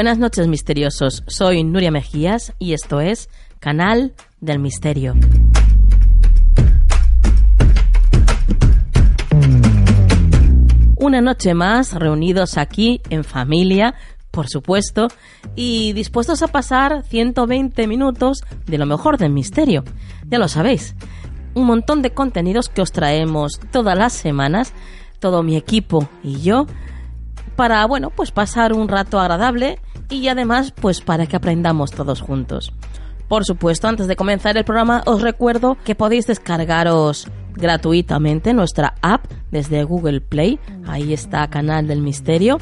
Buenas noches misteriosos, soy Nuria Mejías y esto es Canal del Misterio. Una noche más reunidos aquí en familia, por supuesto, y dispuestos a pasar 120 minutos de lo mejor del misterio. Ya lo sabéis, un montón de contenidos que os traemos todas las semanas, todo mi equipo y yo, para, bueno, pues pasar un rato agradable y además pues para que aprendamos todos juntos. Por supuesto, antes de comenzar el programa os recuerdo que podéis descargaros gratuitamente nuestra app desde Google Play. Ahí está Canal del Misterio.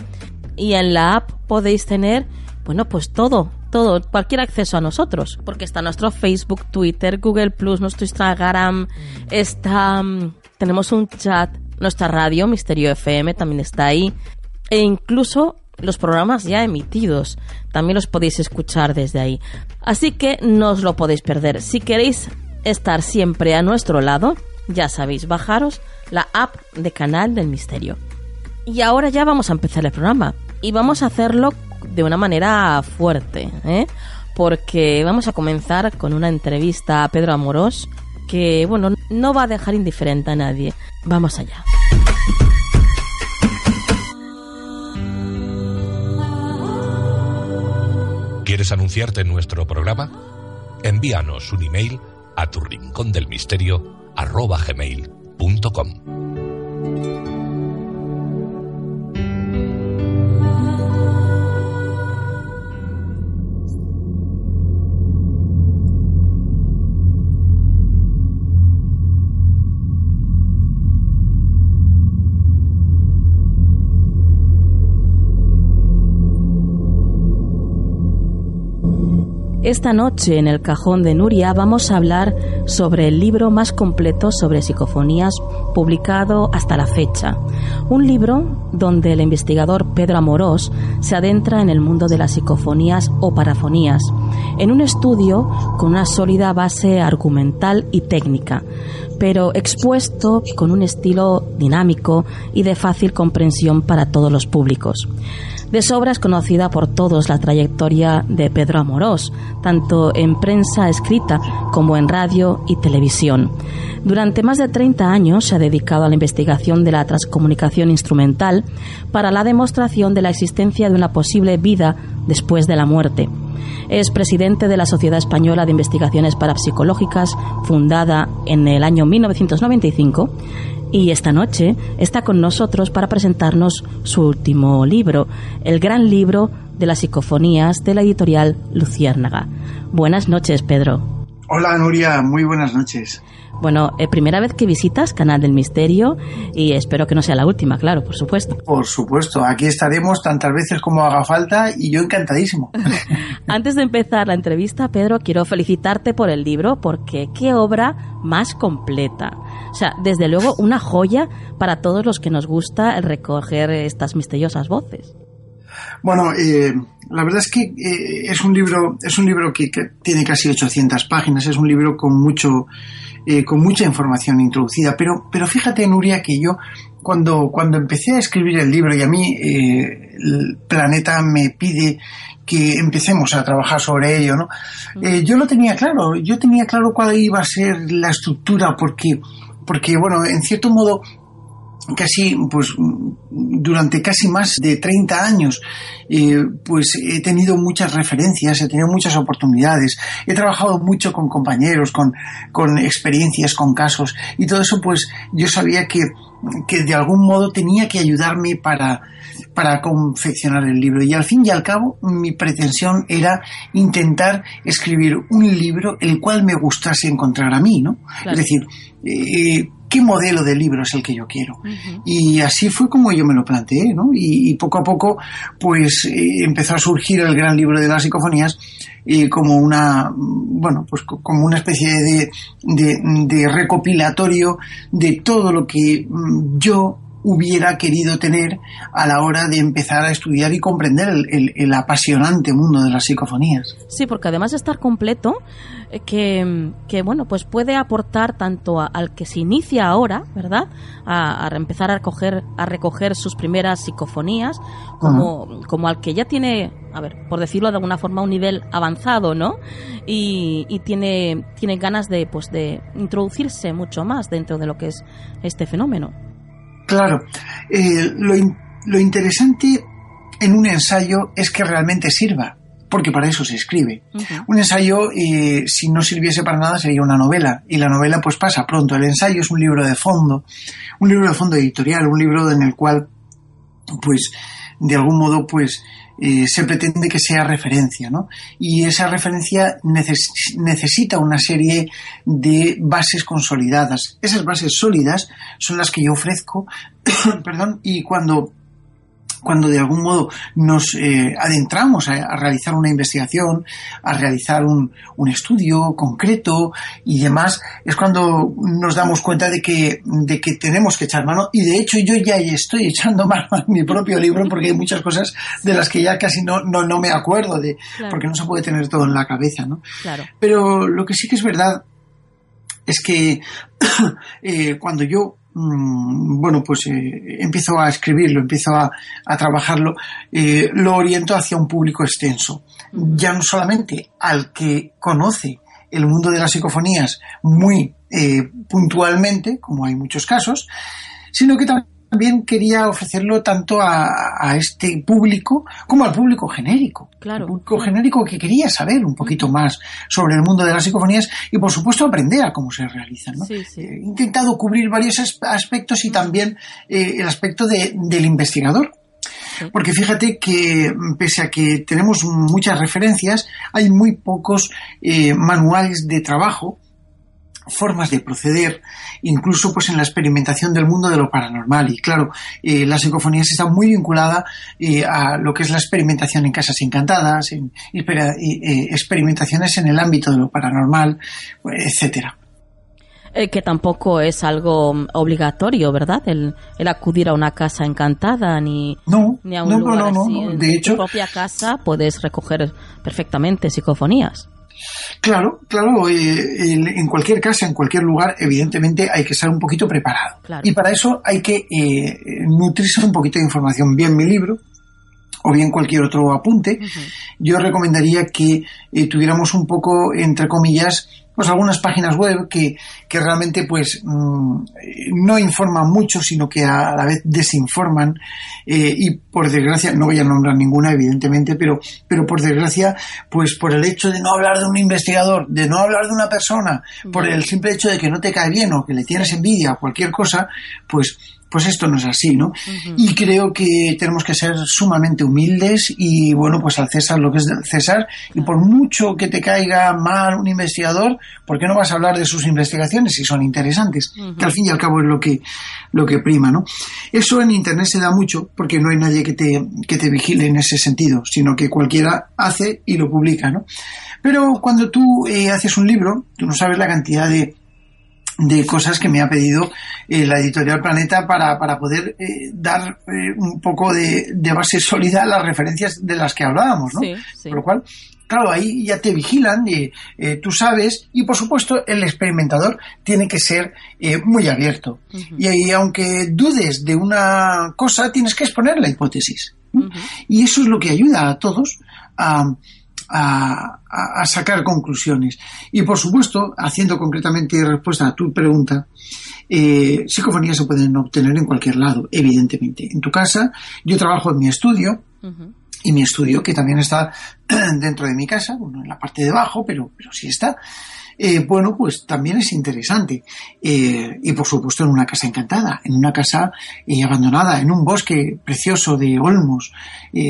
Y en la app podéis tener, bueno, pues todo, todo, cualquier acceso a nosotros. Porque está nuestro Facebook, Twitter, Google Plus, nuestro Instagram, está, mm, tenemos un chat, nuestra radio, Misterio FM, también está ahí. E incluso los programas ya emitidos. También los podéis escuchar desde ahí. Así que no os lo podéis perder. Si queréis estar siempre a nuestro lado, ya sabéis, bajaros la app de Canal del Misterio. Y ahora ya vamos a empezar el programa. Y vamos a hacerlo de una manera fuerte, ¿eh? porque vamos a comenzar con una entrevista a Pedro Amorós que, bueno, no va a dejar indiferente a nadie. Vamos allá. ¿Quieres anunciarte nuestro programa? Envíanos un email a tu rincón del misterio Esta noche en el cajón de Nuria vamos a hablar sobre el libro más completo sobre psicofonías publicado hasta la fecha. Un libro donde el investigador Pedro Amorós se adentra en el mundo de las psicofonías o parafonías, en un estudio con una sólida base argumental y técnica, pero expuesto con un estilo dinámico y de fácil comprensión para todos los públicos. De sobra es conocida por todos la trayectoria de Pedro Amorós, tanto en prensa escrita como en radio y televisión. Durante más de 30 años se ha dedicado a la investigación de la transcomunicación instrumental para la demostración de la existencia de una posible vida después de la muerte. Es presidente de la Sociedad Española de Investigaciones Parapsicológicas, fundada en el año 1995, y esta noche está con nosotros para presentarnos su último libro, el gran libro de las psicofonías de la editorial Luciérnaga. Buenas noches, Pedro. Hola, Nuria, muy buenas noches. Bueno, eh, primera vez que visitas Canal del Misterio y espero que no sea la última, claro, por supuesto. Por supuesto, aquí estaremos tantas veces como haga falta y yo encantadísimo. Antes de empezar la entrevista, Pedro, quiero felicitarte por el libro porque qué obra más completa. O sea, desde luego una joya para todos los que nos gusta recoger estas misteriosas voces. Bueno, eh, la verdad es que eh, es un libro, es un libro que, que, tiene casi 800 páginas, es un libro con mucho, eh, con mucha información introducida. Pero, pero fíjate, Nuria, que yo cuando, cuando empecé a escribir el libro y a mí eh, el planeta me pide que empecemos a trabajar sobre ello, ¿no? Eh, yo lo tenía claro, yo tenía claro cuál iba a ser la estructura, porque, porque bueno, en cierto modo casi, pues, durante casi más de 30 años, eh, pues he tenido muchas referencias, he tenido muchas oportunidades, he trabajado mucho con compañeros, con, con experiencias, con casos, y todo eso, pues, yo sabía que, que de algún modo tenía que ayudarme para, para confeccionar el libro. Y al fin y al cabo, mi pretensión era intentar escribir un libro el cual me gustase encontrar a mí, ¿no? Es decir, eh, qué modelo de libro es el que yo quiero. Y así fue como yo me lo planteé, ¿no? Y, poco a poco, pues eh, empezó a surgir el gran libro de las psicofonías eh, como una, bueno, pues como una especie de, de recopilatorio de todo lo que mm, yo hubiera querido tener a la hora de empezar a estudiar y comprender el, apasionante mundo de las psicofonías. Sí, porque además de estar completo, eh, que, bueno, pues puede aportar tanto al que se inicia ahora, ¿verdad? A, empezar a recoger, a recoger sus primeras psicofonías, como, como al que ya tiene, a ver, por decirlo de alguna forma, un nivel avanzado, ¿no? Y, y tiene, tiene ganas de, pues, de introducirse mucho más dentro de lo que es este fenómeno. Claro, eh, lo, interesante en un ensayo es que realmente sirva, porque para eso se escribe. Un ensayo, eh, si no sirviese para nada, sería una novela, y la novela pues pasa pronto. El ensayo es un libro de fondo, un libro de fondo editorial, un libro en el cual, pues, de algún modo, pues, eh, se pretende que sea referencia, ¿no? Y esa referencia necesita una serie de bases consolidadas. Esas bases sólidas son las que yo ofrezco, perdón, y cuando cuando de algún modo nos eh, adentramos a, realizar una investigación, a realizar un, estudio concreto y demás, es cuando nos damos cuenta de que, de que tenemos que echar mano. Y de hecho yo ya estoy echando mano a mi propio libro porque hay muchas cosas de las que ya casi no, no, me acuerdo, de, porque no se puede tener todo en la cabeza. ¿no? Pero lo que sí que es verdad es que eh, cuando yo bueno, pues eh, empiezo a escribirlo, empiezo a, trabajarlo, eh, lo oriento hacia un público extenso. Ya no solamente al que conoce el mundo de las psicofonías muy eh, puntualmente, como hay muchos casos, sino que también también quería ofrecerlo tanto a, este público como al público genérico. Claro. El público genérico que quería saber un poquito más sobre el mundo de las psicofonías y, por supuesto, aprender a cómo se realizan. Eh, he intentado cubrir varios aspectos y también eh, el aspecto del investigador. Porque fíjate que pese a que tenemos muchas referencias, hay muy pocos eh, manuales de trabajo formas de proceder, incluso pues en la experimentación del mundo de lo paranormal. Y claro, eh, las psicofonías están muy vinculadas eh, a lo que es la experimentación en casas encantadas, en, eh, experimentaciones en el ámbito de lo paranormal, etcétera. que tampoco es algo obligatorio, ¿verdad? El, acudir a una casa encantada ni, ni a un lugar así. De hecho, en tu propia casa puedes recoger perfectamente psicofonías. Claro, claro, eh, en, cualquier casa, en cualquier lugar, evidentemente hay que estar un poquito preparado. Y para eso hay que eh, nutrirse un poquito de información. Bien mi libro, o bien cualquier otro apunte, yo recomendaría que eh, tuviéramos un poco, entre comillas, pues algunas páginas web que, que realmente pues mm, no informan mucho, sino que a la vez desinforman. Eh, y por desgracia, no voy a nombrar ninguna evidentemente, pero, pero por desgracia, pues por el hecho de no hablar de un investigador, de no hablar de una persona, por el simple hecho de que no te cae bien o que le tienes envidia o cualquier cosa, pues pues esto no es así, ¿no? Y creo que tenemos que ser sumamente humildes y, bueno, pues al César lo que es César, y por mucho que te caiga mal un investigador, ¿por qué no vas a hablar de sus investigaciones si son interesantes? Que al fin y al cabo es lo que, lo que prima, ¿no? Eso en Internet se da mucho porque no hay nadie que te, que te vigile en ese sentido, sino que cualquiera hace y lo publica, ¿no? Pero cuando tú eh, haces un libro, tú no sabes la cantidad de de cosas que me ha pedido eh, la editorial Planeta para, para poder eh, dar eh, un poco de, base sólida a las referencias de las que hablábamos, ¿no? Por lo cual, claro, ahí ya te vigilan, y, tú sabes, y por supuesto el experimentador tiene que ser muy abierto. Y ahí, aunque dudes de una cosa, tienes que exponer la hipótesis. Y eso es lo que ayuda a todos a a, sacar conclusiones. Y por supuesto, haciendo concretamente respuesta a tu pregunta, eh, psicofonías se pueden obtener en cualquier lado, evidentemente. En tu casa, yo trabajo en mi estudio. Y mi estudio, que también está dentro de mi casa, bueno, en la parte de abajo, pero, pero sí está, eh, bueno, pues también es interesante. Eh, y por supuesto en una casa encantada, en una casa eh, abandonada, en un bosque precioso de olmos,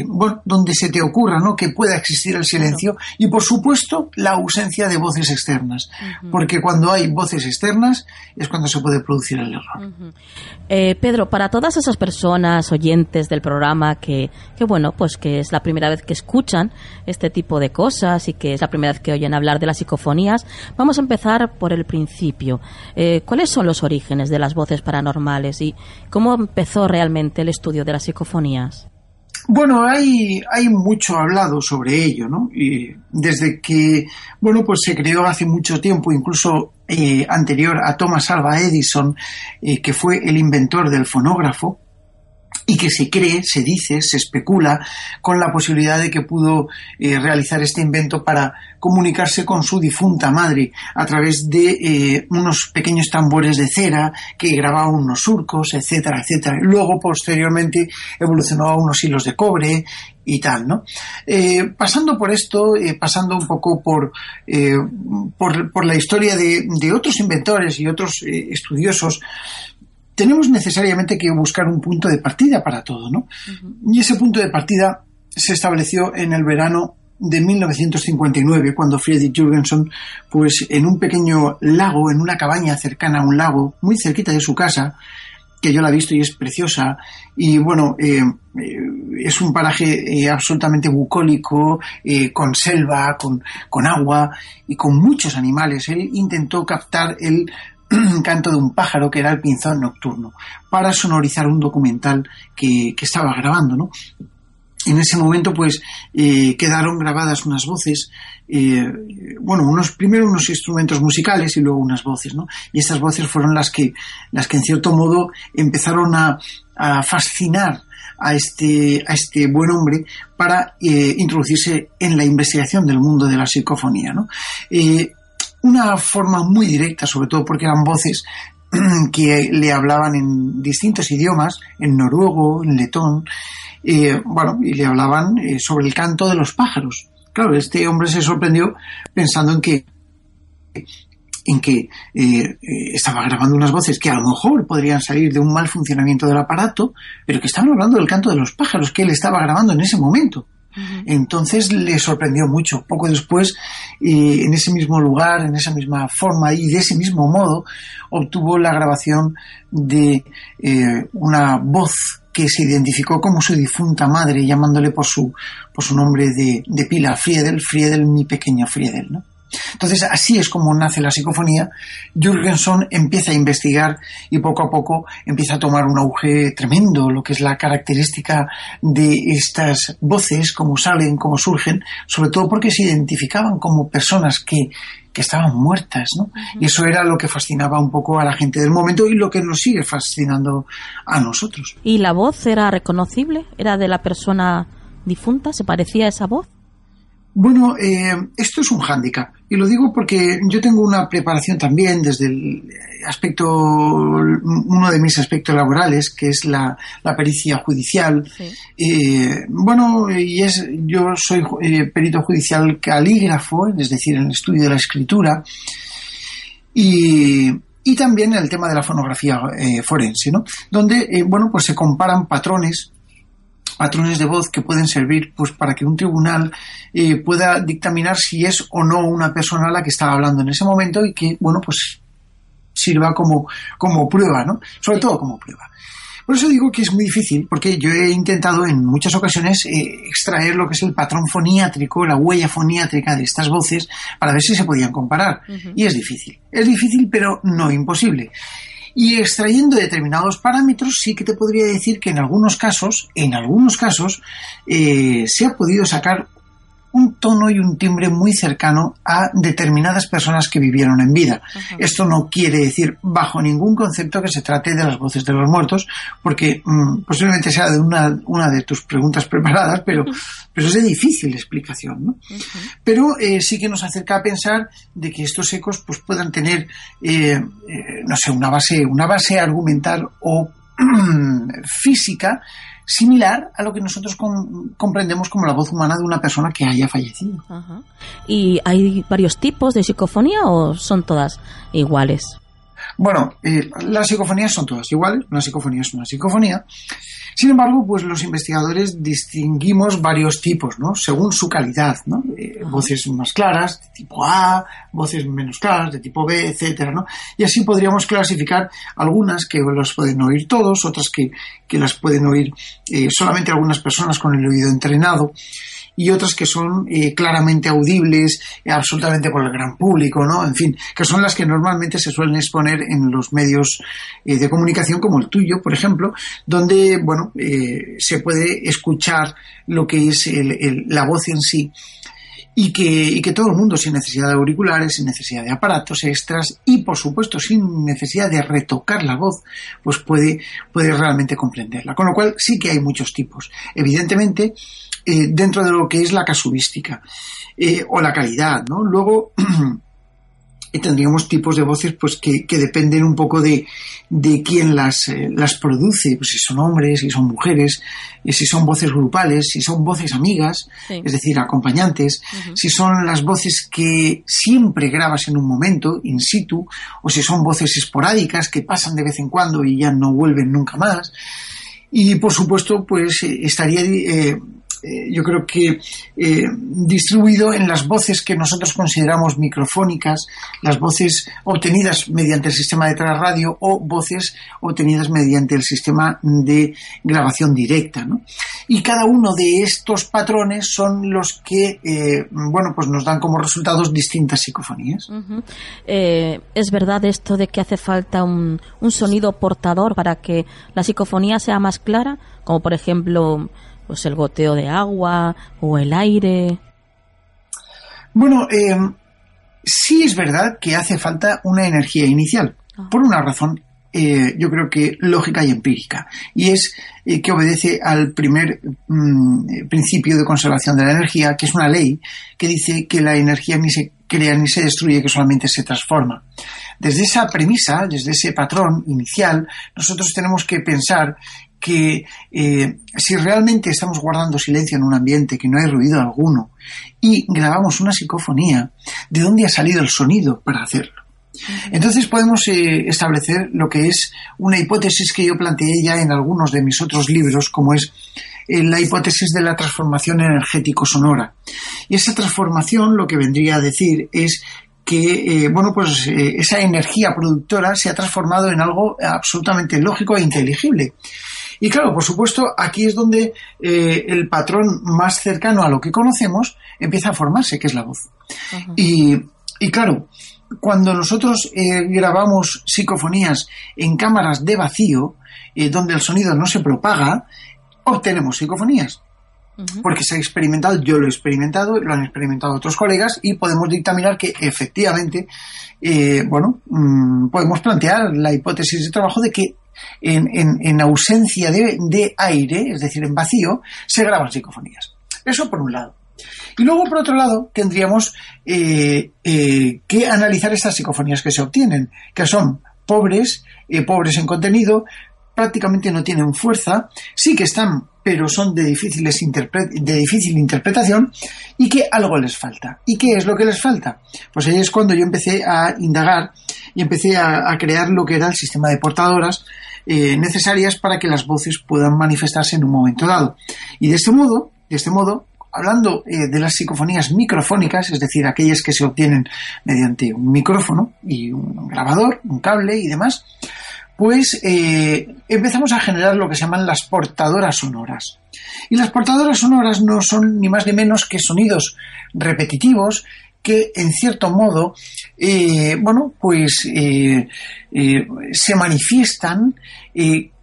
bueno, donde se te ocurra ¿no? que pueda existir el silencio y por supuesto la ausencia de voces externas, porque cuando hay voces externas es cuando se puede producir el error. Pedro, para todas esas personas oyentes del programa que, que, bueno, pues que es la primera vez que escuchan este tipo de cosas y que es la primera vez que oyen hablar de las psicofonías, Vamos a empezar por el principio. Eh, ¿Cuáles son los orígenes de las voces paranormales y cómo empezó realmente el estudio de las psicofonías? Bueno, hay, mucho hablado sobre ello, ¿no? Y desde que, bueno, pues se creó hace mucho tiempo, incluso eh, anterior a Thomas Alva Edison, eh, que fue el inventor del fonógrafo, y que se cree, se dice, se especula con la posibilidad de que pudo eh, realizar este invento para comunicarse con su difunta madre a través de eh, unos pequeños tambores de cera que grababan unos surcos, etcétera, etcétera. Luego, posteriormente, evolucionó a unos hilos de cobre y tal, ¿no? Eh, pasando por esto, pasando un poco por, por, la historia de, de, otros inventores y otros estudiosos, tenemos necesariamente que buscar un punto de partida para todo, ¿no? Y ese punto de partida se estableció en el verano de 1959, cuando Friedrich Jürgensen, pues en un pequeño lago, en una cabaña cercana a un lago, muy cerquita de su casa, que yo la he visto y es preciosa, y bueno, eh, eh, es un paraje eh, absolutamente bucólico, con selva, con, con agua y con muchos animales. Él intentó captar el canto de un pájaro que era el pinzón nocturno para sonorizar un documental que, estaba grabando, ¿no? En ese momento, pues, eh, quedaron grabadas unas voces, eh, bueno, unos, primero unos instrumentos musicales y luego unas voces, ¿no? Y estas voces fueron las que, las que en cierto modo empezaron a, fascinar a este, a este buen hombre para eh, introducirse en la investigación del mundo de la psicofonía. ¿no? Una forma muy directa, sobre todo porque eran voces que le hablaban en distintos idiomas, en noruego, en letón, eh, bueno, y le hablaban eh, sobre el canto de los pájaros. Claro, este hombre se sorprendió pensando en que en que eh, estaba grabando unas voces que a lo mejor podrían salir de un mal funcionamiento del aparato, pero que estaban hablando del canto de los pájaros que él estaba grabando en ese momento. Entonces le sorprendió mucho. Poco después, en ese mismo lugar, en esa misma forma y de ese mismo modo, obtuvo la grabación de eh, una voz que se identificó como su difunta madre, llamándole por su, por su nombre de, de pila, Friedel, Friedel, mi pequeño Friedel, ¿no? Entonces, así es como nace la psicofonía. Jürgenson empieza a investigar y poco a poco empieza a tomar un auge tremendo, lo que es la característica de estas voces, cómo salen, cómo surgen, sobre todo porque se identificaban como personas que, que estaban muertas, ¿no? Y eso era lo que fascinaba un poco a la gente del momento y lo que nos sigue fascinando a nosotros. ¿Y la voz era reconocible? ¿Era de la persona difunta? ¿Se parecía a esa voz? Bueno, eh, esto es un hándicap. Y lo digo porque yo tengo una preparación también desde el aspecto, uno de mis aspectos laborales, que es la, pericia judicial. Eh, bueno, y es, yo soy eh, perito judicial calígrafo, es decir, en el estudio de la escritura. Y, y también el tema de la fonografía forense, ¿no? Donde, bueno, pues se comparan patrones patrones de voz que pueden servir pues para que un tribunal eh, pueda dictaminar si es o no una persona la que está hablando en ese momento y que bueno pues sirva como, como prueba, ¿no? Sobre todo como prueba. Por eso digo que es muy difícil, porque yo he intentado en muchas ocasiones eh, extraer lo que es el patrón foniátrico, la huella foniátrica de estas voces, para ver si se podían comparar. Y es difícil. Es difícil, pero no imposible. Y extrayendo determinados parámetros, sí que te podría decir que en algunos casos, en algunos casos, eh, se ha podido sacar un tono y un timbre muy cercano a determinadas personas que vivieron en vida. Esto no quiere decir bajo ningún concepto que se trate de las voces de los muertos, porque mm, posiblemente sea de una, una, de tus preguntas preparadas, pero, pero es de difícil explicación. ¿no? Pero eh, sí que nos acerca a pensar de que estos ecos pues, puedan tener, eh, eh, no sé, una base, una base argumental o física similar a lo que nosotros comprendemos como la voz humana de una persona que haya fallecido. ¿Y hay varios tipos de psicofonía o son todas iguales? Bueno, eh, las psicofonías son todas iguales, una psicofonía es una psicofonía, sin embargo, pues los investigadores distinguimos varios tipos, ¿no? Según su calidad, ¿no? Eh, voces más claras, de tipo A, voces menos claras, de tipo B, etcétera, ¿no? Y así podríamos clasificar algunas que las pueden oír todos, otras que, que las pueden oír eh, solamente algunas personas con el oído entrenado y otras que son eh, claramente audibles eh, absolutamente por el gran público, ¿no? En fin, que son las que normalmente se suelen exponer en los medios eh, de comunicación como el tuyo, por ejemplo, donde, bueno, se puede escuchar lo que es la voz en sí. Y que, y que, todo el mundo sin necesidad de auriculares, sin necesidad de aparatos extras y por supuesto sin necesidad de retocar la voz, pues puede, puede realmente comprenderla. Con lo cual sí que hay muchos tipos. Evidentemente, eh, dentro de lo que es la casuística eh, o la calidad, ¿no? Luego tendríamos tipos de voces pues que, dependen un poco de, de quién las, eh, las produce, pues si son hombres, si son mujeres, si son voces grupales, si son voces amigas, es decir, acompañantes, si son las voces que siempre grabas en un momento, in situ, o si son voces esporádicas que pasan de vez en cuando y ya no vuelven nunca más. Y por supuesto, pues estaría eh, yo creo que eh, distribuido en las voces que nosotros consideramos microfónicas, las voces obtenidas mediante el sistema de radio o voces obtenidas mediante el sistema de grabación directa. Y cada uno de estos patrones son los que eh, bueno, pues nos dan como resultados distintas psicofonías. ¿Es verdad esto de que hace falta un, un sonido portador para que la psicofonía sea más clara? Como por ejemplo pues el goteo de agua o el aire. Bueno, eh, sí es verdad que hace falta una energía inicial, ah. por una razón eh, yo creo que lógica y empírica, y es eh, que obedece al primer mm, principio de conservación de la energía, que es una ley que dice que la energía ni se crea ni se destruye, que solamente se transforma. Desde esa premisa, desde ese patrón inicial, nosotros tenemos que pensar que eh, si realmente estamos guardando silencio en un ambiente, que no hay ruido alguno, y grabamos una psicofonía, ¿de dónde ha salido el sonido para hacerlo? Entonces podemos eh, establecer lo que es una hipótesis que yo planteé ya en algunos de mis otros libros, como es eh, la hipótesis de la transformación energético-sonora. Y esa transformación lo que vendría a decir es que bueno pues esa energía productora se ha transformado en algo absolutamente lógico e inteligible y claro, por supuesto, aquí es donde eh, el patrón más cercano a lo que conocemos empieza a formarse, que es la voz. y, claro, cuando nosotros eh, grabamos psicofonías en cámaras de vacío, eh, donde el sonido no se propaga, obtenemos psicofonías. Porque se ha experimentado, yo lo he experimentado, lo han experimentado otros colegas y podemos dictaminar que efectivamente, bueno, mm, podemos plantear la hipótesis de trabajo de que en, ausencia de, aire, es decir, en vacío, se graban psicofonías. Eso por un lado. Y luego, por otro lado, tendríamos eh, eh, que analizar estas psicofonías que se obtienen, que son pobres, eh, pobres en contenido, prácticamente no tienen fuerza, sí que están, pero son de, difíciles de difícil interpretación y que algo les falta. ¿Y qué es lo que les falta? Pues ahí es cuando yo empecé a indagar y empecé a crear lo que era el sistema de portadoras eh, necesarias para que las voces puedan manifestarse en un momento dado. Y de este modo, de este modo, hablando eh, de las psicofonías microfónicas, es decir, aquellas que se obtienen mediante un micrófono y un grabador, un cable y demás, pues eh, empezamos a generar lo que se llaman las portadoras sonoras. Y las portadoras sonoras no son ni más ni menos que sonidos repetitivos que en cierto modo, bueno, pues se manifiestan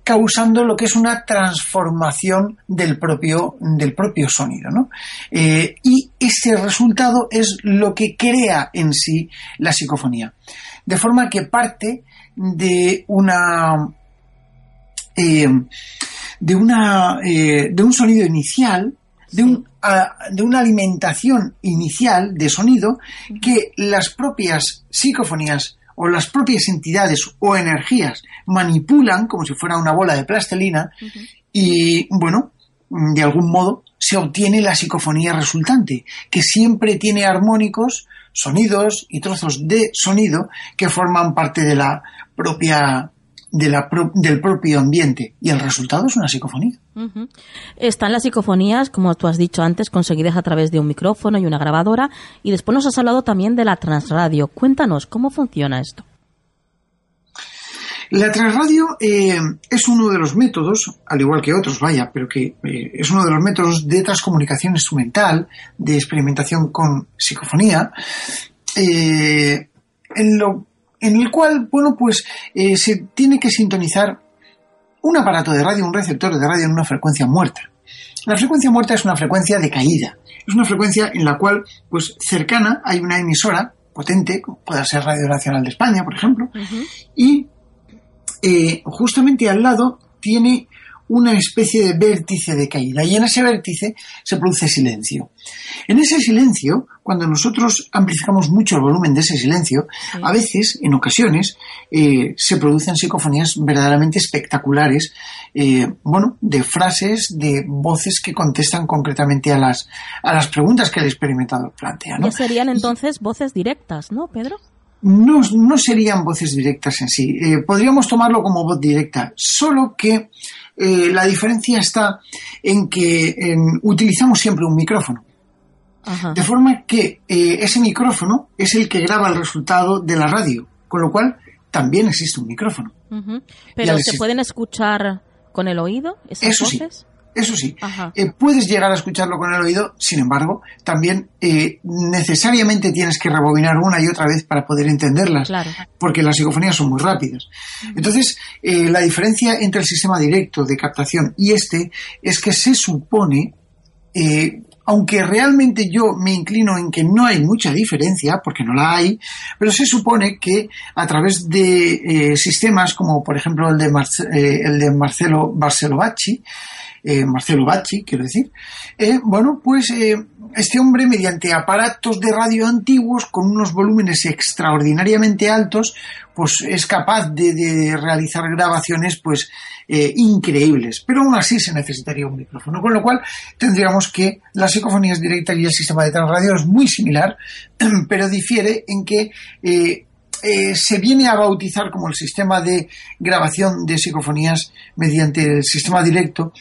causando lo que es una transformación del propio, del propio sonido. ¿no? Eh, y ese resultado es lo que crea en sí la psicofonía. De forma que parte de una. Eh, de, una, eh, de un sonido inicial, de, un, de una alimentación inicial de sonido que las propias psicofonías o las propias entidades o energías manipulan como si fuera una bola de plastelina y, bueno, de algún modo se obtiene la psicofonía resultante, que siempre tiene armónicos, sonidos y trozos de sonido que forman parte de la propia del propio ambiente y el resultado es una psicofonía. Están las psicofonías, como tú has dicho antes, conseguidas a través de un micrófono y una grabadora y después nos has hablado también de la transradio. Cuéntanos, ¿cómo funciona esto? La transradio eh, es uno de los métodos, al igual que otros, vaya, pero que eh, es uno de los métodos de transcomunicación instrumental, de experimentación con psicofonía, eh, en lo en el cual, bueno, pues eh, se tiene que sintonizar un aparato de radio, un receptor de radio en una frecuencia muerta. La frecuencia muerta es una frecuencia de caída. Es una frecuencia en la cual, pues cercana, hay una emisora potente, como puede ser Radio Nacional de España, por ejemplo, y eh, justamente al lado tiene una especie de vértice de caída y en ese vértice se produce silencio. En ese silencio, cuando nosotros amplificamos mucho el volumen de ese silencio, a veces, en ocasiones, eh, se producen psicofonías verdaderamente espectaculares, eh, bueno, de frases, de voces que contestan concretamente a las, a las preguntas que el experimentador plantea. ¿no? serían entonces voces directas, ¿no, Pedro? No, no serían voces directas en sí. Eh, podríamos tomarlo como voz directa, solo que eh, la diferencia está en que utilizamos siempre un micrófono. De forma que eh, ese micrófono es el que graba el resultado de la radio, con lo cual también existe un micrófono. Pero ¿se pueden escuchar con el oído esas Eso voces? Eso sí, eh, puedes llegar a escucharlo con el oído, sin embargo, también eh, necesariamente tienes que rebobinar una y otra vez para poder entenderlas, porque las psicofonías son muy rápidas. Entonces, eh, la diferencia entre el sistema directo de captación y este es que se supone, aunque realmente yo me inclino en que no hay mucha diferencia, porque no la hay, pero se supone que a través de sistemas como por ejemplo el de, el de Marcelo Barcelovacci, eh, Marcelo Bacci, quiero decir, eh, bueno, pues eh, este hombre, mediante aparatos de radio antiguos con unos volúmenes extraordinariamente altos, pues es capaz de, realizar grabaciones, pues, increíbles. Pero aún así se necesitaría un micrófono, con lo cual tendríamos que las psicofonías directas y el sistema de transradio es muy similar, pero difiere en que se viene a bautizar como el sistema de grabación de psicofonías mediante el sistema directo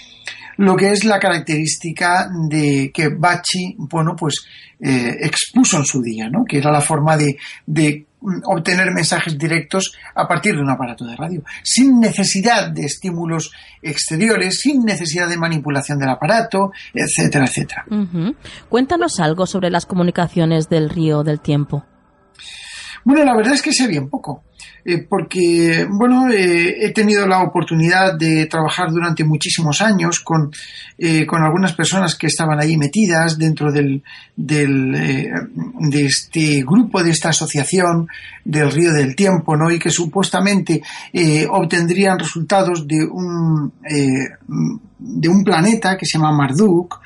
lo que es la característica de que Bachi, bueno, pues eh, expuso en su día, ¿no? Que era la forma de, de obtener mensajes directos a partir de un aparato de radio, sin necesidad de estímulos exteriores, sin necesidad de manipulación del aparato, etcétera, etcétera. Cuéntanos algo sobre las comunicaciones del río del tiempo. Bueno, la verdad es que sé bien poco. Eh, porque, bueno, eh, he tenido la oportunidad de trabajar durante muchísimos años con, eh, con algunas personas que estaban ahí metidas dentro del, del de este grupo, de esta asociación del Río del Tiempo, ¿no? Y que supuestamente obtendrían resultados de un, de un planeta que se llama Marduk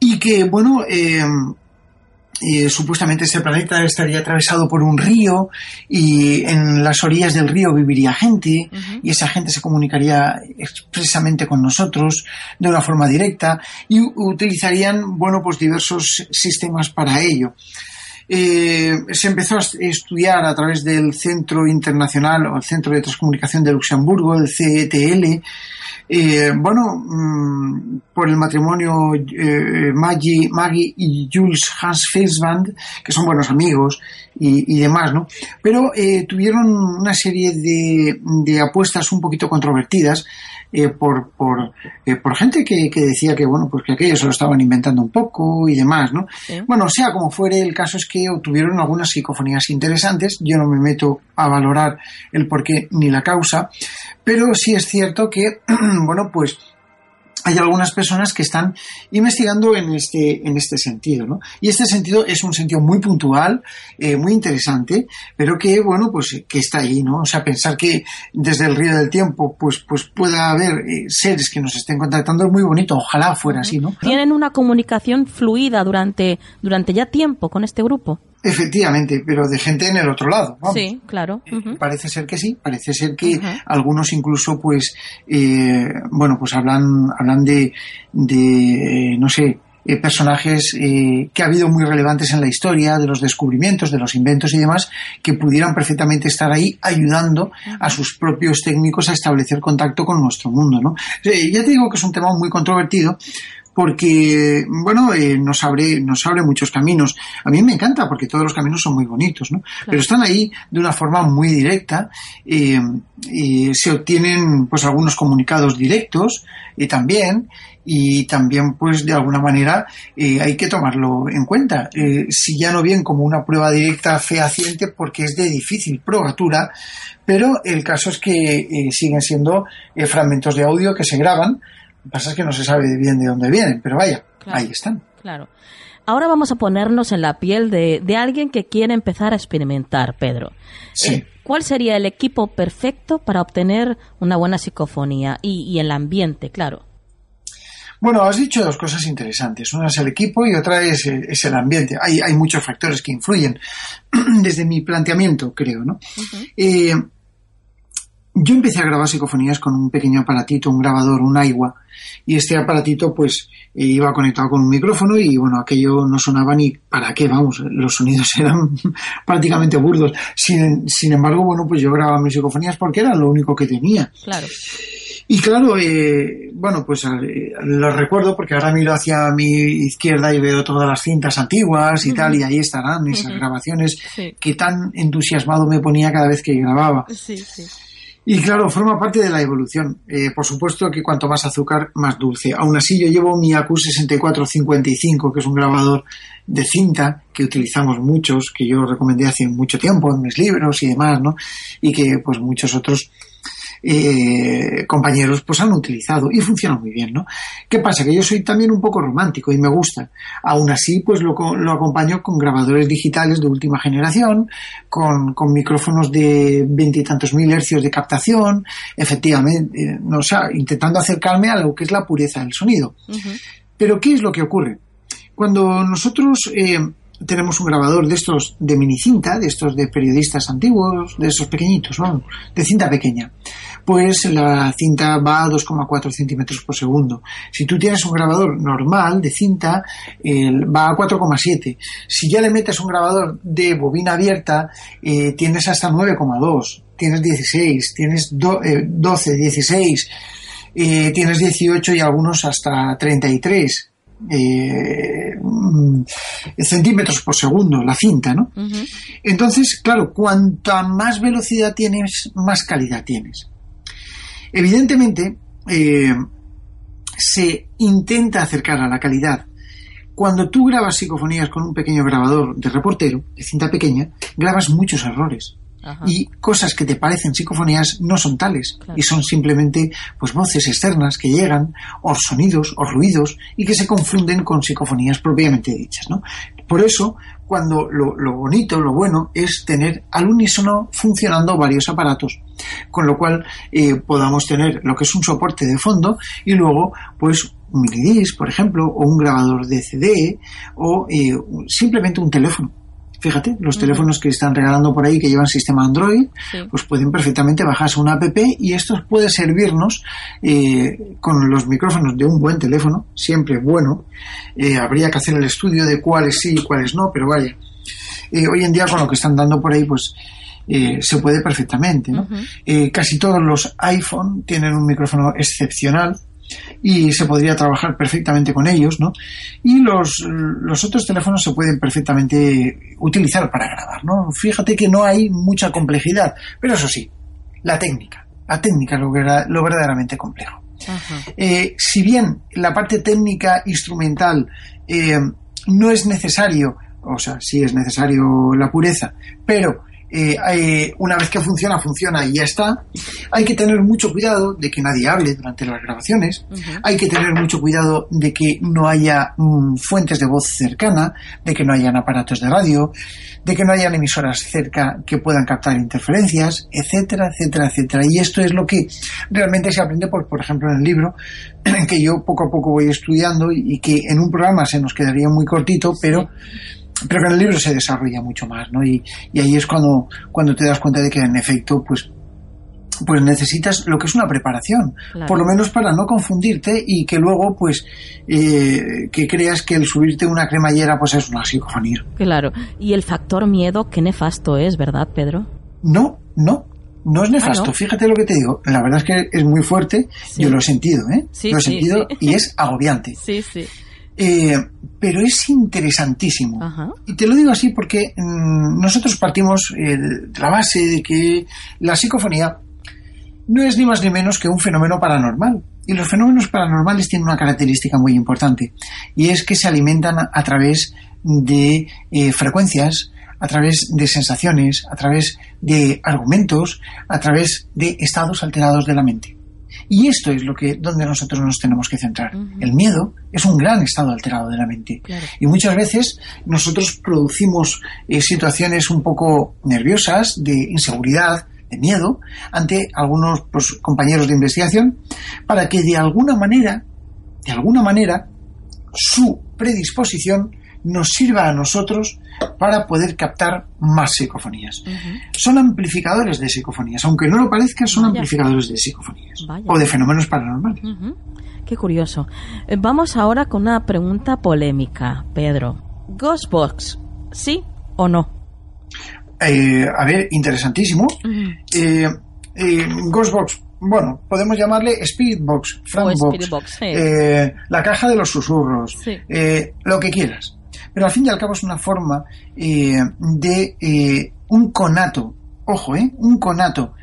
y que, bueno, supuestamente este planeta estaría atravesado por un río y en las orillas del río viviría gente y esa gente se comunicaría expresamente con nosotros de una forma directa y utilizarían, bueno, pues diversos sistemas para ello. Eh, se empezó a estudiar a través del Centro Internacional o el Centro de Transcomunicación de Luxemburgo, el CETL, eh, bueno, mm, por el matrimonio eh, Maggie, Maggie y Jules Hans Felsband, que son buenos amigos y, demás, ¿no? Pero tuvieron una serie de apuestas un poquito controvertidas eh, por, por, eh, por gente que, que, decía que, bueno, pues que aquellos se lo estaban inventando un poco y demás, ¿no? Bueno, sea como fuere, el caso es que obtuvieron algunas psicofonías interesantes. Yo no me meto a valorar el porqué ni la causa, pero sí es cierto que, bueno, pues hay algunas personas que están investigando en este, en este sentido, ¿no? Y este sentido es un sentido muy puntual, eh, muy interesante, pero que, bueno, pues que está ahí, ¿no? O sea, pensar que desde el río del tiempo, pues, pues pueda haber eh, seres que nos estén contactando es muy bonito, ojalá fuera así, ¿no? Tienen una comunicación fluida durante, durante ya tiempo con este grupo. Efectivamente, pero de gente en el otro lado. Sí, claro. Eh, parece ser que sí, parece ser que algunos incluso, pues, eh, bueno, pues hablan, hablan de, de no sé, eh, personajes que ha habido muy relevantes en la historia, de los descubrimientos, de los inventos y demás, que pudieran perfectamente estar ahí ayudando a sus propios técnicos a establecer contacto con nuestro mundo, ¿no? ya te digo que es un tema muy controvertido, porque, bueno, eh, nos, abre, nos abre muchos caminos. A mí me encanta porque todos los caminos son muy bonitos, ¿no? Pero están ahí de una forma muy directa eh, y se obtienen, pues, algunos comunicados directos y también, y también, pues, de alguna manera eh, hay que tomarlo en cuenta. si ya no bien como una prueba directa fehaciente porque es de difícil probatura, pero el caso es que siguen siendo fragmentos de audio que se graban lo que pasa es que no se sabe bien de dónde vienen, pero vaya, ahí están. Claro. Ahora vamos a ponernos en la piel de, alguien que quiere empezar a experimentar, Pedro. Sí. Eh, ¿Cuál sería el equipo perfecto para obtener una buena psicofonía y, el ambiente, claro? Bueno, has dicho dos cosas interesantes. Una es el equipo y otra es, el ambiente. Hay, hay, muchos factores que influyen desde mi planteamiento, creo, ¿no? Yo empecé a grabar psicofonías con un pequeño aparatito, un grabador, un AIWA, y este aparatito pues eh, iba conectado con un micrófono y bueno, aquello no sonaba ni para qué, vamos, los sonidos eran prácticamente burdos. Sin, sin embargo, bueno, pues yo grababa mis psicofonías porque era lo único que tenía. Claro. Y claro, eh, bueno, pues eh, lo recuerdo porque ahora miro hacia mi izquierda y veo todas las cintas antiguas y tal, y ahí estarán esas grabaciones que tan entusiasmado me ponía cada vez que grababa. Sí, sí. Y claro, forma parte de la evolución. Eh, por supuesto que cuanto más azúcar, más dulce. Aún así, yo llevo mi AQ 6455, que es un grabador de cinta que utilizamos muchos, que yo recomendé hace mucho tiempo en mis libros y demás, ¿no? Y que pues muchos otros eh, compañeros pues han utilizado y funciona muy bien, ¿no? ¿Qué pasa? Que yo soy también un poco romántico y me gusta. Aún así, pues lo, lo acompaño con grabadores digitales de última generación, con, con micrófonos de veintitantos mil hercios de captación, efectivamente, eh, no, o sea, intentando acercarme a lo que es la pureza del sonido. Pero ¿qué es lo que ocurre? Cuando nosotros eh, tenemos un grabador de estos de mini cinta, de estos de periodistas antiguos, de esos pequeñitos, de cinta pequeña, pues la cinta va a 2,4 centímetros por segundo. Si tú tienes un grabador normal de cinta, va a 4,7. Si ya le metes un grabador de bobina abierta, eh, tienes hasta 9,2, tienes 16, tienes 12, 16, eh, tienes 18 y algunos hasta 33 eh, mm, centímetros por segundo la cinta, ¿no? Entonces, claro, cuanta más velocidad tienes, más calidad tienes. Evidentemente, eh, se intenta acercar a la calidad. Cuando tú grabas psicofonías con un pequeño grabador de reportero, de cinta pequeña, grabas muchos errores y cosas que te parecen psicofonías no son tales y son simplemente pues voces externas que llegan o sonidos o ruidos y que se confunden con psicofonías propiamente dichas ¿no? por eso cuando lo, bonito lo bueno es tener al unísono funcionando varios aparatos con lo cual eh, podamos tener lo que es un soporte de fondo y luego pues un minidisc por ejemplo o un grabador de CD o eh, simplemente un teléfono Fíjate, los teléfonos que están regalando por ahí que llevan sistema Android, pues pueden perfectamente bajarse una app y esto puede servirnos eh, con los micrófonos de un buen teléfono, siempre bueno. Eh, habría que hacer el estudio de cuáles sí y cuáles no, pero vaya. Eh, hoy en día con lo que están dando por ahí, pues se puede perfectamente. ¿no? casi todos los iPhone tienen un micrófono excepcional y se podría trabajar perfectamente con ellos, ¿no? Y los, los otros teléfonos se pueden perfectamente utilizar para grabar, ¿no? Fíjate que no hay mucha complejidad, pero eso sí, la técnica, la técnica es lo, lo verdaderamente complejo. Eh, si bien la parte técnica instrumental eh, no es necesario o sea, sí es necesario la pureza, pero eh, una vez que funciona, funciona y ya está. Hay que tener mucho cuidado de que nadie hable durante las grabaciones. Hay que tener mucho cuidado de que no haya mm, fuentes de voz cercana, de que no hayan aparatos de radio, de que no hayan emisoras cerca que puedan captar interferencias, etcétera, etcétera, etcétera. Y esto es lo que realmente se aprende, por, por ejemplo, en el libro, que yo poco a poco voy estudiando y, que en un programa se nos quedaría muy cortito, pero pero que en el libro se desarrolla mucho más, ¿no? Y, ahí es cuando, cuando te das cuenta de que en efecto, pues pues necesitas lo que es una preparación, por lo menos para no confundirte y que luego, pues, eh, que creas que el subirte una cremallera, pues es una psicofonía. Claro, y el factor miedo, qué nefasto es, ¿verdad, Pedro? No, no, no es nefasto. Ah, Fíjate lo que te digo, la verdad es que es muy fuerte, yo lo he sentido, ¿eh? lo he sentido y es agobiante. Sí, sí. Eh, pero es interesantísimo. Y te lo digo así porque mm, nosotros partimos eh, de la base de que la psicofonía no es ni más ni menos que un fenómeno paranormal. Y los fenómenos paranormales tienen una característica muy importante, y es que se alimentan a, través de eh, frecuencias, a través de sensaciones, a través de argumentos, a través de estados alterados de la mente. Y esto es lo que donde nosotros nos tenemos que centrar. El miedo es un gran estado alterado de la mente. Y muchas veces nosotros producimos eh, situaciones un poco nerviosas, de inseguridad, de miedo, ante algunos pues, compañeros de investigación, para que de alguna manera, de alguna manera, su predisposición nos sirva a nosotros para poder captar más psicofonías. Son amplificadores de psicofonías, aunque no lo parezca, son amplificadores de psicofonías o de fenómenos paranormales. Qué curioso. Eh, vamos ahora con una pregunta polémica, Pedro. ¿Ghostbox, sí o no? Eh, a ver, interesantísimo. Eh, Ghostbox, bueno, podemos llamarle Spiritbox, Frankbox, la caja de los susurros, lo que quieras pero al fin y al cabo es una forma eh, de eh, un conato, ojo, eh, un conato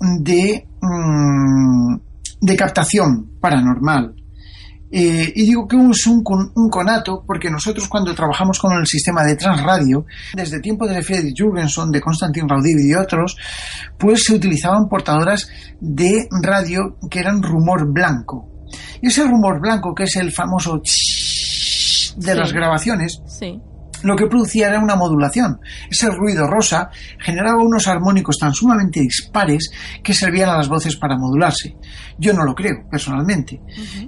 de, mm, de captación paranormal. y digo que es un, un, conato porque nosotros cuando trabajamos con el sistema de transradio, desde tiempo de Fredrik Jurgenson, de Konstantin Raudiv y otros, pues se utilizaban portadoras de radio que eran rumor blanco. Y ese rumor blanco, que es el famoso de las grabaciones, lo que producía era una modulación. Ese ruido rosa generaba unos armónicos tan sumamente dispares que servían a las voces para modularse. Yo no lo creo, personalmente.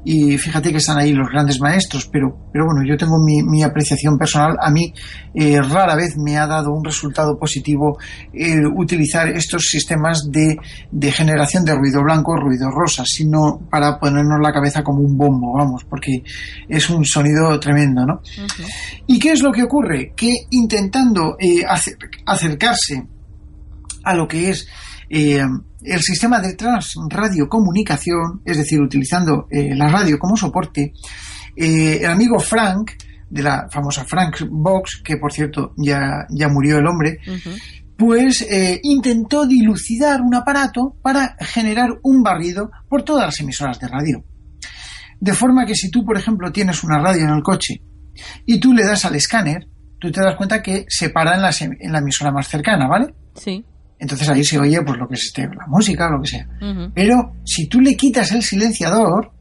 Y fíjate que están ahí los grandes maestros, pero, pero bueno, yo tengo mi, apreciación personal. A mí eh, rara vez me ha dado un resultado positivo eh, utilizar estos sistemas de, de generación de ruido blanco, ruido rosa, sino para ponernos la cabeza como un bombo, vamos, porque es un sonido tremendo, ¿no? ¿Y qué es lo que ocurre? Que intentando eh, acercarse a lo que es el sistema de transradiocomunicación, es decir, utilizando eh, la radio como soporte, eh, el amigo Frank, de la famosa Frank Box, que por cierto ya, ya murió el hombre, pues eh, intentó dilucidar un aparato para generar un barrido por todas las emisoras de radio. De forma que si tú, por ejemplo, tienes una radio en el coche y tú le das al escáner, tú te das cuenta que se para en la, en la emisora más cercana, ¿vale? Sí. Entonces ahí se oye pues lo que es este, la música, lo que sea. Pero si tú le quitas el silenciador,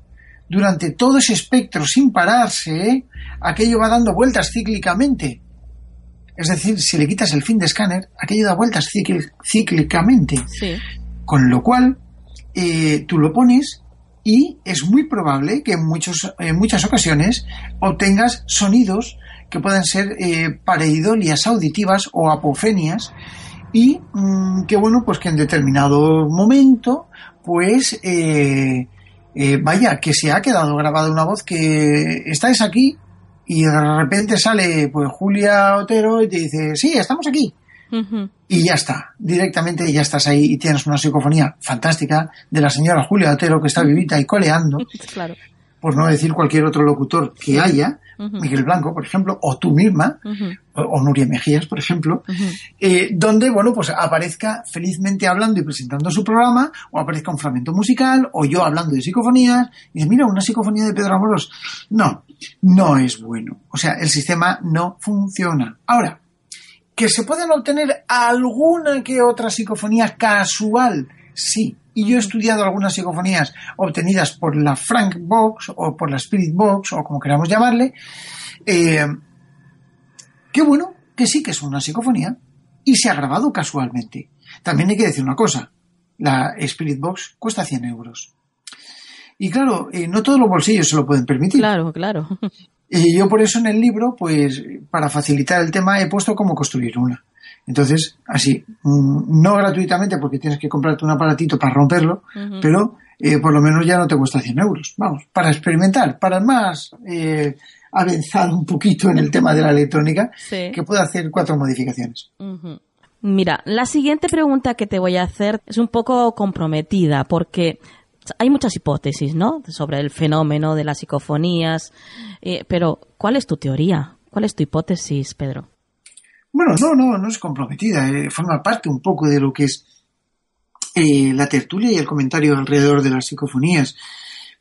durante todo ese espectro sin pararse, aquello va dando vueltas cíclicamente. Es decir, si le quitas el fin de escáner, aquello da vueltas cíclicamente. Con lo cual, eh, tú lo pones y es muy probable que en, muchos, en muchas ocasiones obtengas sonidos que puedan ser eh, pareidolias auditivas o apofenias y mm, qué bueno, pues que en determinado momento, pues eh, eh, vaya, que se ha quedado grabada una voz que estáis aquí y de repente sale pues Julia Otero y te dice, sí, estamos aquí. Y ya está, directamente ya estás ahí y tienes una psicofonía fantástica de la señora Julia Otero que está vivita y coleando. claro. Por no decir cualquier otro locutor que haya, Miguel Blanco, por ejemplo, o tú misma, o, Nuria Mejías, por ejemplo, eh, donde, bueno, pues aparezca felizmente hablando y presentando su programa, o aparezca un fragmento musical, o yo hablando de psicofonías, y dice, mira, una psicofonía de Pedro Amoros. No, no es bueno. O sea, el sistema no funciona. Ahora, que se pueden obtener alguna que otra psicofonía casual, sí, y yo he estudiado algunas psicofonías obtenidas por la Frank Box o por la Spirit Box o como queramos llamarle. Eh, qué bueno que sí que es una psicofonía y se ha grabado casualmente. También hay que decir una cosa, la Spirit Box cuesta 100 euros. Y claro, eh, no todos los bolsillos se lo pueden permitir. Claro, claro. Y yo por eso en el libro, pues para facilitar el tema, he puesto cómo construir una. Entonces, así, mm, no gratuitamente porque tienes que comprarte un aparatito para romperlo, pero eh, por lo menos ya no te cuesta 100 euros. Vamos, para experimentar, para más eh, avanzar un poquito en el tema de la electrónica, que pueda hacer cuatro modificaciones. Mira, la siguiente pregunta que te voy a hacer es un poco comprometida porque hay muchas hipótesis, ¿no? Sobre el fenómeno de las psicofonías, eh, pero ¿cuál es tu teoría? ¿Cuál es tu hipótesis, Pedro? Bueno, no, no, no es comprometida, eh, forma parte un poco de lo que es eh, la tertulia y el comentario alrededor de las psicofonías.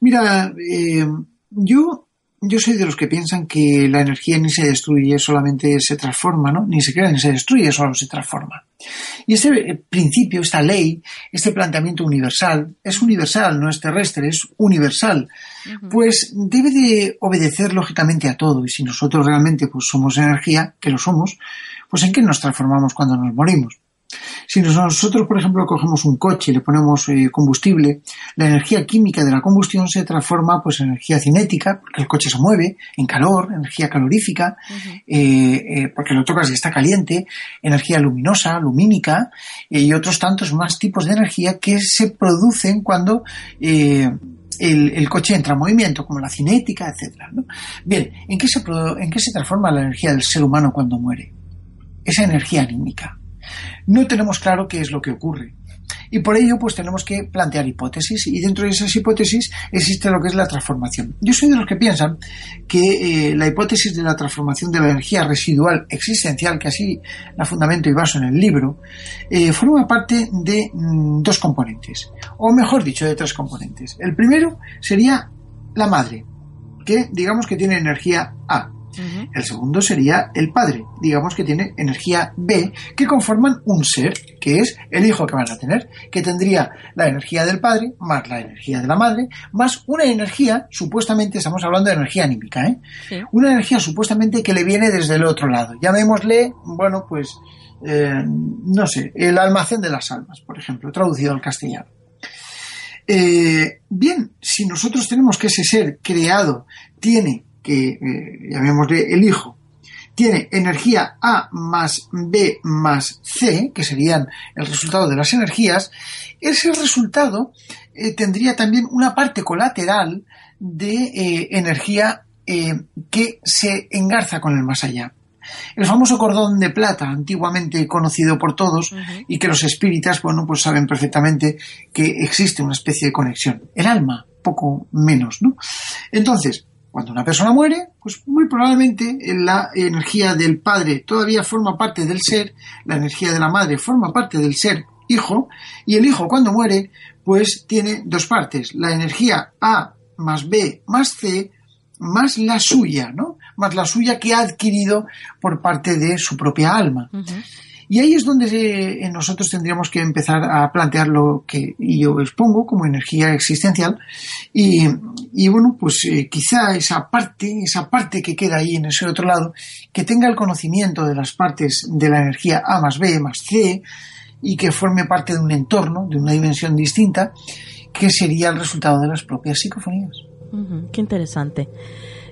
Mira, eh, yo, yo soy de los que piensan que la energía ni se destruye, solamente se transforma, ¿no? Ni se crea ni se destruye, solo se transforma. Y este principio, esta ley, este planteamiento universal, es universal, no es terrestre, es universal, pues debe de obedecer lógicamente a todo. Y si nosotros realmente pues, somos energía, que lo somos, pues ¿en qué nos transformamos cuando nos morimos? Si nosotros, por ejemplo, cogemos un coche y le ponemos eh, combustible, la energía química de la combustión se transforma pues, en energía cinética, porque el coche se mueve, en calor, energía calorífica, eh, eh, porque lo tocas y está caliente, energía luminosa, lumínica, y otros tantos más tipos de energía que se producen cuando el, coche entra en movimiento, como la cinética, etc. Bien, ¿en qué, se, ¿en qué se transforma la energía del ser humano cuando muere? Esa energía anímica. No tenemos claro qué es lo que ocurre. Y por ello, pues tenemos que plantear hipótesis, y dentro de esas hipótesis existe lo que es la transformación. Yo soy de los que piensan que eh, la hipótesis de la transformación de la energía residual existencial, que así la fundamento y baso en el libro, eh, forma parte de mm, dos componentes, o mejor dicho, de tres componentes. El primero sería la madre, que digamos que tiene energía A, el segundo sería el padre, digamos que tiene energía B, que conforman un ser, que es el hijo que van a tener, que tendría la energía del padre, más la energía de la madre, más una energía, supuestamente estamos hablando de energía anímica, ¿eh? Una energía supuestamente que le viene desde el otro lado. Llamémosle, bueno, pues, eh, no sé, el almacén de las almas, por ejemplo, traducido al castellano. Eh, bien, si nosotros tenemos que ese ser creado tiene que eh, llamémosle el hijo, tiene energía A más B más C, que serían el resultado de las energías, ese resultado eh, tendría también una parte colateral de eh, energía que se engarza con el más allá. El famoso cordón de plata, antiguamente conocido por todos, y que los espíritas, bueno, pues saben perfectamente que existe una especie de conexión. El alma, poco menos, ¿no? Entonces, cuando una persona muere, pues muy probablemente la energía del padre todavía forma parte del ser, la energía de la madre forma parte del ser hijo, y el hijo cuando muere, pues tiene dos partes, la energía A más B más C más la suya, ¿no? Más la suya que ha adquirido por parte de su propia alma. Y ahí es donde eh, nosotros tendríamos que empezar a plantear lo que yo expongo como energía existencial. Y, bueno, pues eh, quizá esa parte, esa parte que queda ahí en ese otro lado, que tenga el conocimiento de las partes de la energía A más B más C y que forme parte de un entorno, de una dimensión distinta, que sería el resultado de las propias psicofonías. qué interesante.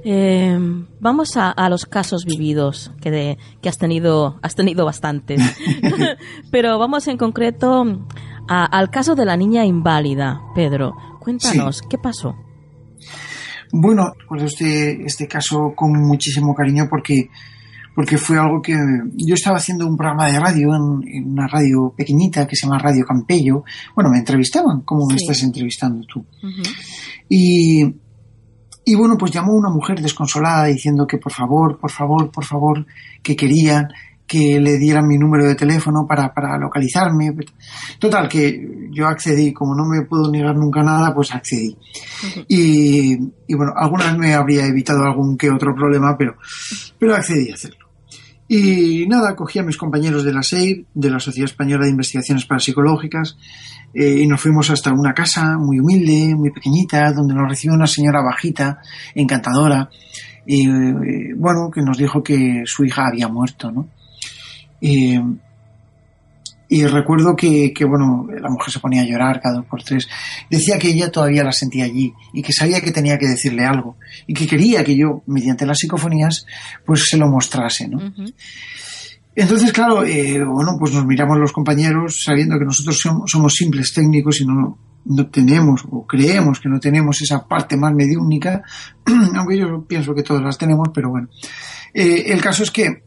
Eh, vamos a, los casos vividos, que, de, que has tenido, has tenido bastantes. Pero vamos en concreto al caso de la niña inválida, Pedro. Cuéntanos, ¿qué pasó? Bueno, pues este, este caso con muchísimo cariño porque, porque fue algo que yo estaba haciendo un programa de radio en, una radio pequeñita que se llama Radio Campello. Bueno, me entrevistaban, como me estás entrevistando tú. Y Y bueno, pues llamó una mujer desconsolada diciendo que por favor, por favor, por favor, que querían que le dieran mi número de teléfono para, para localizarme. Total, que yo accedí, como no me puedo negar nunca nada, pues accedí. y, y, bueno, alguna vez me habría evitado algún que otro problema, pero, pero accedí a hacerlo. Y nada, cogí a mis compañeros de la SEIR, de la Sociedad Española de Investigaciones Parapsicológicas, eh, y nos fuimos hasta una casa muy humilde, muy pequeñita, donde nos recibió una señora bajita, encantadora, y eh, bueno, que nos dijo que su hija había muerto, ¿no? Y recuerdo que, que, bueno, la mujer se ponía a llorar cada dos por tres. Decía que ella todavía la sentía allí y que sabía que tenía que decirle algo y que quería que yo, mediante las psicofonías, pues se lo mostrase, ¿no? Entonces, claro, eh, bueno, pues nos miramos los compañeros sabiendo que nosotros somos, somos, simples técnicos y no, no tenemos o creemos que no tenemos esa parte más mediúnica, aunque yo pienso que todas las tenemos, pero bueno. Eh, el caso es que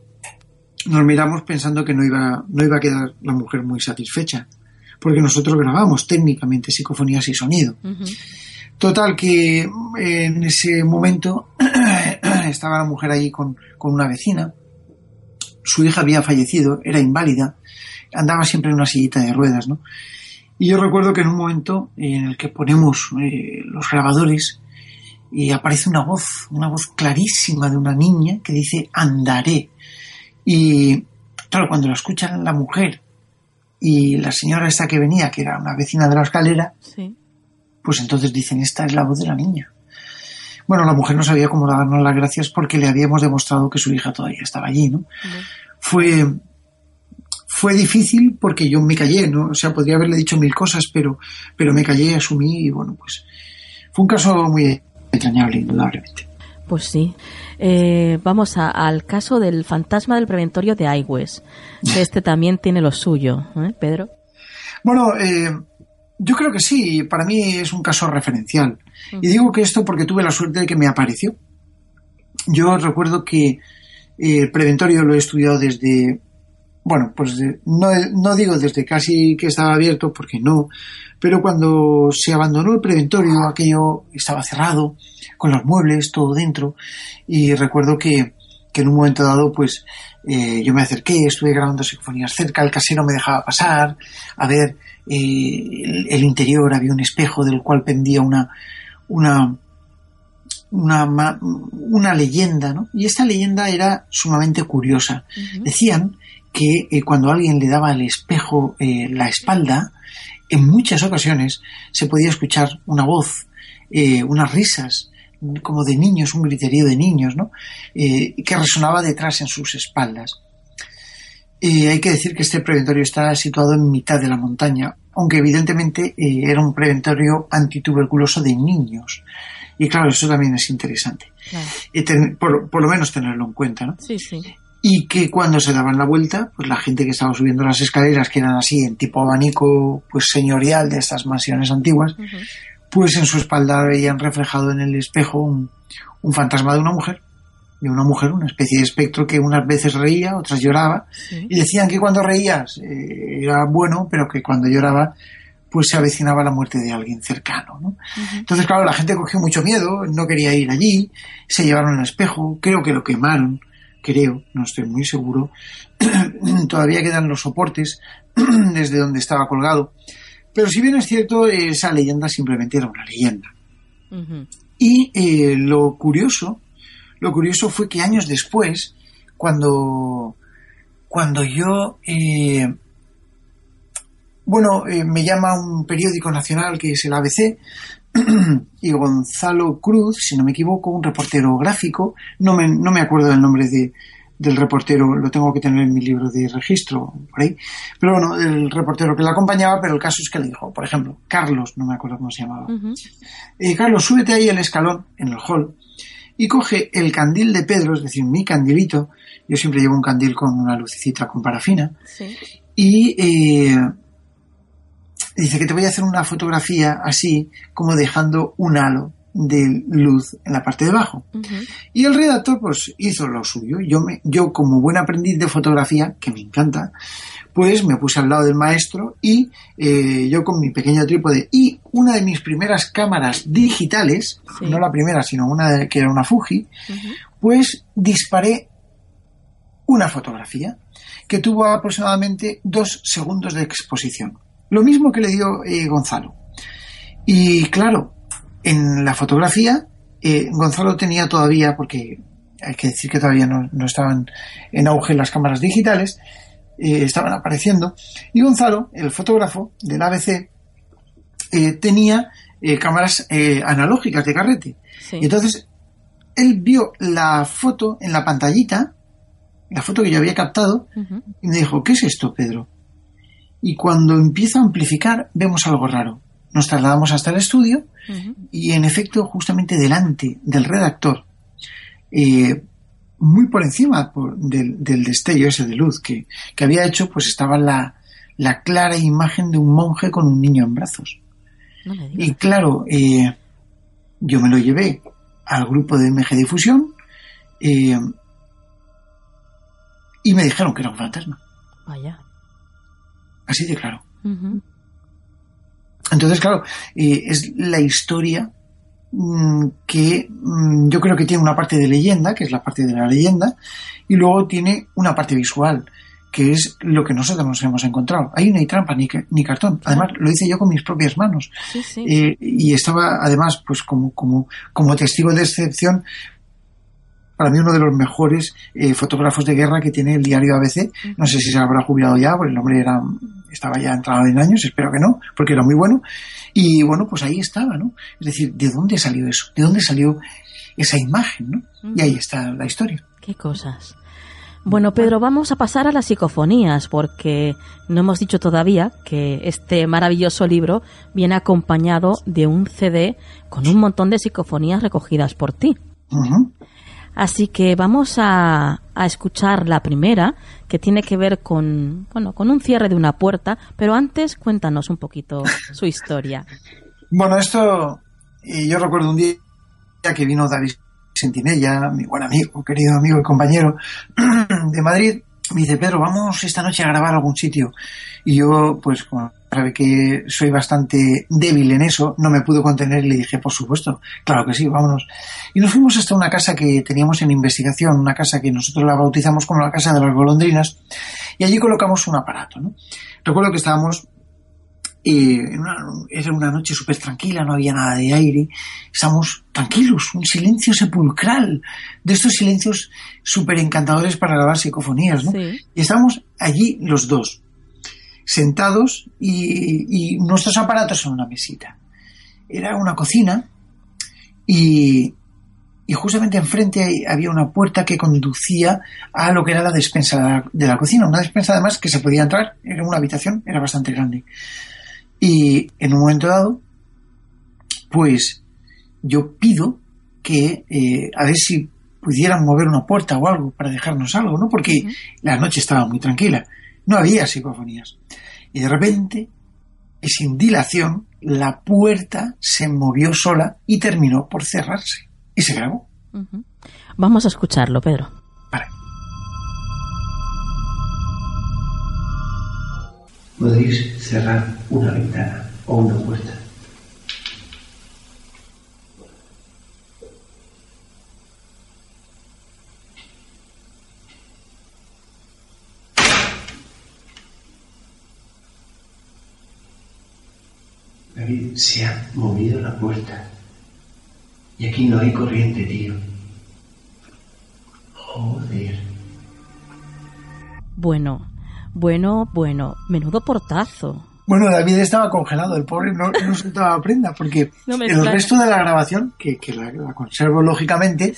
nos miramos pensando que no iba, no iba a quedar la mujer muy satisfecha, porque nosotros grabamos técnicamente psicofonías y sonido. Total, que eh, en ese momento estaba la mujer allí con, con una vecina, su hija había fallecido, era inválida, andaba siempre en una sillita de ruedas, ¿no? Y yo recuerdo que en un momento en el que ponemos eh, los grabadores y aparece una voz, una voz clarísima de una niña que dice andaré. Y claro, cuando lo escuchan la mujer y la señora esta que venía, que era una vecina de la escalera, pues entonces dicen, esta es la voz de la niña. Bueno, la mujer no sabía cómo darnos las gracias porque le habíamos demostrado que su hija todavía estaba allí, ¿no? Fue, fue difícil porque yo me callé, ¿no? O sea, podría haberle dicho mil cosas, pero, pero me callé, asumí y bueno, pues fue un caso muy entrañable, indudablemente. Pues sí. Eh, vamos a, al caso del fantasma del preventorio de Aigües. Este también tiene lo suyo, ¿eh, Pedro? Bueno, eh, yo creo que sí. Para mí es un caso referencial. Y digo que esto porque tuve la suerte de que me apareció. Yo recuerdo que el preventorio lo he estudiado desde, bueno, pues no, no digo desde casi que estaba abierto, porque no, pero cuando se abandonó el preventorio, aquello estaba cerrado, con los muebles, todo dentro, y recuerdo que, que en un momento dado, pues eh, yo me acerqué, estuve grabando psicofonías cerca, el casero me dejaba pasar, a ver eh, el, el, interior, había un espejo del cual pendía una, una, una, una leyenda, ¿no? Y esta leyenda era sumamente curiosa. Uh -huh. Decían que eh, cuando alguien le daba al espejo eh, la espalda, en muchas ocasiones se podía escuchar una voz, eh, unas risas, como de niños, un griterío de niños, ¿no? Que resonaba detrás en sus espaldas. Eh, hay que decir que este preventorio está situado en mitad de la montaña, aunque evidentemente eh, era un preventorio antituberculoso de niños. Y claro, eso también es interesante. Claro. Ten, por, por, lo menos tenerlo en cuenta, ¿no? Sí, sí. Y que cuando se daban la vuelta, pues la gente que estaba subiendo las escaleras, que eran así, en tipo abanico, pues señorial de estas mansiones antiguas, uh -huh. pues en su espalda veían reflejado en el espejo un, un fantasma de una mujer de una mujer, una especie de espectro que unas veces reía, otras lloraba, sí. y decían que cuando reías eh, era bueno, pero que cuando lloraba pues se avecinaba la muerte de alguien cercano. ¿no? Uh -huh. Entonces, claro, la gente cogió mucho miedo, no quería ir allí, se llevaron el espejo, creo que lo quemaron, creo, no estoy muy seguro, todavía quedan los soportes desde donde estaba colgado, pero si bien es cierto, esa leyenda simplemente era una leyenda. Uh -huh. Y eh, lo curioso lo curioso fue que años después, cuando, cuando yo, eh, bueno, eh, me llama un periódico nacional que es el ABC, y Gonzalo Cruz, si no me equivoco, un reportero gráfico, no me, no me acuerdo del nombre de, del reportero, lo tengo que tener en mi libro de registro, por ahí, pero bueno, el reportero que le acompañaba, pero el caso es que le dijo, por ejemplo, Carlos, no me acuerdo cómo se llamaba, uh -huh. eh, Carlos, súbete ahí el escalón, en el hall, y coge el candil de Pedro, es decir, mi candilito, yo siempre llevo un candil con una lucecita con parafina, sí. y eh, dice que te voy a hacer una fotografía así, como dejando un halo de luz en la parte de abajo. Y el redactor pues hizo lo suyo. Yo, me, yo como buen aprendiz de fotografía, que me encanta, pues me puse al lado del maestro y eh, yo con mi pequeño trípode y una de mis primeras cámaras digitales, no la primera, sino una que era una Fuji, pues disparé una fotografía que tuvo aproximadamente dos segundos de exposición. Lo mismo que le dio eh, Gonzalo. Y claro, en la fotografía, eh, Gonzalo tenía todavía, porque hay que decir que todavía no, estaban en auge las cámaras digitales, eh, estaban apareciendo, y Gonzalo, el fotógrafo del ABC, tenía cámaras analógicas de carrete. Y entonces, él vio la foto en la pantallita, la foto que yo había captado, y me dijo, ¿qué es esto, Pedro? Y cuando empieza a amplificar, vemos algo raro. Nos trasladamos hasta el estudio y, en efecto, justamente delante del redactor, eh, muy por encima del, destello ese de luz que, había hecho, pues estaba la, clara imagen de un monje con un niño en brazos. Y claro, eh, yo me lo llevé al grupo de MG Difusión eh, y me dijeron que era un fantasma. Vaya. Así de claro. Entonces, claro, eh, es la historia mm, que mm, yo creo que tiene una parte de leyenda, que es la parte de la leyenda, y luego tiene una parte visual, que es lo que nosotros nos hemos encontrado. Ahí no hay trampa ni, ni cartón. Además, lo hice yo con mis propias manos. Eh, y estaba, además, pues como, como, como testigo de excepción, para mí uno de los mejores eh, fotógrafos de guerra que tiene el diario ABC. No sé si se habrá jubilado ya, porque el hombre era, estaba ya entrado en años, espero que no, porque era muy bueno. Y bueno, pues ahí estaba, ¿no? Es decir, ¿de dónde salió eso? ¿De dónde salió esa imagen, ¿no? Y ahí está la historia. Qué cosas. Bueno, Pedro, vamos a pasar a las psicofonías, porque no hemos dicho todavía que este maravilloso libro viene acompañado de un CD con un montón de psicofonías recogidas por ti. Así que vamos a, escuchar la primera, que tiene que ver con, bueno, con un cierre de una puerta, pero antes cuéntanos un poquito su historia. Bueno, esto, y yo recuerdo un día que vino David Sentinella, mi buen amigo, querido amigo y compañero de Madrid, me dice, Pedro, vamos esta noche a grabar algún sitio. Y yo, pues, como sabe que soy bastante débil en eso, no me pude contener y le dije, por supuesto, claro que sí, vámonos. Y nos fuimos hasta una casa que teníamos en investigación, una casa que nosotros la bautizamos como la Casa de las Golondrinas, y allí colocamos un aparato, ¿no? Recuerdo que estábamos y era una noche súper tranquila, no había nada de aire. Estamos tranquilos, un silencio sepulcral, de estos silencios súper encantadores para grabar psicofonías, ¿no? Y estábamos allí los dos, sentados y, nuestros aparatos en una mesita. Era una cocina y, y justamente enfrente había una puerta que conducía a lo que era la despensa de la cocina. Una despensa además que se podía entrar, era una habitación, era bastante grande. Y en un momento dado, pues yo pido que eh, a ver si pudieran mover una puerta o algo para dejarnos algo, ¿no? Porque la noche estaba muy tranquila, no había psicofonías. Y de repente, sin dilación, la puerta se movió sola y terminó por cerrarse. Y se grabó. Vamos a escucharlo, Pedro. Podéis cerrar una ventana o una puerta. David, se ha movido la puerta. Y aquí no hay corriente, tío. Joder. Bueno, bueno, bueno, menudo portazo. Bueno, David estaba congelado, el pobre no, no soltaba prenda, porque el resto de la grabación, que, la, conservo lógicamente,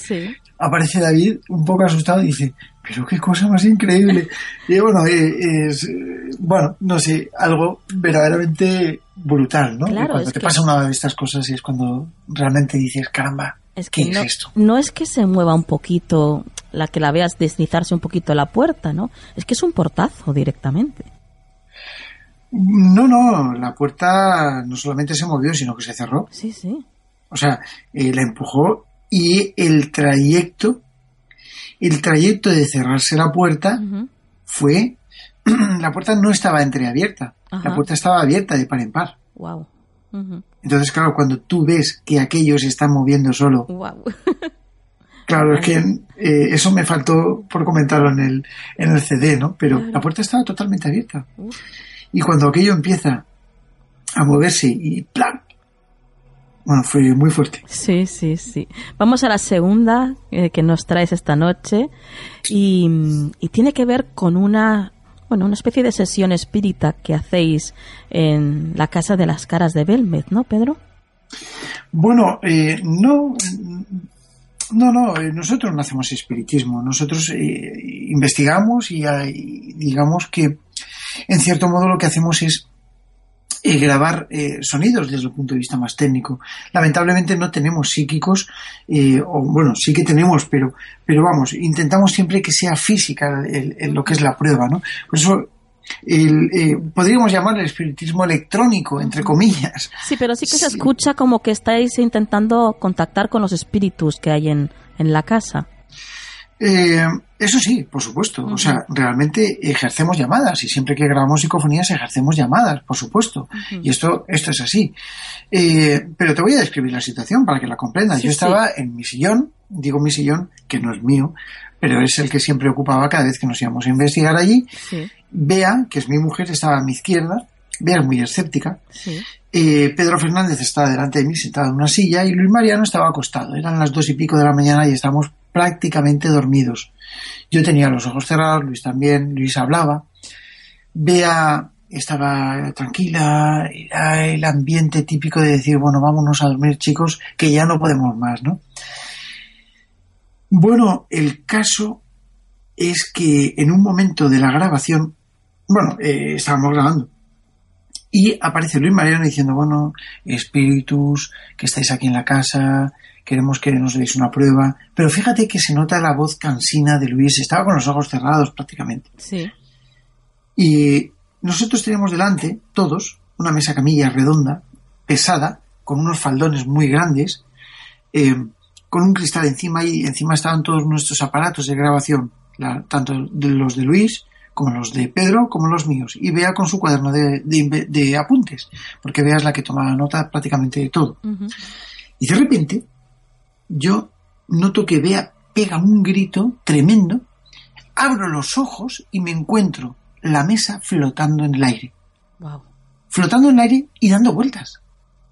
aparece David un poco asustado y dice, pero qué cosa más increíble. Y bueno, eh, es, bueno, no sé, algo verdaderamente brutal, ¿no? cuando te pasa una de estas cosas y es cuando realmente dices, caramba, es que no, es esto? No es que se mueva un poquito, la que la veas deslizarse un poquito la puerta, ¿no? Es que es un portazo directamente. No, no, la puerta no solamente se movió, sino que se cerró. Sí, sí. O sea, eh, la empujó y el trayecto, el trayecto de cerrarse la puerta fue, la puerta no estaba entreabierta, Ajá. la puerta estaba abierta de par en par. Wow. Entonces, claro, cuando tú ves que aquello se está moviendo solo, Wow. claro, es que eh, eso me faltó por comentarlo en el, en el CD, ¿no? Pero Claro. la puerta estaba totalmente abierta. Y cuando aquello empieza a moverse y ¡plan! Bueno, fue muy fuerte. Sí, sí, sí. Vamos a la segunda eh, que nos traes esta noche y, y tiene que ver con una, bueno, una especie de sesión espírita que hacéis en la casa de las caras de Belmez, ¿no, Pedro? Bueno, eh, no, no, no, eh, nosotros no hacemos espiritismo, nosotros eh, investigamos y, ah, y digamos que en cierto modo lo que hacemos es eh, grabar eh, sonidos desde el punto de vista más técnico. Lamentablemente no tenemos psíquicos, eh, o bueno, sí que tenemos, pero, pero vamos, intentamos siempre que sea física lo que es la prueba, ¿no? Por eso el, eh, podríamos llamarle espiritismo electrónico, entre comillas. Sí, pero sí que se escucha como que estáis intentando contactar con los espíritus que hay en, en la casa. Eh, eso sí, por supuesto. O sea, realmente ejercemos llamadas y siempre que grabamos psicofonías ejercemos llamadas, por supuesto. Y esto, esto es así. Eh, pero te voy a describir la situación para que la comprendas. Sí, Yo estaba en mi sillón, digo mi sillón, que no es mío, pero es el que siempre ocupaba cada vez que nos íbamos a investigar allí. Sí, Bea, que es mi mujer, estaba a mi izquierda. Bea es muy escéptica. sí. Eh, Pedro Fernández estaba delante de mí sentado en una silla y Luis Mariano estaba acostado. Eran las dos y pico de la mañana y estábamos prácticamente dormidos. Yo tenía los ojos cerrados, Luis también, Luis hablaba. Bea estaba tranquila, era el ambiente típico de decir, bueno, vámonos a dormir chicos, que ya no podemos más, ¿no? Bueno, el caso es que en un momento de la grabación, bueno, eh, estábamos grabando, y aparece Luis Mariano diciendo, bueno, espíritus, que estáis aquí en la casa, queremos que nos deis una prueba. Pero fíjate que se nota la voz cansina de Luis, estaba con los ojos cerrados prácticamente. Sí. Y nosotros tenemos delante, todos, una mesa camilla redonda, pesada, con unos faldones muy grandes, eh, con un cristal encima y encima estaban todos nuestros aparatos de grabación, la- tanto de los de Luis como los de Pedro como los míos. Y Bea con su cuaderno de, de inve- de apuntes, porque Bea es la que toma nota prácticamente de todo. Y de repente, yo noto que Bea pega un grito tremendo, abro los ojos y me encuentro la mesa flotando en el aire. Wow. Flotando en el aire y dando vueltas.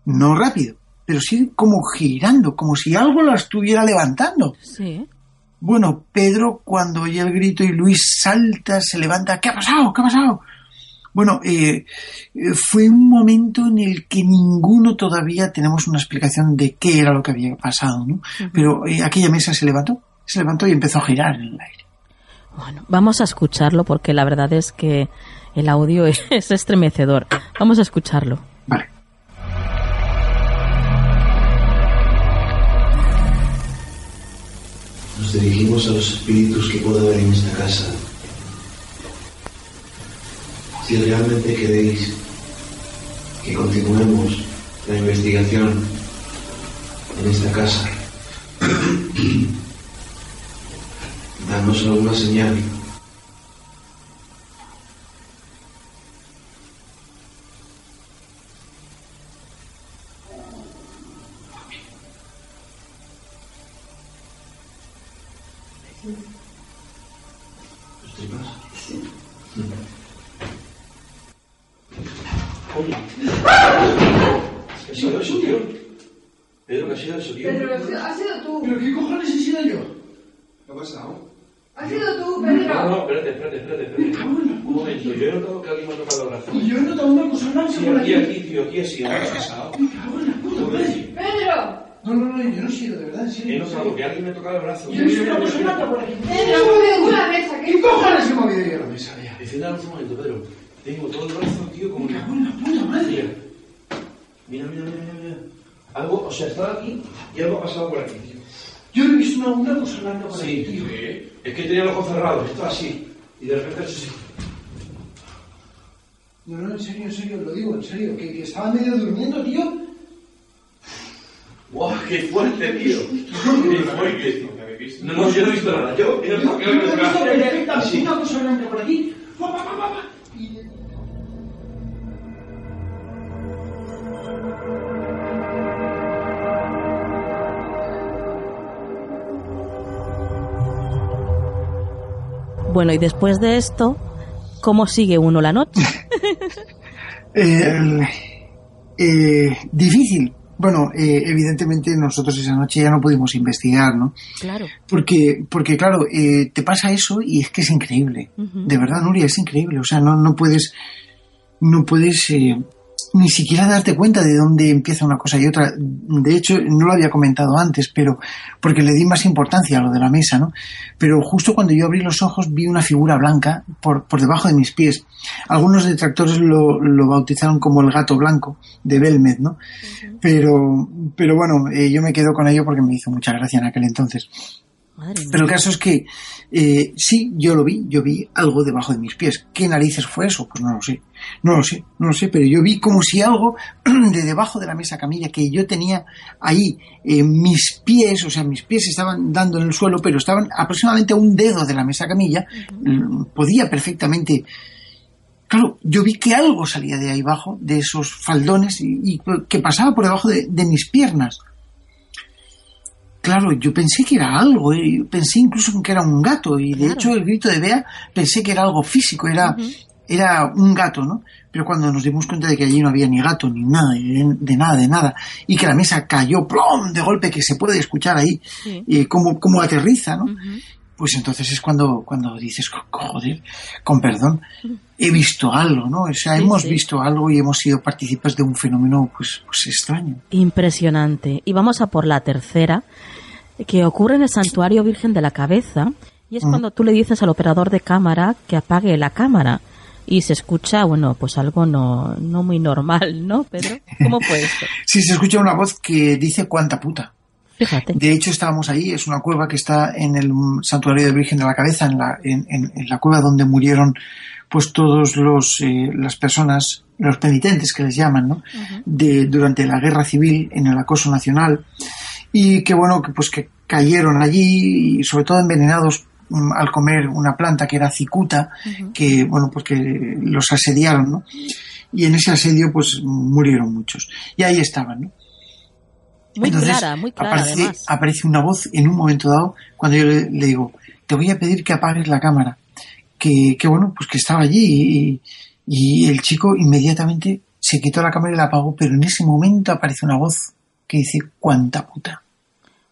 No rápido, pero sí como girando, como si algo la estuviera levantando. Sí. Bueno, Pedro cuando oye el grito y Luis salta, se levanta, ¿qué ha pasado? ¿Qué ha pasado? Bueno, eh, eh, fue un momento en el que ninguno todavía tenemos una explicación de qué era lo que había pasado, ¿no? Pero eh, aquella mesa se levantó, se levantó y empezó a girar en el aire. Bueno, vamos a escucharlo porque la verdad es que el audio es estremecedor. Vamos a escucharlo. Vale. Nos dirigimos a los espíritus que pueda haber en esta casa. Si realmente queréis que continuemos la investigación en esta casa, danos alguna señal. ¿Qué ha sido eso, tío? Pedro, ¿qué ha sido eso, tío? Pedro, has sido tú. ¿Pero qué cojones he sido yo? ¿Qué ha pasado? Has sido tú, No, Pedro. no, espérate, espérate, espérate. espérate. Un momento, yo he notado que alguien me ha tocado el brazo. yo he notado una cosa blanca Sí, aquí, aquí, tío, aquí ha sido. ¿Qué ha pasado? Pedro. No, no, no, yo no he sido, de verdad, en He notado que alguien me ha tocado el brazo. Yo he visto una cosa por aquí. Pedro, una mesa. ¿Qué ¿Qué cojones he movido yo la mesa, ya? Encienda un momento, Pedro. Tengo todo el brazo, tío, como en la puta madre. Mira, mira, mira, mira, mira. Algo, o sea, estaba aquí y algo ha pasado por aquí, tío. Yo he visto una, una cosa blanca por Sí, aquí, tío. Es que tenía los ojos cerrados, estaba así. Y de repente eso sí. No, no, en serio, en serio, lo digo, en serio, que, que estaba medio durmiendo, tío. ¡Guau! Qué fuerte, tío. Qué fuerte. No, no, yo no he visto nada. Yo, yo que se va. Perfectamente, una cosa grande por aquí. Pa, pa, pa, pa, pa. Bueno, y después de esto, ¿cómo sigue uno la noche? Eh, eh, difícil. Bueno, eh, evidentemente nosotros esa noche ya no pudimos investigar, ¿no? Claro. Porque, porque claro, te pasa eso y es que es increíble. De verdad, Nuria, es increíble. O sea, no, no puedes, no puedes ni siquiera darte cuenta de dónde empieza una cosa y otra. De hecho, no lo había comentado antes, pero porque le di más importancia a lo de la mesa, ¿no? Pero justo cuando yo abrí los ojos vi una figura blanca por, por debajo de mis pies. Algunos detractores lo, lo bautizaron como el gato blanco de Belmed, ¿no? Pero, pero bueno, eh, yo me quedo con ello porque me hizo mucha gracia en aquel entonces. Madre mía. Pero el caso es que eh, sí, yo lo vi, yo vi algo debajo de mis pies. ¿Qué narices fue eso? Pues no lo sé, no lo sé, no lo sé, pero yo vi como si algo de debajo de la mesa camilla que yo tenía ahí, eh, mis pies, o sea, mis pies estaban dando en el suelo, pero estaban aproximadamente a un dedo de la mesa camilla, podía perfectamente... Claro, yo vi que algo salía de ahí abajo, de esos faldones, y, y que pasaba por debajo de- de mis piernas. Claro, yo pensé que era algo, eh, pensé incluso que era un gato y de Claro. hecho el grito de Bea pensé que era algo físico, era, era un gato, ¿no? Pero cuando nos dimos cuenta de que allí no había ni gato, ni nada, de, nada, de nada, y que la mesa cayó, plom, de golpe, que se puede escuchar ahí, Sí. eh, como, como aterriza, ¿no? Pues entonces es cuando, cuando dices, "Jo- joder, con perdón, he visto algo, ¿no? O sea, Sí, hemos sí. visto algo y hemos sido partícipes de un fenómeno, pues, pues extraño. Impresionante. Y vamos a por la tercera, que ocurre en el Santuario Virgen de la Cabeza, y es Mm. cuando tú le dices al operador de cámara que apague la cámara. Y se escucha, bueno, pues algo no, no muy normal, ¿no, Pedro? ¿Cómo fue esto? Sí, se escucha una voz que dice cuánta puta. Fíjate. De hecho, estábamos ahí, es una cueva que está en el santuario de Virgen de la Cabeza, en la, en, en- en la cueva donde murieron pues todos los eh, las personas, los penitentes que les llaman, ¿no? De, durante la guerra civil en el acoso nacional y que bueno, que pues que cayeron allí y sobre todo envenenados mm, al comer una planta que era cicuta, que bueno, pues que los asediaron, ¿no? Y en ese asedio pues murieron muchos. Y ahí estaban, ¿no? Muy Entonces, clara, muy clara aparece, además. aparece una voz en un momento dado cuando yo le, le digo, te voy a pedir que apagues la cámara. Que, que bueno, pues que estaba allí y, y el chico inmediatamente se quitó la cámara y la apagó, pero en ese momento aparece una voz que dice, cuánta puta.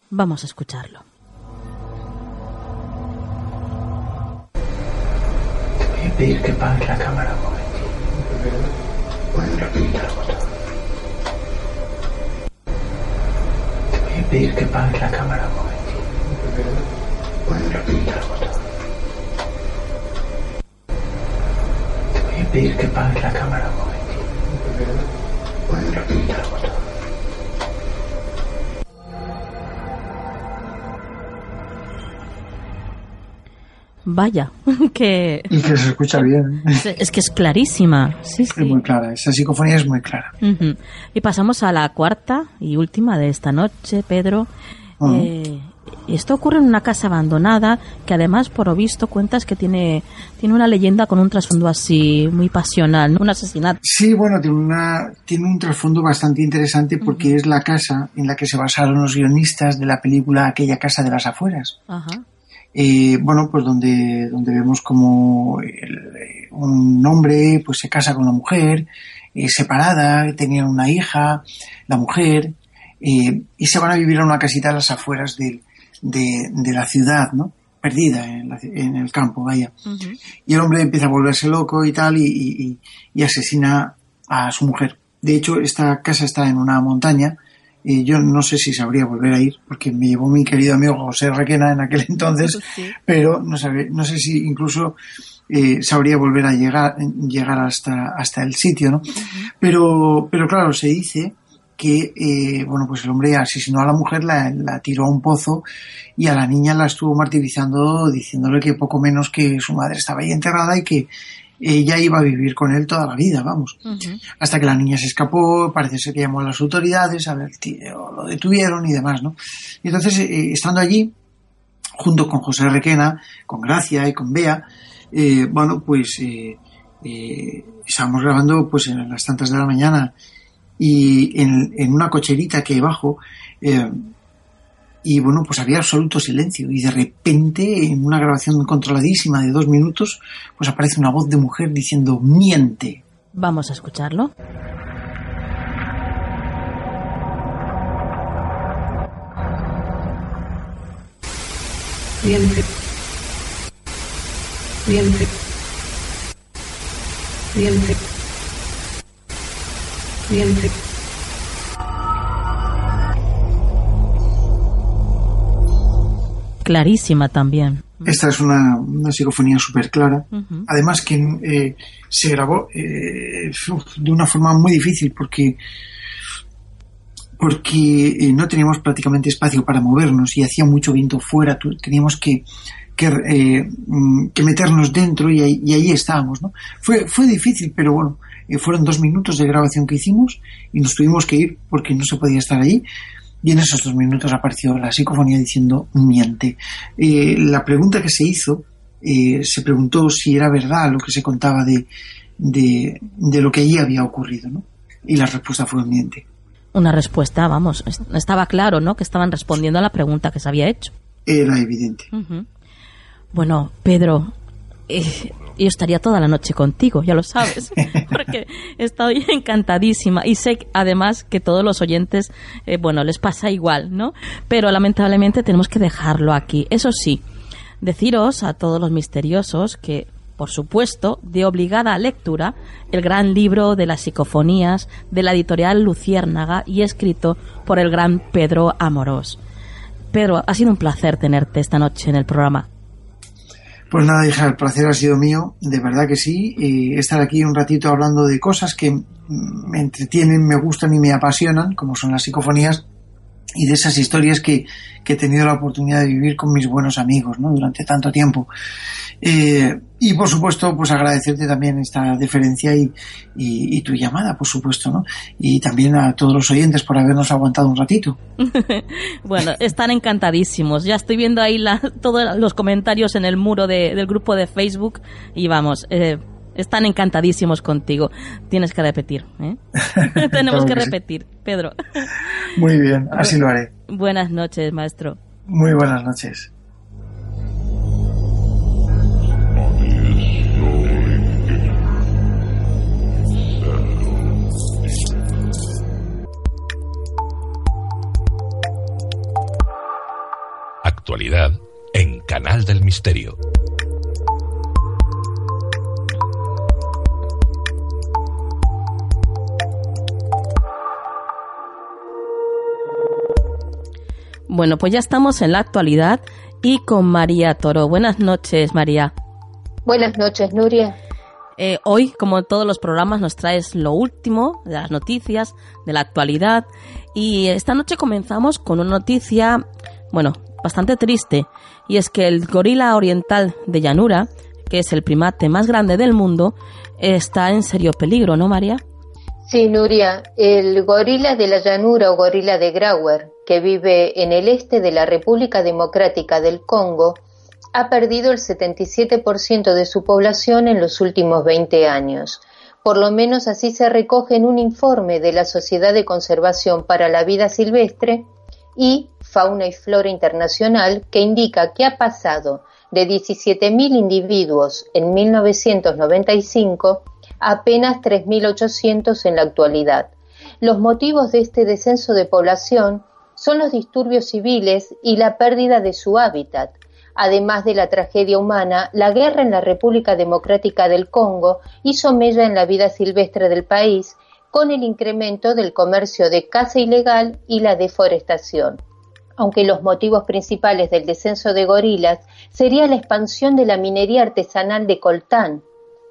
Vamos a escucharlo. Te voy a pedir que apagues la cámara un momentito. Bueno, pedir que la cámara un momentito. Bueno, repite el botón. Te voy que la cámara un. Bueno, repite el botón. Vaya, que Y que se escucha bien. es que es clarísima. Sí, Es muy clara, esa psicofonía es muy clara. Y pasamos a la cuarta y última de esta noche, Pedro. Eh, esto ocurre en una casa abandonada que además, por lo visto, cuentas que tiene, tiene una leyenda con un trasfondo así muy pasional, ¿no? un asesinato. Sí, bueno, tiene, una, tiene un trasfondo bastante interesante porque es la casa en la que se basaron los guionistas de la película Aquella casa de las afueras. Ajá. Eh, bueno, pues donde, donde vemos como el- un hombre pues se casa con una mujer eh, separada, tenían una hija, la mujer, eh, y se van a vivir a una casita a las afueras de, de la ciudad, ¿no? Perdida en, la en el campo, vaya. Y el hombre empieza a volverse loco y tal, y- y asesina a su mujer. De hecho, esta casa está en una montaña. Y yo no sé si sabría volver a ir, porque me llevó mi querido amigo José Requena en aquel entonces, Sí. pero no, sabe, no sé si incluso eh, sabría volver a llegar, llegar hasta, hasta el sitio, ¿no? Pero, pero claro, se dice que, eh, bueno, pues el hombre asesinó a la mujer, la, la tiró a un pozo y a la niña la estuvo martirizando diciéndole que poco menos que su madre estaba ahí enterrada y que, ella iba a vivir con él toda la vida, vamos. Hasta que la niña se escapó, parece ser que llamó a las autoridades, a ver, tío, lo detuvieron y demás, ¿no? Y entonces, eh, estando allí, junto con José Requena, con Gracia y con Bea, eh, bueno, pues eh, estábamos grabando pues en las tantas de la mañana y en, en una cocherita que hay bajo, eh, y bueno, pues había absoluto silencio y de repente en una grabación controladísima de dos minutos, pues aparece una voz de mujer diciendo miente. Vamos a escucharlo. Miente. Miente. Miente. Miente. Clarísima también. Esta es una, una psicofonía súper clara. Además que eh, se grabó eh, de una forma muy difícil porque porque eh, no teníamos prácticamente espacio para movernos y hacía mucho viento fuera. Teníamos que que, mm, que meternos dentro y ahí, y ahí estábamos. ¿no? Fue, fue difícil, pero bueno, fueron dos minutos de grabación que hicimos y nos tuvimos que ir porque no se podía estar allí. Y en esos dos minutos apareció la psicofonía diciendo miente. Eh, la pregunta que se hizo, eh, se preguntó si era verdad lo que se contaba de, de, de lo que allí había ocurrido, ¿no? Y la respuesta fue miente. Una respuesta, vamos, es- estaba claro, ¿no? Que estaban respondiendo a la pregunta que se había hecho. Era evidente. Bueno, Pedro, eh, yo estaría toda la noche contigo, ya lo sabes, porque estoy encantadísima y sé además que todos los oyentes, eh, bueno, les pasa igual, ¿no? Pero lamentablemente tenemos que dejarlo aquí. Eso sí, deciros a todos los misteriosos que, por supuesto, de obligada lectura, el gran libro de las psicofonías de la editorial Luciérnaga y escrito por el gran Pedro Amorós. Pedro, ha sido un placer tenerte esta noche en el programa. Pues nada, hija, el placer ha sido mío, de verdad que sí. eh, estar aquí un ratito hablando de cosas que mm, me entretienen, me gustan y me apasionan, como son las psicofonías, y de esas historias que, que he tenido la oportunidad de vivir con mis buenos amigos, ¿no? Durante tanto tiempo. Eh, y por supuesto, pues agradecerte también esta deferencia y, y, y tu llamada, por supuesto, ¿no? Y también a todos los oyentes por habernos aguantado un ratito. Bueno, están encantadísimos. Ya estoy viendo ahí la- todos los comentarios en el muro de- del grupo de Facebook y vamos, eh, están encantadísimos contigo. Tienes que repetir, ¿eh? Tenemos que repetir, Pedro. Muy bien, así lo haré. Buenas noches, maestro. Muy buenas noches. Actualidad en Canal del Misterio. Bueno, pues ya estamos en la actualidad y con María Toro. Buenas noches, María. Buenas noches, Nuria. Eh, hoy, como en todos los programas, nos traes lo último de las noticias, de la actualidad. Y esta noche comenzamos con una noticia, bueno, bastante triste. Y es que el gorila oriental de llanura, que es el primate más grande del mundo, está en serio peligro, ¿no, María? Sí, Nuria, el gorila de la llanura o gorila de Grauer, que vive en el este de la República Democrática del Congo, ha perdido el 77% de su población en los últimos 20 años. Por lo menos así se recoge en un informe de la Sociedad de Conservación para la Vida Silvestre y Fauna y Flora Internacional, que indica que ha pasado de 17.000 individuos en 1995 a apenas 3.800 en la actualidad. Los motivos de este descenso de población son los disturbios civiles y la pérdida de su hábitat. Además de la tragedia humana, la guerra en la República Democrática del Congo hizo mella en la vida silvestre del país con el incremento del comercio de caza ilegal y la deforestación. Aunque los motivos principales del descenso de gorilas sería la expansión de la minería artesanal de coltán,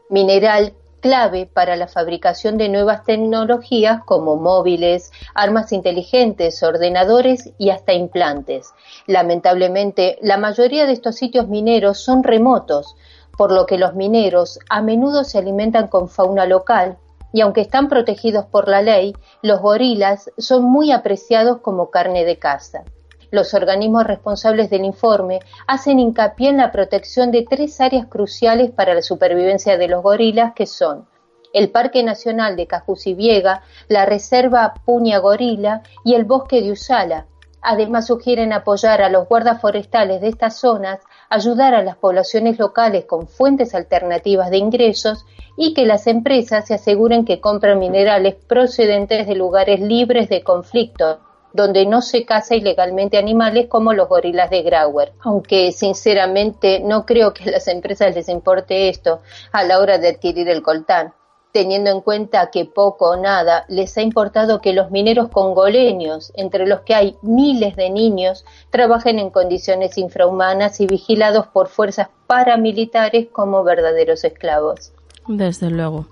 mineral clave para la fabricación de nuevas tecnologías como móviles, armas inteligentes, ordenadores y hasta implantes. Lamentablemente, la mayoría de estos sitios mineros son remotos, por lo que los mineros a menudo se alimentan con fauna local y aunque están protegidos por la ley, los gorilas son muy apreciados como carne de caza. Los organismos responsables del informe hacen hincapié en la protección de tres áreas cruciales para la supervivencia de los gorilas que son el Parque Nacional de Cajusiviega, la Reserva Puña Gorila y el Bosque de Usala. Además sugieren apoyar a los guardas forestales de estas zonas, ayudar a las poblaciones locales con fuentes alternativas de ingresos y que las empresas se aseguren que compran minerales procedentes de lugares libres de conflicto, donde no se caza ilegalmente animales como los gorilas de Grauer. Aunque sinceramente no creo que a las empresas les importe esto a la hora de adquirir el coltán teniendo en cuenta que poco o nada les ha importado que los mineros congoleños, entre los que hay miles de niños, trabajen en condiciones infrahumanas y vigilados por fuerzas paramilitares como verdaderos esclavos. Desde luego.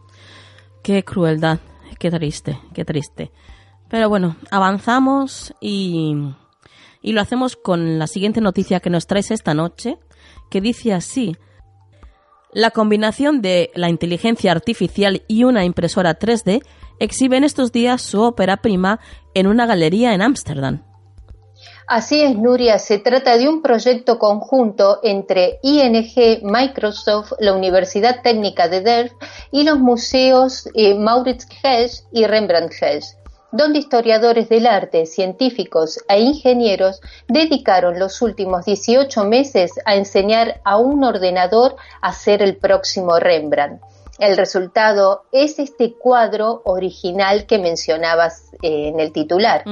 Qué crueldad, qué triste, qué triste. Pero bueno, avanzamos y, y lo hacemos con la siguiente noticia que nos traes esta noche, que dice así. La combinación de la inteligencia artificial y una impresora 3D exhibe en estos días su ópera prima en una galería en Ámsterdam. Así es, Nuria, se trata de un proyecto conjunto entre ING, Microsoft, la Universidad Técnica de Delft y los museos eh, Maurits Hess y Rembrandt Hess donde historiadores del arte, científicos e ingenieros dedicaron los últimos 18 meses a enseñar a un ordenador a ser el próximo Rembrandt. El resultado es este cuadro original que mencionabas eh, en el titular,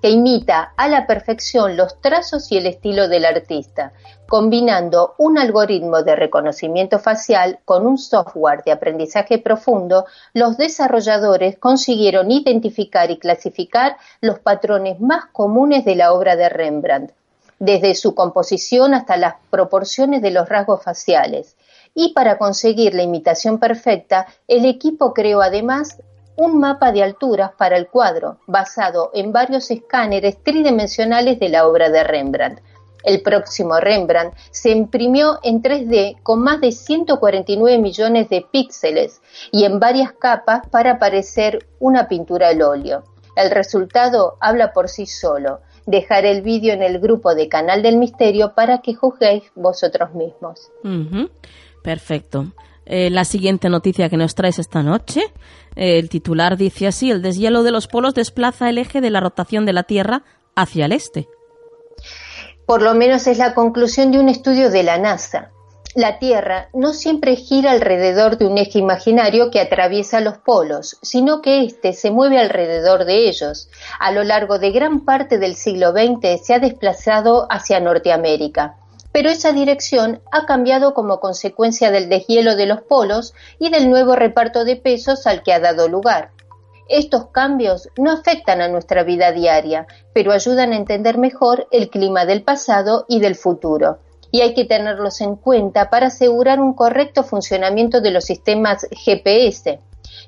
que imita a la perfección los trazos y el estilo del artista, combinando un algoritmo de reconocimiento facial con un software de aprendizaje profundo, los desarrolladores consiguieron identificar y clasificar los patrones más comunes de la obra de Rembrandt, desde su composición hasta las proporciones de los rasgos faciales y para conseguir la imitación perfecta, el equipo creó además un mapa de alturas para el cuadro, basado en varios escáneres tridimensionales de la obra de Rembrandt. El próximo Rembrandt se imprimió en 3D con más de 149 millones de píxeles y en varias capas para parecer una pintura al óleo. El resultado habla por sí solo. Dejaré el vídeo en el grupo de Canal del Misterio para que juzguéis vosotros mismos. Perfecto. Eh, la siguiente noticia que nos traes esta noche, eh, el titular dice así, el deshielo de los polos desplaza el eje de la rotación de la Tierra hacia el este. Por lo menos es la conclusión de un estudio de la NASA. La Tierra no siempre gira alrededor de un eje imaginario que atraviesa los polos, sino que éste se mueve alrededor de ellos. A lo largo de gran parte del siglo XX se ha desplazado hacia Norteamérica pero esa dirección ha cambiado como consecuencia del deshielo de los polos y del nuevo reparto de pesos al que ha dado lugar. Estos cambios no afectan a nuestra vida diaria, pero ayudan a entender mejor el clima del pasado y del futuro. Y hay que tenerlos en cuenta para asegurar un correcto funcionamiento de los sistemas GPS.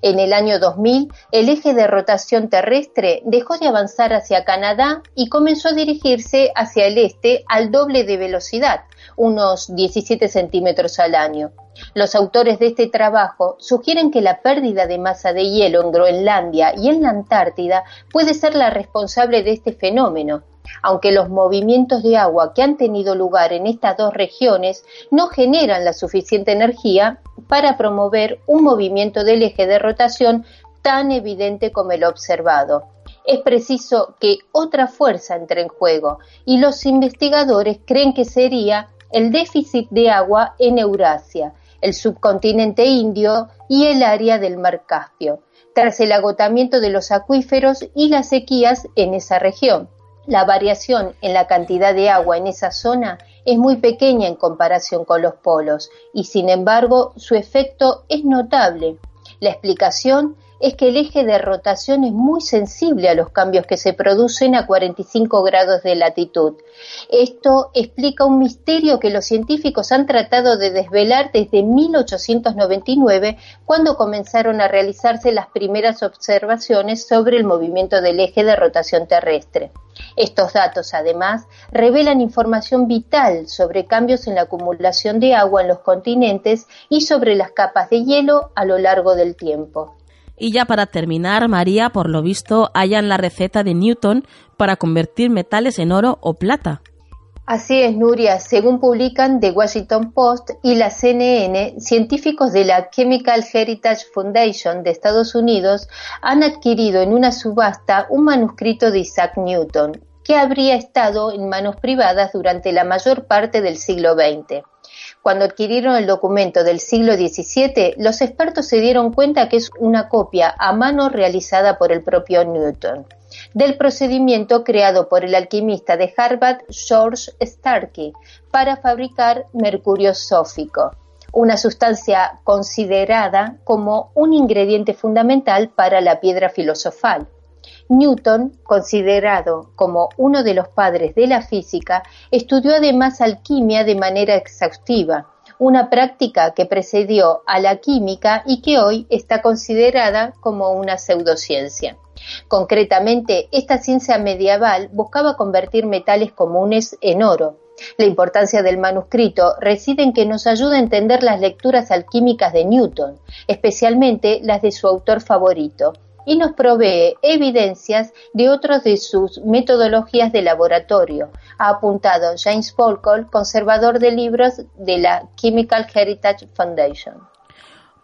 En el año 2000, el eje de rotación terrestre dejó de avanzar hacia Canadá y comenzó a dirigirse hacia el este al doble de velocidad, unos 17 centímetros al año. Los autores de este trabajo sugieren que la pérdida de masa de hielo en Groenlandia y en la Antártida puede ser la responsable de este fenómeno, aunque los movimientos de agua que han tenido lugar en estas dos regiones no generan la suficiente energía para promover un movimiento del eje de rotación tan evidente como el observado. Es preciso que otra fuerza entre en juego y los investigadores creen que sería el déficit de agua en Eurasia, el subcontinente indio y el área del mar Caspio, tras el agotamiento de los acuíferos y las sequías en esa región. La variación en la cantidad de agua en esa zona es muy pequeña en comparación con los polos y sin embargo su efecto es notable. La explicación es que el eje de rotación es muy sensible a los cambios que se producen a 45 grados de latitud. Esto explica un misterio que los científicos han tratado de desvelar desde 1899, cuando comenzaron a realizarse las primeras observaciones sobre el movimiento del eje de rotación terrestre. Estos datos, además, revelan información vital sobre cambios en la acumulación de agua en los continentes y sobre las capas de hielo a lo largo del tiempo. Y ya para terminar, María, por lo visto, hallan la receta de Newton para convertir metales en oro o plata. Así es, Nuria. Según publican The Washington Post y la CNN, científicos de la Chemical Heritage Foundation de Estados Unidos han adquirido en una subasta un manuscrito de Isaac Newton, que habría estado en manos privadas durante la mayor parte del siglo XX. Cuando adquirieron el documento del siglo XVII, los expertos se dieron cuenta que es una copia a mano realizada por el propio Newton del procedimiento creado por el alquimista de Harvard George Starkey para fabricar mercurio sófico, una sustancia considerada como un ingrediente fundamental para la piedra filosofal. Newton, considerado como uno de los padres de la física, estudió además alquimia de manera exhaustiva, una práctica que precedió a la química y que hoy está considerada como una pseudociencia. Concretamente, esta ciencia medieval buscaba convertir metales comunes en oro. La importancia del manuscrito reside en que nos ayuda a entender las lecturas alquímicas de Newton, especialmente las de su autor favorito, y nos provee evidencias de otros de sus metodologías de laboratorio, ha apuntado James Polkol, conservador de libros de la Chemical Heritage Foundation.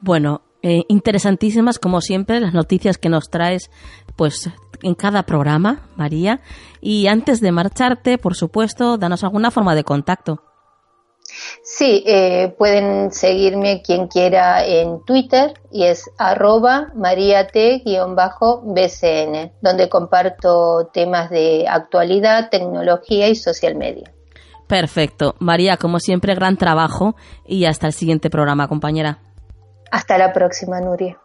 Bueno, eh, interesantísimas como siempre las noticias que nos traes pues en cada programa, María. Y antes de marcharte, por supuesto, danos alguna forma de contacto. Sí, eh, pueden seguirme quien quiera en Twitter y es arroba mariate-bcn, donde comparto temas de actualidad, tecnología y social media. Perfecto. María, como siempre, gran trabajo y hasta el siguiente programa, compañera. Hasta la próxima, Nuria.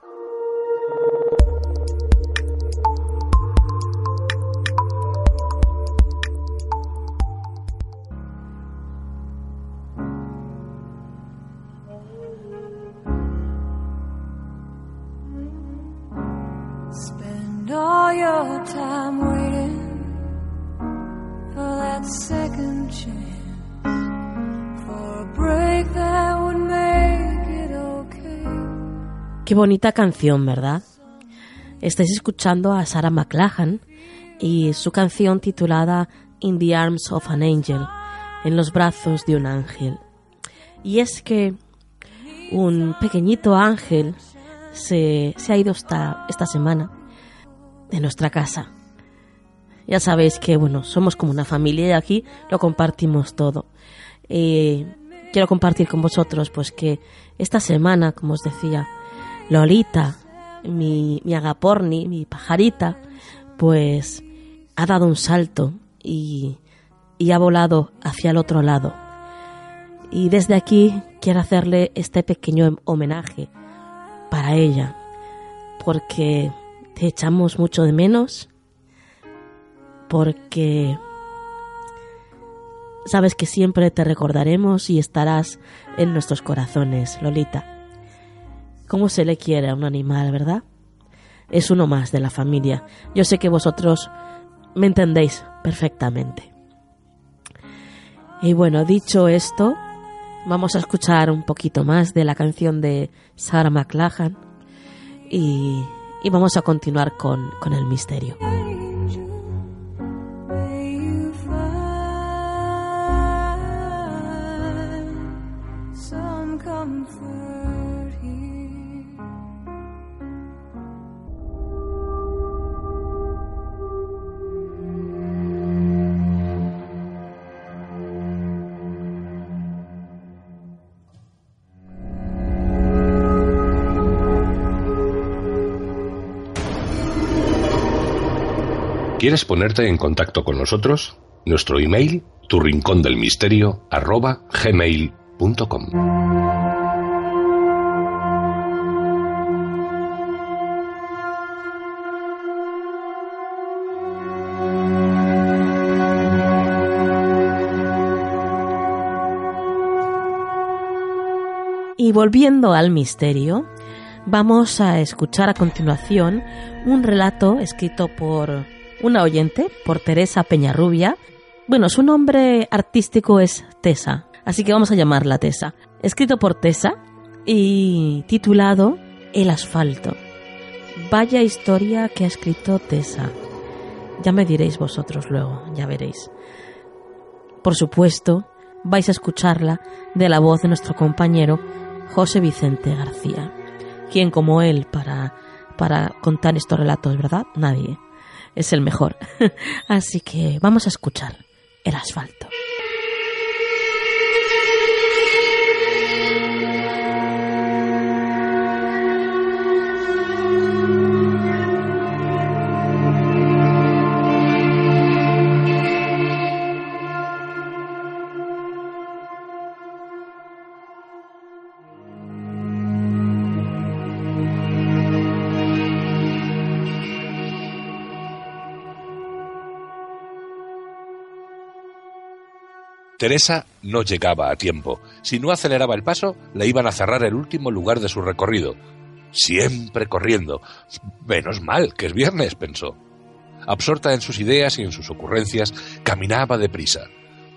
Qué bonita canción, ¿verdad? Estáis escuchando a Sarah McLachlan y su canción titulada In the Arms of an Angel, en los brazos de un ángel. Y es que un pequeñito ángel se, ha ido esta, esta semana de nuestra casa. Ya sabéis que, bueno, somos como una familia y aquí lo compartimos todo. Quiero compartir con vosotros, pues que esta semana, como os decía, Lolita, mi, mi agaporni, mi pajarita, pues ha dado un salto y, y ha volado hacia el otro lado. Y desde aquí quiero hacerle este pequeño homenaje para ella, porque te echamos mucho de menos, porque sabes que siempre te recordaremos y estarás en nuestros corazones, Lolita. ¿Cómo se le quiere a un animal, verdad? Es uno más de la familia. Yo sé que vosotros me entendéis perfectamente. Y bueno, dicho esto, vamos a escuchar un poquito más de la canción de Sarah McLachlan y, y vamos a continuar con, con el misterio. ¿Quieres ponerte en contacto con nosotros? Nuestro email, tu rincón del misterio, arroba gmail.com. Y volviendo al misterio, vamos a escuchar a continuación un relato escrito por una oyente, por Teresa Peñarrubia. Bueno, su nombre artístico es Tesa, así que vamos a llamarla Tesa. Escrito por Tesa y titulado El asfalto. Vaya historia que ha escrito Tesa. Ya me diréis vosotros luego, ya veréis. Por supuesto, vais a escucharla de la voz de nuestro compañero José Vicente García. ¿Quién como él para, para contar estos relatos, verdad? Nadie. Es el mejor. Así que vamos a escuchar el asfalto. Teresa no llegaba a tiempo. Si no aceleraba el paso, le iban a cerrar el último lugar de su recorrido. Siempre corriendo. Menos mal que es viernes, pensó. Absorta en sus ideas y en sus ocurrencias, caminaba deprisa.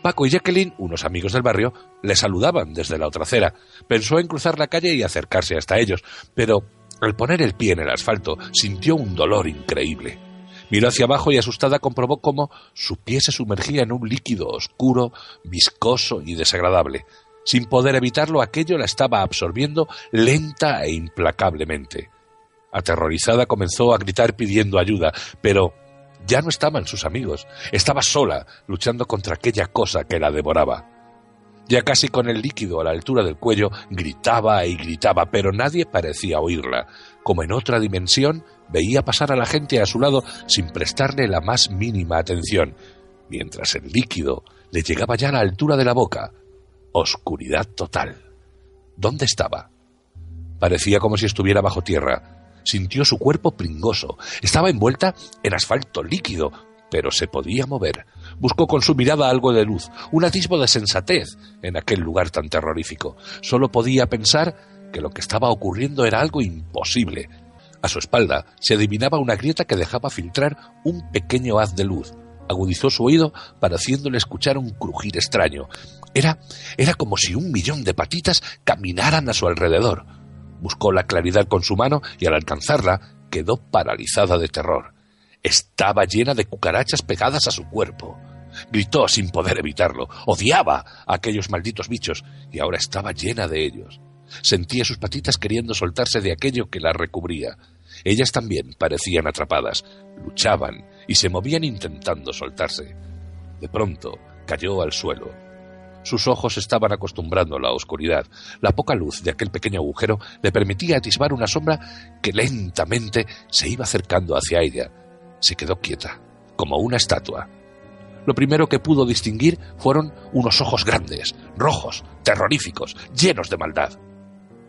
Paco y Jacqueline, unos amigos del barrio, le saludaban desde la otra acera. Pensó en cruzar la calle y acercarse hasta ellos, pero al poner el pie en el asfalto sintió un dolor increíble. Miró hacia abajo y asustada comprobó cómo su pie se sumergía en un líquido oscuro, viscoso y desagradable. Sin poder evitarlo, aquello la estaba absorbiendo lenta e implacablemente. Aterrorizada comenzó a gritar pidiendo ayuda, pero ya no estaban sus amigos. Estaba sola, luchando contra aquella cosa que la devoraba. Ya casi con el líquido a la altura del cuello, gritaba y gritaba, pero nadie parecía oírla. Como en otra dimensión, veía pasar a la gente a su lado sin prestarle la más mínima atención, mientras el líquido le llegaba ya a la altura de la boca. Oscuridad total. ¿Dónde estaba? Parecía como si estuviera bajo tierra. Sintió su cuerpo pringoso. Estaba envuelta en asfalto líquido, pero se podía mover. Buscó con su mirada algo de luz, un atisbo de sensatez en aquel lugar tan terrorífico. Solo podía pensar que lo que estaba ocurriendo era algo imposible, a su espalda se adivinaba una grieta que dejaba filtrar un pequeño haz de luz. Agudizó su oído pareciéndole escuchar un crujir extraño. Era, era como si un millón de patitas caminaran a su alrededor. Buscó la claridad con su mano y al alcanzarla quedó paralizada de terror. Estaba llena de cucarachas pegadas a su cuerpo. Gritó sin poder evitarlo. Odiaba a aquellos malditos bichos y ahora estaba llena de ellos. Sentía sus patitas queriendo soltarse de aquello que la recubría. Ellas también parecían atrapadas, luchaban y se movían intentando soltarse. De pronto cayó al suelo. Sus ojos estaban acostumbrando a la oscuridad. La poca luz de aquel pequeño agujero le permitía atisbar una sombra que lentamente se iba acercando hacia ella. Se quedó quieta, como una estatua. Lo primero que pudo distinguir fueron unos ojos grandes, rojos, terroríficos, llenos de maldad.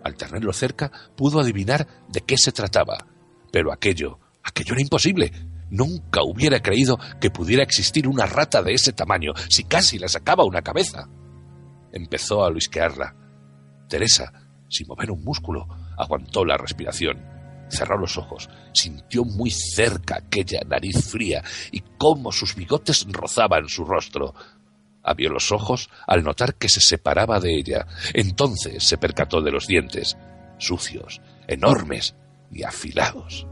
Al tenerlo cerca, pudo adivinar de qué se trataba. Pero aquello, aquello era imposible. Nunca hubiera creído que pudiera existir una rata de ese tamaño, si casi le sacaba una cabeza. Empezó a luisquearla. Teresa, sin mover un músculo, aguantó la respiración. Cerró los ojos, sintió muy cerca aquella nariz fría y cómo sus bigotes rozaban su rostro. Abrió los ojos al notar que se separaba de ella. Entonces se percató de los dientes, sucios, enormes y afilados.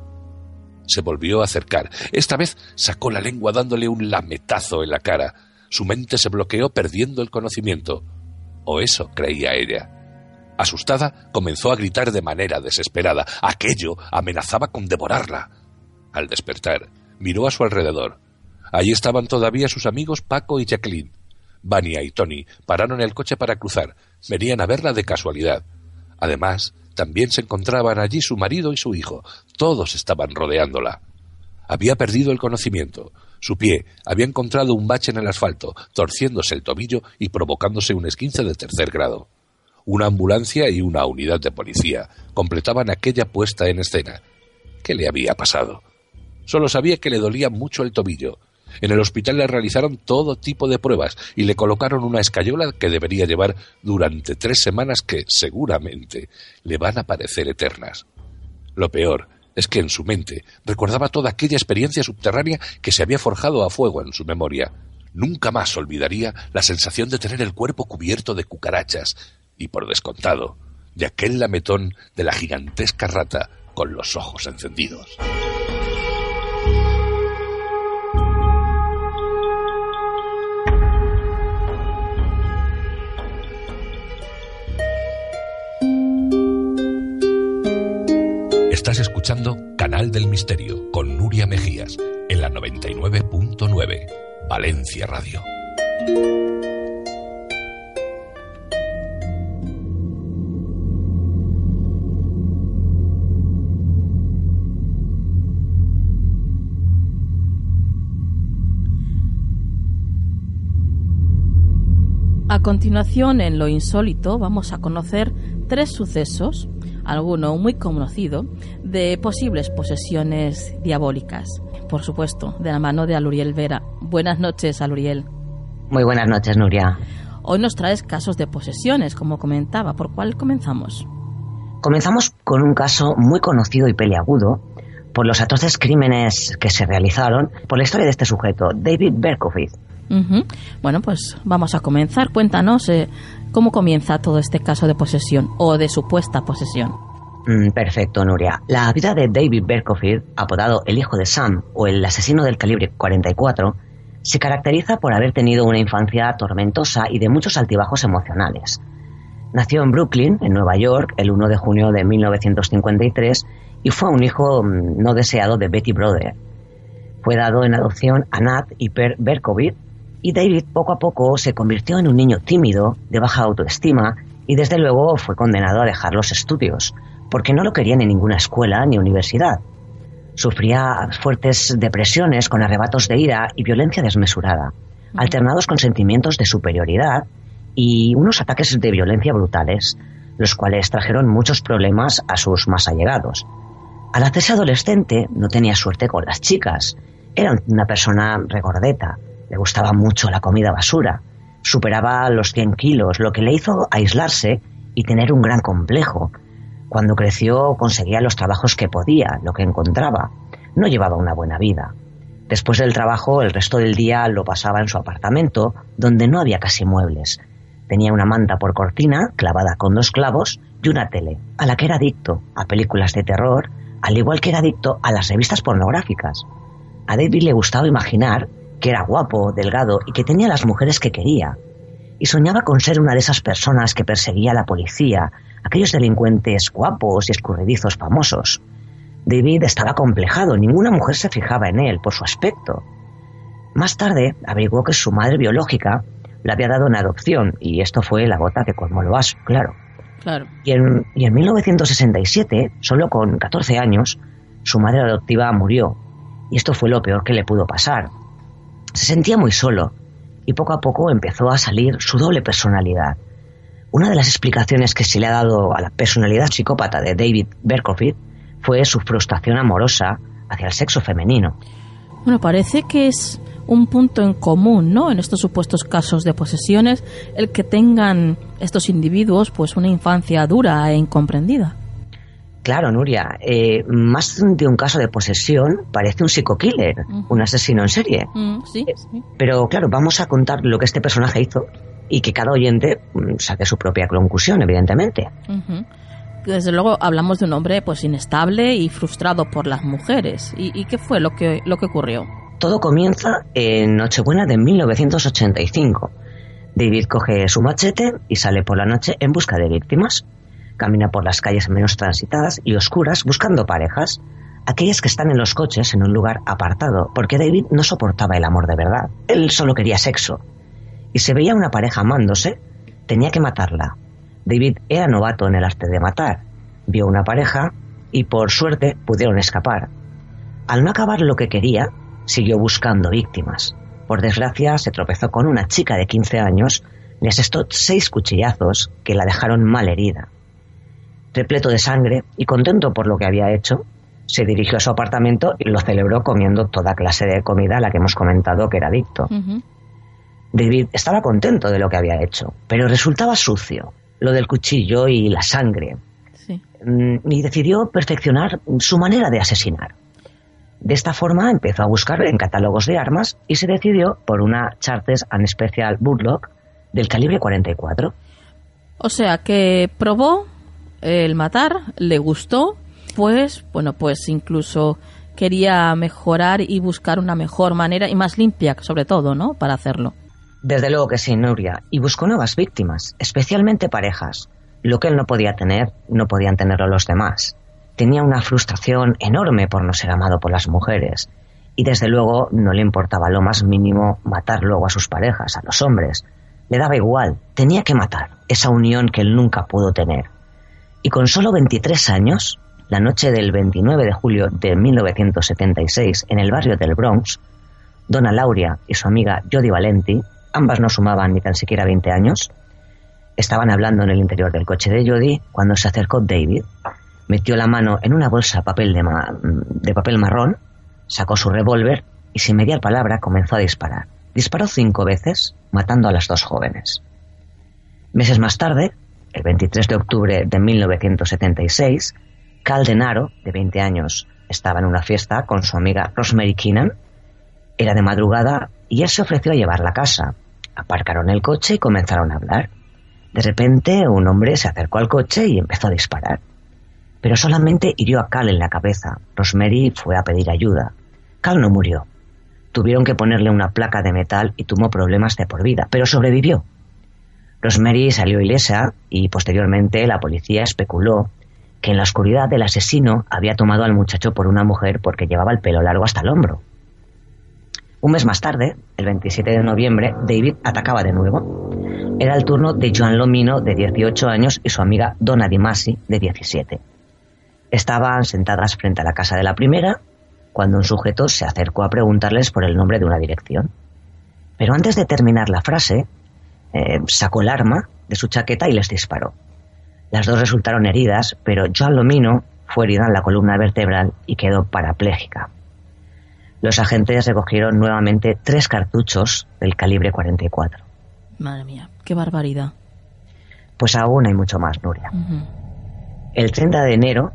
Se volvió a acercar. Esta vez sacó la lengua dándole un lametazo en la cara. Su mente se bloqueó perdiendo el conocimiento. O eso creía ella. Asustada, comenzó a gritar de manera desesperada. Aquello amenazaba con devorarla. Al despertar, miró a su alrededor. Allí estaban todavía sus amigos Paco y Jacqueline. Vania y Tony pararon el coche para cruzar. Venían a verla de casualidad. Además, también se encontraban allí su marido y su hijo. Todos estaban rodeándola. Había perdido el conocimiento. Su pie había encontrado un bache en el asfalto, torciéndose el tobillo y provocándose un esquince de tercer grado. Una ambulancia y una unidad de policía completaban aquella puesta en escena. ¿Qué le había pasado? Solo sabía que le dolía mucho el tobillo En el hospital le realizaron todo tipo de pruebas y le colocaron una escayola que debería llevar durante tres semanas que seguramente le van a parecer eternas. Lo peor es que en su mente recordaba toda aquella experiencia subterránea que se había forjado a fuego en su memoria. Nunca más olvidaría la sensación de tener el cuerpo cubierto de cucarachas y, por descontado, de aquel lametón de la gigantesca rata con los ojos encendidos. Estás escuchando Canal del Misterio con Nuria Mejías en la 99.9 Valencia Radio. A continuación, en lo insólito, vamos a conocer tres sucesos, alguno muy conocido, de posibles posesiones diabólicas. Por supuesto, de la mano de Aluriel Vera. Buenas noches, Aluriel. Muy buenas noches, Nuria. Hoy nos traes casos de posesiones, como comentaba. ¿Por cuál comenzamos? Comenzamos con un caso muy conocido y peliagudo por los atroces crímenes que se realizaron por la historia de este sujeto, David Berkowitz. Bueno, pues vamos a comenzar. Cuéntanos eh, cómo comienza todo este caso de posesión o de supuesta posesión. Mm, perfecto, Nuria. La vida de David Berkowitz, apodado el hijo de Sam o el asesino del calibre 44, se caracteriza por haber tenido una infancia tormentosa y de muchos altibajos emocionales. Nació en Brooklyn, en Nueva York, el 1 de junio de 1953 y fue un hijo mm, no deseado de Betty Brother. Fue dado en adopción a Nat y Per Berkowitz y David poco a poco se convirtió en un niño tímido, de baja autoestima y desde luego fue condenado a dejar los estudios, porque no lo querían en ninguna escuela ni universidad. Sufría fuertes depresiones con arrebatos de ira y violencia desmesurada, alternados con sentimientos de superioridad y unos ataques de violencia brutales, los cuales trajeron muchos problemas a sus más allegados. Al hacerse adolescente no tenía suerte con las chicas, era una persona regordeta, le gustaba mucho la comida basura, superaba los 100 kilos, lo que le hizo aislarse y tener un gran complejo. Cuando creció conseguía los trabajos que podía, lo que encontraba. No llevaba una buena vida. Después del trabajo, el resto del día lo pasaba en su apartamento, donde no había casi muebles. Tenía una manta por cortina, clavada con dos clavos, y una tele, a la que era adicto, a películas de terror, al igual que era adicto a las revistas pornográficas. A David le gustaba imaginar que era guapo, delgado y que tenía las mujeres que quería. Y soñaba con ser una de esas personas que perseguía a la policía, aquellos delincuentes guapos y escurridizos famosos. David estaba complejado, ninguna mujer se fijaba en él por su aspecto. Más tarde averiguó que su madre biológica le había dado en adopción y esto fue la gota que colmó el vaso, claro. Claro. Y en, y en 1967, solo con 14 años, su madre adoptiva murió y esto fue lo peor que le pudo pasar. Se sentía muy solo y poco a poco empezó a salir su doble personalidad. Una de las explicaciones que se le ha dado a la personalidad psicópata de David Berkowitz fue su frustración amorosa hacia el sexo femenino. Bueno, parece que es un punto en común, ¿no? En estos supuestos casos de posesiones, el que tengan estos individuos, pues, una infancia dura e incomprendida. Claro, Nuria, eh, más de un caso de posesión parece un psico-killer, un asesino en serie. Mm, sí, sí. Pero claro, vamos a contar lo que este personaje hizo y que cada oyente mm, saque su propia conclusión, evidentemente. Desde luego hablamos de un hombre pues inestable y frustrado por las mujeres. ¿Y, y qué fue lo que, lo que ocurrió? Todo comienza en Nochebuena de 1985. David coge su machete y sale por la noche en busca de víctimas. Camina por las calles menos transitadas y oscuras buscando parejas, aquellas que están en los coches en un lugar apartado, porque David no soportaba el amor de verdad. Él solo quería sexo. Y se veía una pareja amándose, tenía que matarla. David era novato en el arte de matar. Vio una pareja y por suerte pudieron escapar. Al no acabar lo que quería, siguió buscando víctimas. Por desgracia, se tropezó con una chica de 15 años, le asestó seis cuchillazos que la dejaron mal herida. Repleto de sangre y contento por lo que había hecho, se dirigió a su apartamento y lo celebró comiendo toda clase de comida a la que hemos comentado que era adicto. David estaba contento de lo que había hecho, pero resultaba sucio, lo del cuchillo y la sangre, Sí. Mm, y decidió perfeccionar su manera de asesinar. De esta forma empezó a buscar en catálogos de armas y se decidió por una Charters and Special Bulldog del calibre 44. O sea que probó el matar, le gustó, pues, bueno, pues incluso quería mejorar y buscar una mejor manera y más limpia, sobre todo, ¿no? Para hacerlo. Desde luego que sí, Nuria, y buscó nuevas víctimas, especialmente parejas. Lo que él no podía tener, no podían tenerlo los demás. Tenía una frustración enorme por no ser amado por las mujeres, y desde luego no le importaba lo más mínimo matar luego a sus parejas, a los hombres. Le daba igual, tenía que matar esa unión que él nunca pudo tener. Y con solo 23 años, la noche del 29 de julio de 1976, en el barrio del Bronx, Donna Lauria y su amiga Jody Valenti, ambas no sumaban ni tan siquiera 20 años, estaban hablando en el interior del coche de Jody cuando se acercó David, metió la mano en una bolsa de, ma- de papel marrón, sacó su revólver y sin mediar palabra comenzó a disparar. Disparó cinco veces, matando a las dos jóvenes. Meses más tarde, el 23 de octubre de 1976, Cal Denaro, de 20 años, estaba en una fiesta con su amiga Rosemary Keenan. Era de madrugada y él se ofreció a llevarla a casa. Aparcaron el coche y comenzaron a hablar. De repente, un hombre se acercó al coche y empezó a disparar. Pero solamente hirió a Cal en la cabeza. Rosemary fue a pedir ayuda. Cal no murió. Tuvieron que ponerle una placa de metal y tuvo problemas de por vida, pero sobrevivió. Rosemary salió ilesa y posteriormente la policía especuló que en la oscuridad el asesino había tomado al muchacho por una mujer porque llevaba el pelo largo hasta el hombro. Un mes más tarde, el 27 de noviembre, David atacaba de nuevo. Era el turno de Joan Lomino, de 18 años, y su amiga Donna Di Masi, de 17. Estaban sentadas frente a la casa de la primera cuando un sujeto se acercó a preguntarles por el nombre de una dirección. Pero antes de terminar la frase, eh, sacó el arma de su chaqueta y les disparó. Las dos resultaron heridas, pero Joan Lomino fue herida en la columna vertebral y quedó parapléjica. Los agentes recogieron nuevamente tres cartuchos del calibre 44. Madre mía, qué barbaridad. Pues aún hay mucho más, Nuria. El 30 de enero,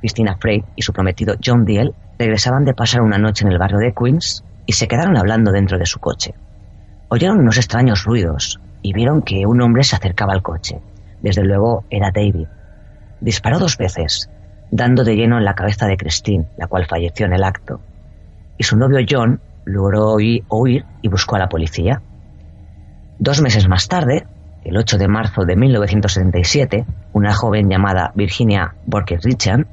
Christina Frey y su prometido John Diel regresaban de pasar una noche en el barrio de Queens y se quedaron hablando dentro de su coche. Oyeron unos extraños ruidos y vieron que un hombre se acercaba al coche. Desde luego era David. Disparó dos veces, dando de lleno en la cabeza de Christine, la cual falleció en el acto. Y su novio John logró huir y buscó a la policía. Dos meses más tarde, el 8 de marzo de 1977, una joven llamada Virginia Borker Richard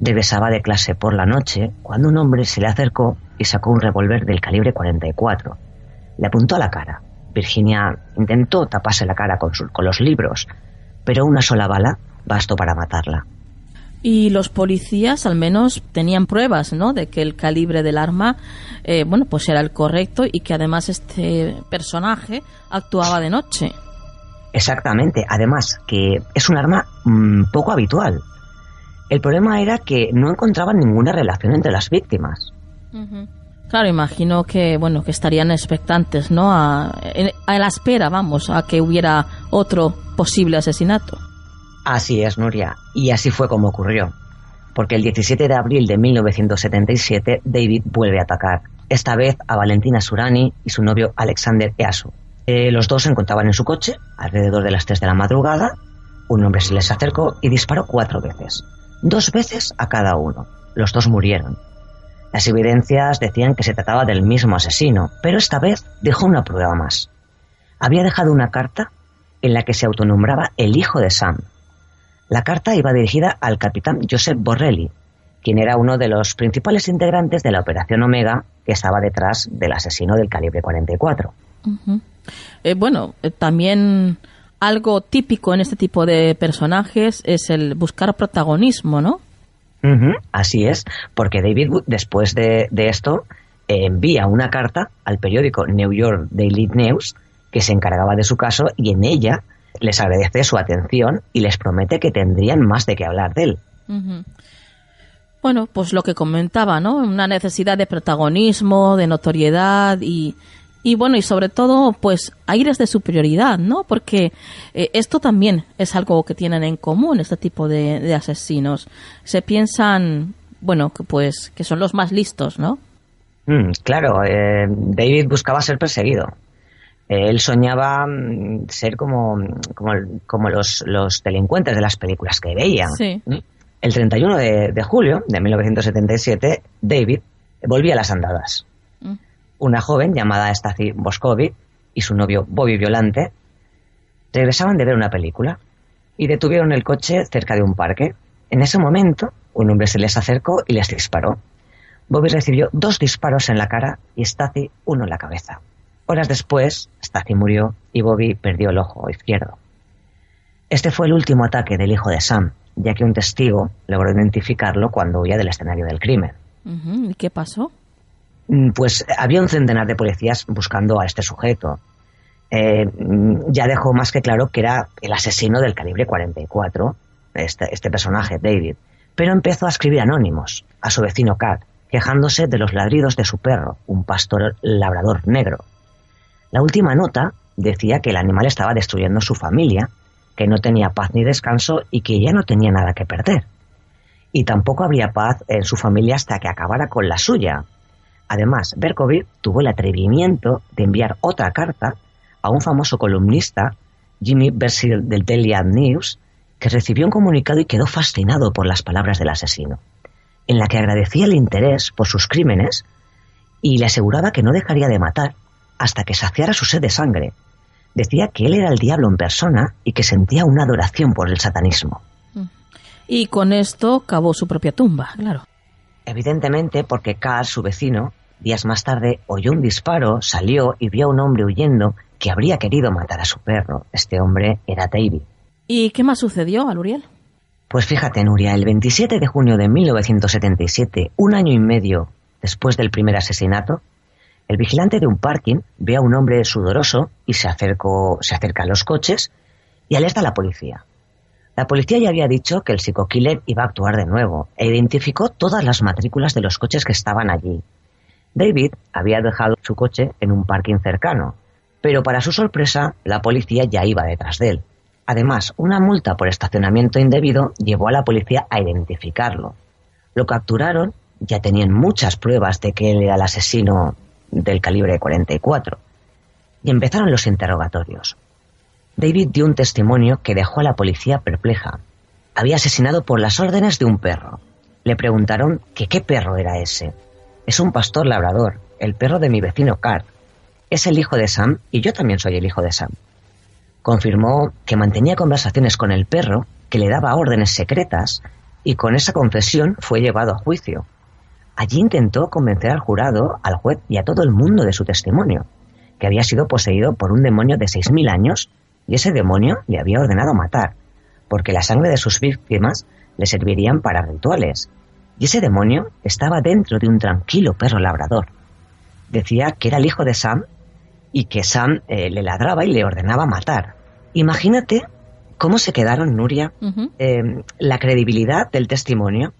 regresaba de clase por la noche cuando un hombre se le acercó y sacó un revólver del calibre 44. Le apuntó a la cara. Virginia intentó taparse la cara con, su- con los libros, pero una sola bala bastó para matarla. Y los policías al menos tenían pruebas, ¿no? De que el calibre del arma, eh, bueno, pues era el correcto y que además este personaje actuaba de noche. Exactamente, además que es un arma mm, poco habitual. El problema era que no encontraban ninguna relación entre las víctimas. Claro, imagino que, bueno, que estarían expectantes, ¿no? A, la espera, vamos, a que hubiera otro posible asesinato. Así es, Nuria, y así fue como ocurrió. Porque el 17 de abril de 1977 David vuelve a atacar, esta vez a Valentina Surani y su novio Alexander Easu. Eh, los dos se encontraban en su coche, alrededor de las 3 de la madrugada. Un hombre se les acercó y disparó cuatro veces. Dos veces a cada uno. Los dos murieron. Las evidencias decían que se trataba del mismo asesino, pero esta vez dejó una prueba más. Había dejado una carta en la que se autonombraba el hijo de Sam. La carta iba dirigida al capitán Joseph Borrelli, quien era uno de los principales integrantes de la Operación Omega que estaba detrás del asesino del calibre 44. Ujú. Eh, bueno, eh, también algo típico en este tipo de personajes es el buscar protagonismo, ¿no? Así es, porque David Wood, después de, de esto, eh, envía una carta al periódico New York Daily News que se encargaba de su caso y en ella les agradece su atención y les promete que tendrían más de qué hablar de él. Bueno, pues lo que comentaba, ¿no? Una necesidad de protagonismo, de notoriedad y, y bueno, y sobre todo, pues aires de superioridad, ¿no? Porque eh, esto también es algo que tienen en común este tipo de, de asesinos. Se piensan, bueno, que pues que son los más listos, ¿no? Mm, claro, eh, David buscaba ser perseguido. Eh, él soñaba mm, ser como, como, como los, los delincuentes de las películas que veía. Sí. ¿Mm? El 31 de, de julio de 1977, David volvía a las andadas. Una joven llamada Stacy Boscovic y su novio Bobby Violante regresaban de ver una película y detuvieron el coche cerca de un parque. En ese momento, un hombre se les acercó y les disparó. Bobby recibió dos disparos en la cara y Stacy uno en la cabeza. Horas después, Stacy murió y Bobby perdió el ojo izquierdo. Este fue el último ataque del hijo de Sam, ya que un testigo logró identificarlo cuando huía del escenario del crimen. ¿Y qué pasó? Mm, Pues había un centenar de policías buscando a este sujeto. Eh, mm, ya dejó más que claro que era el asesino del calibre 44, este, este personaje, David. Pero empezó a escribir anónimos a su vecino Cat, quejándose de los ladridos de su perro, un pastor labrador negro. La última nota decía que el animal estaba destruyendo su familia, que no tenía paz ni descanso y que ya no tenía nada que perder. Y tampoco habría paz en su familia hasta que acabara con la suya. Además, Berkovic tuvo el atrevimiento de enviar otra carta a un famoso columnista, Jimmy Bersil del Daily News, que recibió un comunicado y quedó fascinado por las palabras del asesino, en la que agradecía el interés por sus crímenes y le aseguraba que no dejaría de matar hasta que saciara su sed de sangre. Decía que él era el diablo en persona y que sentía una adoración por el satanismo. Y con esto cavó su propia tumba, claro. Evidentemente porque Carl, su vecino, días más tarde oyó un disparo, salió y vio a un hombre huyendo que habría querido matar a su perro. Este hombre era David. ¿Y qué más sucedió, Aluriel? Pues fíjate, Nuria, el 27 de junio de 1977, un año y medio después del primer asesinato, el vigilante de un parking ve a un hombre sudoroso y se, acercó, se acerca a los coches y alerta a la policía. La policía ya había dicho que el psico-killer iba a actuar de nuevo e identificó todas las matrículas de los coches que estaban allí. David había dejado su coche en un parking cercano, pero para su sorpresa la policía ya iba detrás de él. Además, una multa por estacionamiento indebido llevó a la policía a identificarlo. Lo capturaron, ya tenían muchas pruebas de que él era el asesino del calibre 44. Y empezaron los interrogatorios. David dio un testimonio que dejó a la policía perpleja. Había asesinado por las órdenes de un perro. Le preguntaron que qué perro era ese. Es un pastor labrador, el perro de mi vecino Carl. Es el hijo de Sam y yo también soy el hijo de Sam. Confirmó que mantenía conversaciones con el perro, que le daba órdenes secretas, y con esa confesión fue llevado a juicio. Allí intentó convencer al jurado, al juez y a todo el mundo de su testimonio, que había sido poseído por un demonio de 6.000 años y ese demonio le había ordenado matar, porque la sangre de sus víctimas le servirían para rituales. Y ese demonio estaba dentro de un tranquilo perro labrador. Decía que era el hijo de Sam y que Sam eh, le ladraba y le ordenaba matar. Imagínate cómo se quedaron, Nuria, eh, la credibilidad del testimonio,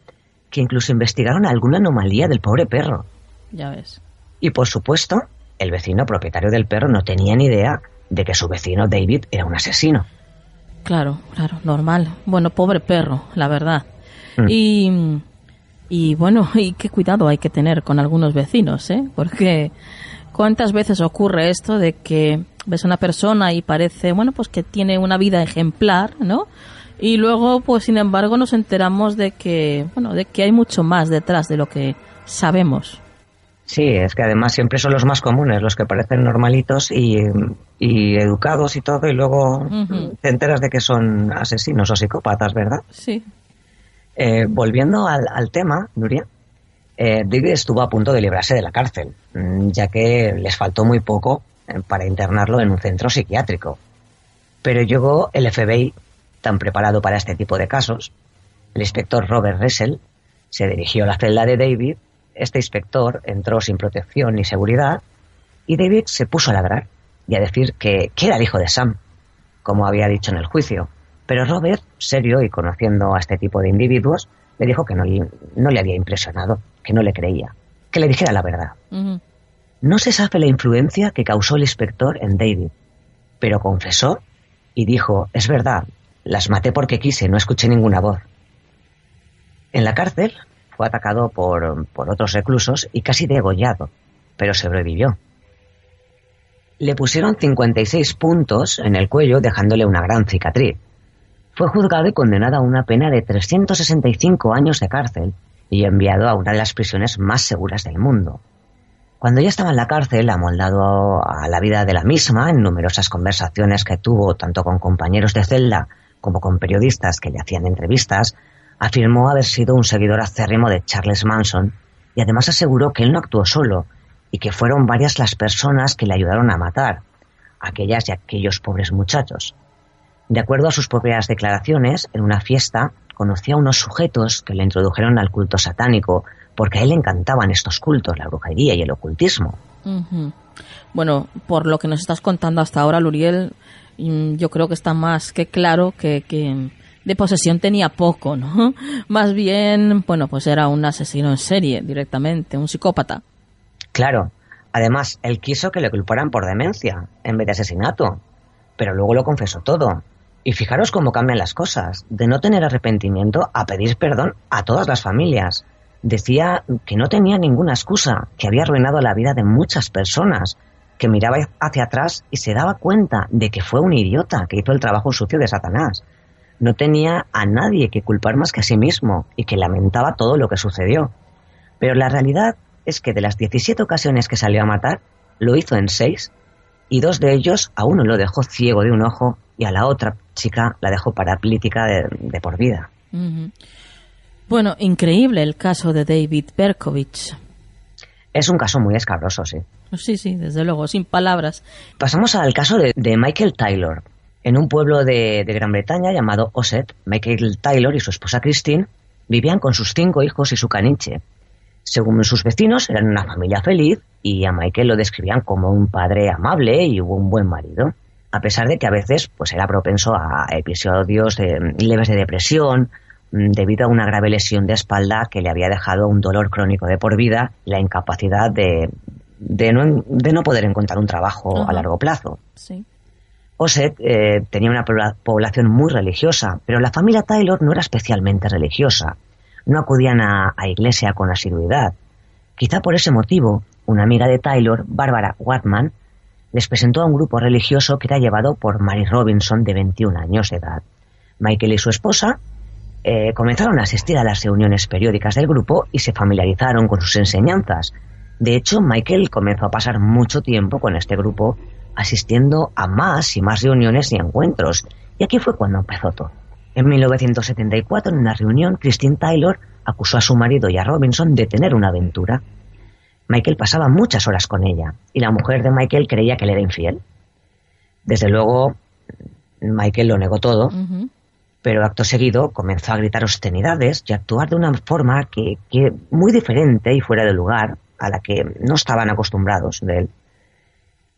que incluso investigaron alguna anomalía del pobre perro. Ya ves. Y por supuesto, el vecino propietario del perro no tenía ni idea de que su vecino David era un asesino. Claro, claro, normal. Bueno, pobre perro, la verdad. Mm. Y, y bueno, y qué cuidado hay que tener con algunos vecinos, ¿eh? Porque cuántas veces ocurre esto de que ves a una persona y parece, bueno, pues que tiene una vida ejemplar, ¿no? Y luego, pues sin embargo, nos enteramos de que, bueno, de que hay mucho más detrás de lo que sabemos. Sí, es que además siempre son los más comunes, los que parecen normalitos y, y educados y todo, y luego te enteras de que son asesinos o psicópatas, ¿verdad? Sí. Eh, volviendo al, al tema, Nuria, eh, David estuvo a punto de librarse de la cárcel, mm, ya que les faltó muy poco eh, para internarlo en un centro psiquiátrico. Pero llegó el FBI, tan preparado para este tipo de casos. El inspector Robert Russell se dirigió a la celda de David. Este inspector entró sin protección ni seguridad y David se puso a ladrar y a decir que, que era el hijo de Sam, como había dicho en el juicio. Pero Robert, serio y conociendo a este tipo de individuos, le dijo que no, no le había impresionado, que no le creía, que le dijera la verdad. No se sabe la influencia que causó el inspector en David, pero confesó y dijo, es verdad, las maté porque quise, no escuché ninguna voz. En la cárcel fue atacado por, por otros reclusos y casi degollado, pero sobrevivió. Le pusieron 56 puntos en el cuello dejándole una gran cicatriz. Fue juzgado y condenado a una pena de 365 años de cárcel y enviado a una de las prisiones más seguras del mundo. Cuando ya estaba en la cárcel, amoldado a la vida de la misma, en numerosas conversaciones que tuvo tanto con compañeros de celda como con periodistas que le hacían entrevistas, afirmó haber sido un seguidor acérrimo de Charles Manson y además aseguró que él no actuó solo y que fueron varias las personas que le ayudaron a matar, aquellas y aquellos pobres muchachos. De acuerdo a sus propias declaraciones, en una fiesta conoció a unos sujetos que le introdujeron al culto satánico, porque a él le encantaban estos cultos, la brujería y el ocultismo. Bueno, por lo que nos estás contando hasta ahora, Luriel, mm, yo creo que está más que claro que, que de posesión tenía poco, ¿no? Más bien, bueno, pues era un asesino en serie directamente, un psicópata. Claro. Además, él quiso que le culparan por demencia en vez de asesinato, pero luego lo confesó todo. Y fijaros cómo cambian las cosas, de no tener arrepentimiento a pedir perdón a todas las familias. Decía que no tenía ninguna excusa, que había arruinado la vida de muchas personas, que miraba hacia atrás y se daba cuenta de que fue un idiota que hizo el trabajo sucio de Satanás. No tenía a nadie que culpar más que a sí mismo y que lamentaba todo lo que sucedió. Pero la realidad es que de las 17 ocasiones que salió a matar, lo hizo en seis y dos de ellos a uno lo dejó ciego de un ojo y a la otra chica la dejó paraplética de, por vida. Bueno, increíble el caso de David Berkovich. Es un caso muy escabroso, sí. Sí, sí, desde luego, sin palabras. Pasamos al caso de, Michael Taylor. En un pueblo de, de, Gran Bretaña llamado Osset, Michael Taylor y su esposa Christine vivían con sus cinco hijos y su caniche. Según sus vecinos, eran una familia feliz y a Michael lo describían como un padre amable y un buen marido, a pesar de que a veces pues, era propenso a episodios de, leves de depresión mm, debido a una grave lesión de espalda que le había dejado un dolor crónico de por vida y la incapacidad de, de, no, de no, poder encontrar un trabajo a largo plazo. Sí. Osset eh, tenía una población muy religiosa, pero la familia Taylor no era especialmente religiosa no acudían a, iglesia con asiduidad. Quizá por ese motivo, una amiga de Taylor, Barbara Watman, les presentó a un grupo religioso que era llevado por Mary Robinson, de 21 años de edad. Michael y su esposa eh, comenzaron a asistir a las reuniones periódicas del grupo y se familiarizaron con sus enseñanzas. De hecho, Michael comenzó a pasar mucho tiempo con este grupo, asistiendo a más y más reuniones y encuentros, y aquí fue cuando empezó todo. En 1974, en una reunión, Christine Taylor acusó a su marido y a Robinson de tener una aventura. Michael pasaba muchas horas con ella y la mujer de Michael creía que él era infiel. Desde luego, Michael lo negó todo, pero acto seguido comenzó a gritar obscenidades y a actuar de una forma que, que muy diferente y fuera de lugar a la que no estaban acostumbrados de él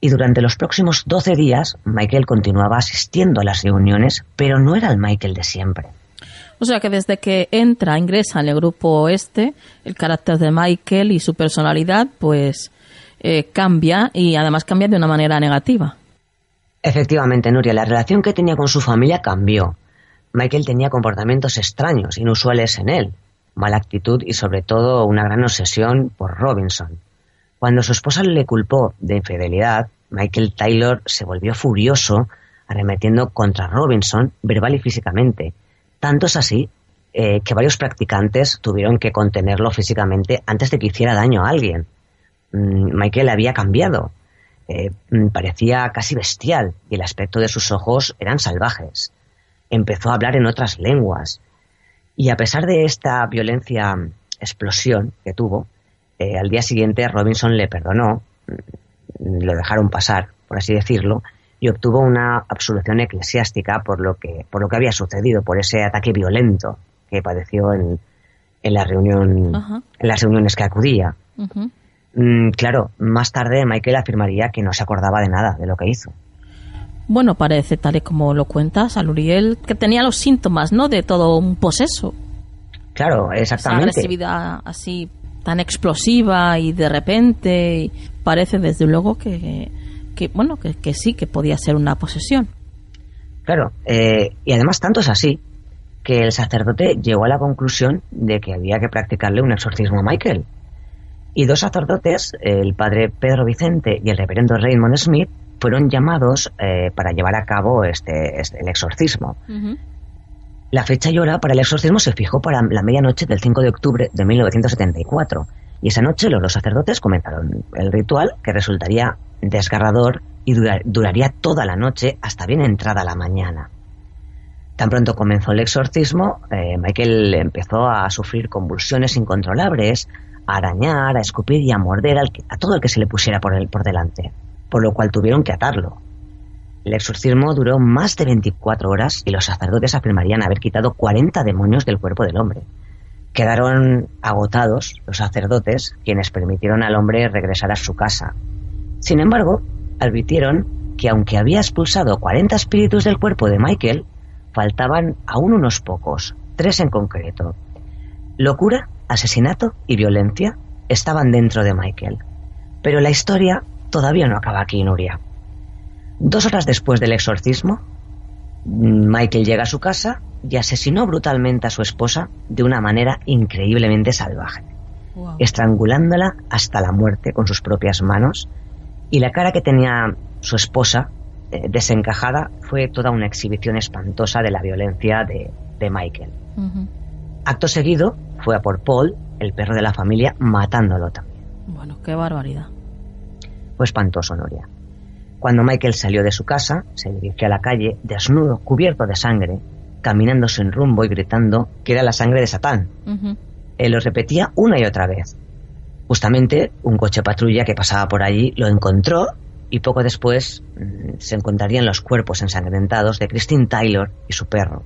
y durante los próximos 12 días Michael continuaba asistiendo a las reuniones, pero no era el Michael de siempre. O sea que desde que entra, ingresa en el grupo este, el carácter de Michael y su personalidad, pues eh, cambia y además cambia de una manera negativa. Efectivamente, Nuria, la relación que tenía con su familia cambió. Michael tenía comportamientos extraños, inusuales en él, mala actitud y sobre todo una gran obsesión por Robinson. Cuando su esposa le culpó de infidelidad, Michael Taylor se volvió furioso, arremetiendo contra Robinson verbal y físicamente. Tanto es así eh, que varios practicantes tuvieron que contenerlo físicamente antes de que hiciera daño a alguien. Mm, Michael había cambiado. Eh, mm, parecía casi bestial y el aspecto de sus ojos eran salvajes. Empezó a hablar en otras lenguas. Y a pesar de esta violencia explosión que tuvo, eh, al día siguiente Robinson le perdonó, mm, lo dejaron pasar, por así decirlo, y obtuvo una absolución eclesiástica por lo que, por lo que había sucedido, por ese ataque violento que padeció en, en la reunión, en las reuniones que acudía. Mm, claro, más tarde Michael afirmaría que no se acordaba de nada de lo que hizo. Bueno, parece tal y como lo cuentas, a Luriel, que tenía los síntomas, ¿no? De todo un poseso. Claro, Esa exactamente. agresividad así tan explosiva y de repente parece desde luego que, que bueno, que, que sí, que podía ser una posesión. Claro, eh, y además tanto es así que el sacerdote llegó a la conclusión de que había que practicarle un exorcismo a Michael. Y dos sacerdotes, el padre Pedro Vicente y el reverendo Raymond Smith, fueron llamados eh, para llevar a cabo este, este- el exorcismo. La fecha y hora para el exorcismo se fijó para la medianoche del 5 de octubre de 1974. Y esa noche los sacerdotes comenzaron el ritual que resultaría desgarrador y dura- duraría toda la noche hasta bien entrada la mañana. Tan pronto comenzó el exorcismo, eh, Michael empezó a sufrir convulsiones incontrolables, a arañar, a escupir y a morder a todo el que se le pusiera por, el, por delante, por lo cual tuvieron que atarlo. El exorcismo duró más de 24 horas y los sacerdotes afirmarían haber quitado 40 demonios del cuerpo del hombre. Quedaron agotados los sacerdotes, quienes permitieron al hombre regresar a su casa. Sin embargo, advirtieron que aunque había expulsado 40 espíritus del cuerpo de Michael, faltaban aún unos pocos, tres en concreto. Locura, asesinato y violencia estaban dentro de Michael. Pero la historia todavía no acaba aquí, Nuria. Dos horas después del exorcismo, Michael llega a su casa y asesinó brutalmente a su esposa de una manera increíblemente salvaje, Wow. estrangulándola hasta la muerte con sus propias manos, y la cara que tenía su esposa eh, desencajada fue toda una exhibición espantosa de la violencia de, de Michael. Acto seguido fue a por Paul, el perro de la familia, matándolo también. Bueno, qué barbaridad. Fue espantoso, Noria. Cuando Michael salió de su casa, se dirigió a la calle, desnudo, cubierto de sangre, caminando sin rumbo y gritando que era la sangre de Satán. Él lo repetía una y otra vez. Justamente un coche patrulla que pasaba por allí lo encontró y poco después mm, se encontrarían los cuerpos ensangrentados de Christine Taylor y su perro.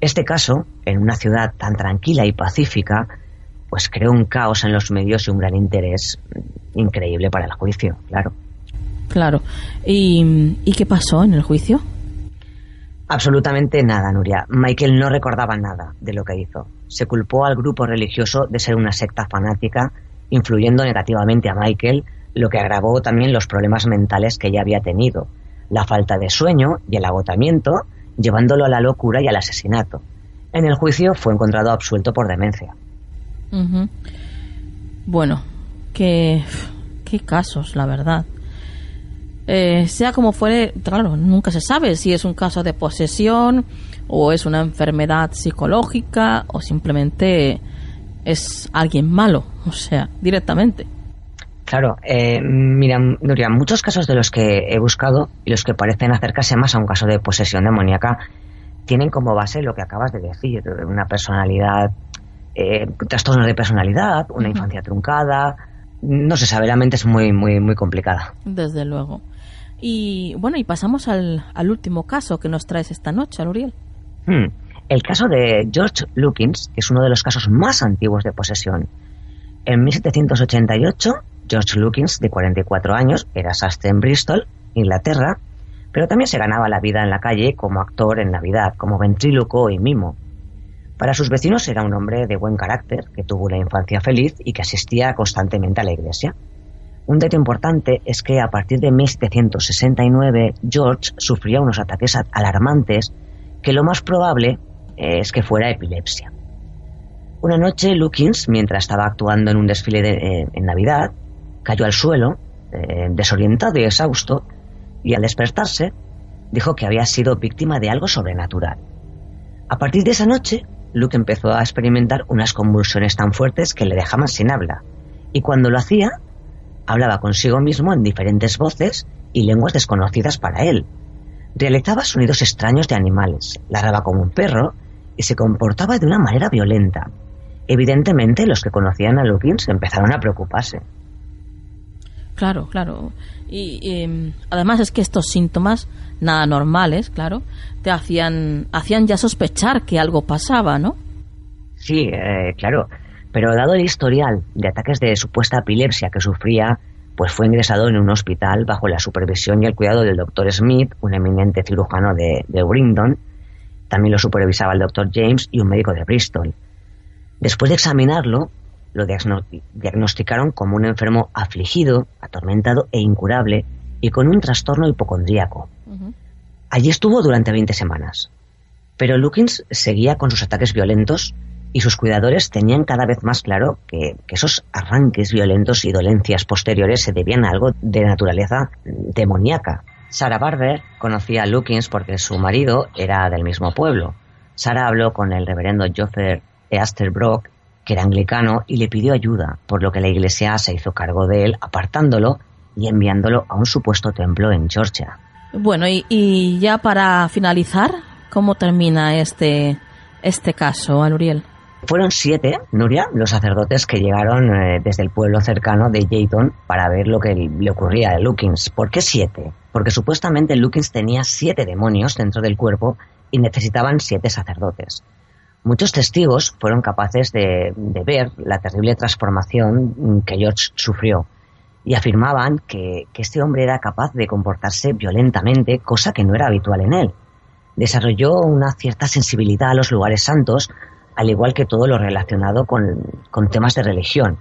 Este caso, en una ciudad tan tranquila y pacífica, pues creó un caos en los medios y un gran interés mm, increíble para el juicio, claro. Claro. ¿Y, ¿Y qué pasó en el juicio? Absolutamente nada, Nuria. Michael no recordaba nada de lo que hizo. Se culpó al grupo religioso de ser una secta fanática, influyendo negativamente a Michael, lo que agravó también los problemas mentales que ya había tenido, la falta de sueño y el agotamiento, llevándolo a la locura y al asesinato. En el juicio fue encontrado absuelto por demencia. Bueno, qué, qué casos, la verdad. Eh, sea como fuere, claro, nunca se sabe si es un caso de posesión o es una enfermedad psicológica o simplemente es alguien malo, o sea, directamente. Claro, eh, mira, Nuria, muchos casos de los que he buscado y los que parecen acercarse más a un caso de posesión demoníaca tienen como base lo que acabas de decir, una personalidad, eh, trastornos de personalidad, una infancia truncada, no se sabe, la mente es muy, muy, muy complicada. Desde luego. Y bueno, y pasamos al, al último caso que nos traes esta noche, Luriel. Hmm. El caso de George Lukins es uno de los casos más antiguos de posesión. En 1788, George Lukins, de 44 años, era sastre en Bristol, Inglaterra, pero también se ganaba la vida en la calle como actor en Navidad, como ventríloco y mimo. Para sus vecinos era un hombre de buen carácter, que tuvo una infancia feliz y que asistía constantemente a la iglesia. Un dato importante es que a partir de 1769 George sufría unos ataques alarmantes que lo más probable es que fuera epilepsia. Una noche Lukins, mientras estaba actuando en un desfile de- eh, en Navidad, cayó al suelo, eh, desorientado y exhausto, y al despertarse dijo que había sido víctima de algo sobrenatural. A partir de esa noche, Luke empezó a experimentar unas convulsiones tan fuertes que le dejaban sin habla, y cuando lo hacía, hablaba consigo mismo en diferentes voces y lenguas desconocidas para él. Realizaba sonidos extraños de animales, ladraba como un perro y se comportaba de una manera violenta. Evidentemente, los que conocían a Lukins empezaron a preocuparse. Claro, claro. Y, y, además es que estos síntomas, nada normales, claro, te hacían, hacían ya sospechar que algo pasaba, ¿no? Sí, eh, claro. Pero dado el historial de ataques de supuesta epilepsia que sufría, pues fue ingresado en un hospital bajo la supervisión y el cuidado del doctor Smith, un eminente cirujano de, de Wrington. También lo supervisaba el doctor James y un médico de Bristol. Después de examinarlo, lo diagnosticaron como un enfermo afligido, atormentado e incurable y con un trastorno hipocondríaco. Allí estuvo durante 20 semanas. Pero Lukins seguía con sus ataques violentos y sus cuidadores tenían cada vez más claro que, esos arranques violentos y dolencias posteriores se debían a algo de naturaleza demoníaca. Sarah Barber conocía a Lukins porque su marido era del mismo pueblo. Sarah habló con el reverendo Joffer Brock, que era anglicano, y le pidió ayuda, por lo que la iglesia se hizo cargo de él, apartándolo y enviándolo a un supuesto templo en Georgia. Bueno, y, ya para finalizar, ¿cómo termina este, este caso, Anuriel? Fueron siete, Nuria, los sacerdotes que llegaron eh, desde el pueblo cercano de Jayton para ver lo que le ocurría a Lukins. ¿Por qué siete? Porque supuestamente Lukins tenía siete demonios dentro del cuerpo y necesitaban siete sacerdotes. Muchos testigos fueron capaces de, ver la terrible transformación que George sufrió y afirmaban que, que este hombre era capaz de comportarse violentamente, cosa que no era habitual en él. Desarrolló una cierta sensibilidad a los lugares santos, al igual que todo lo relacionado con, temas de religión.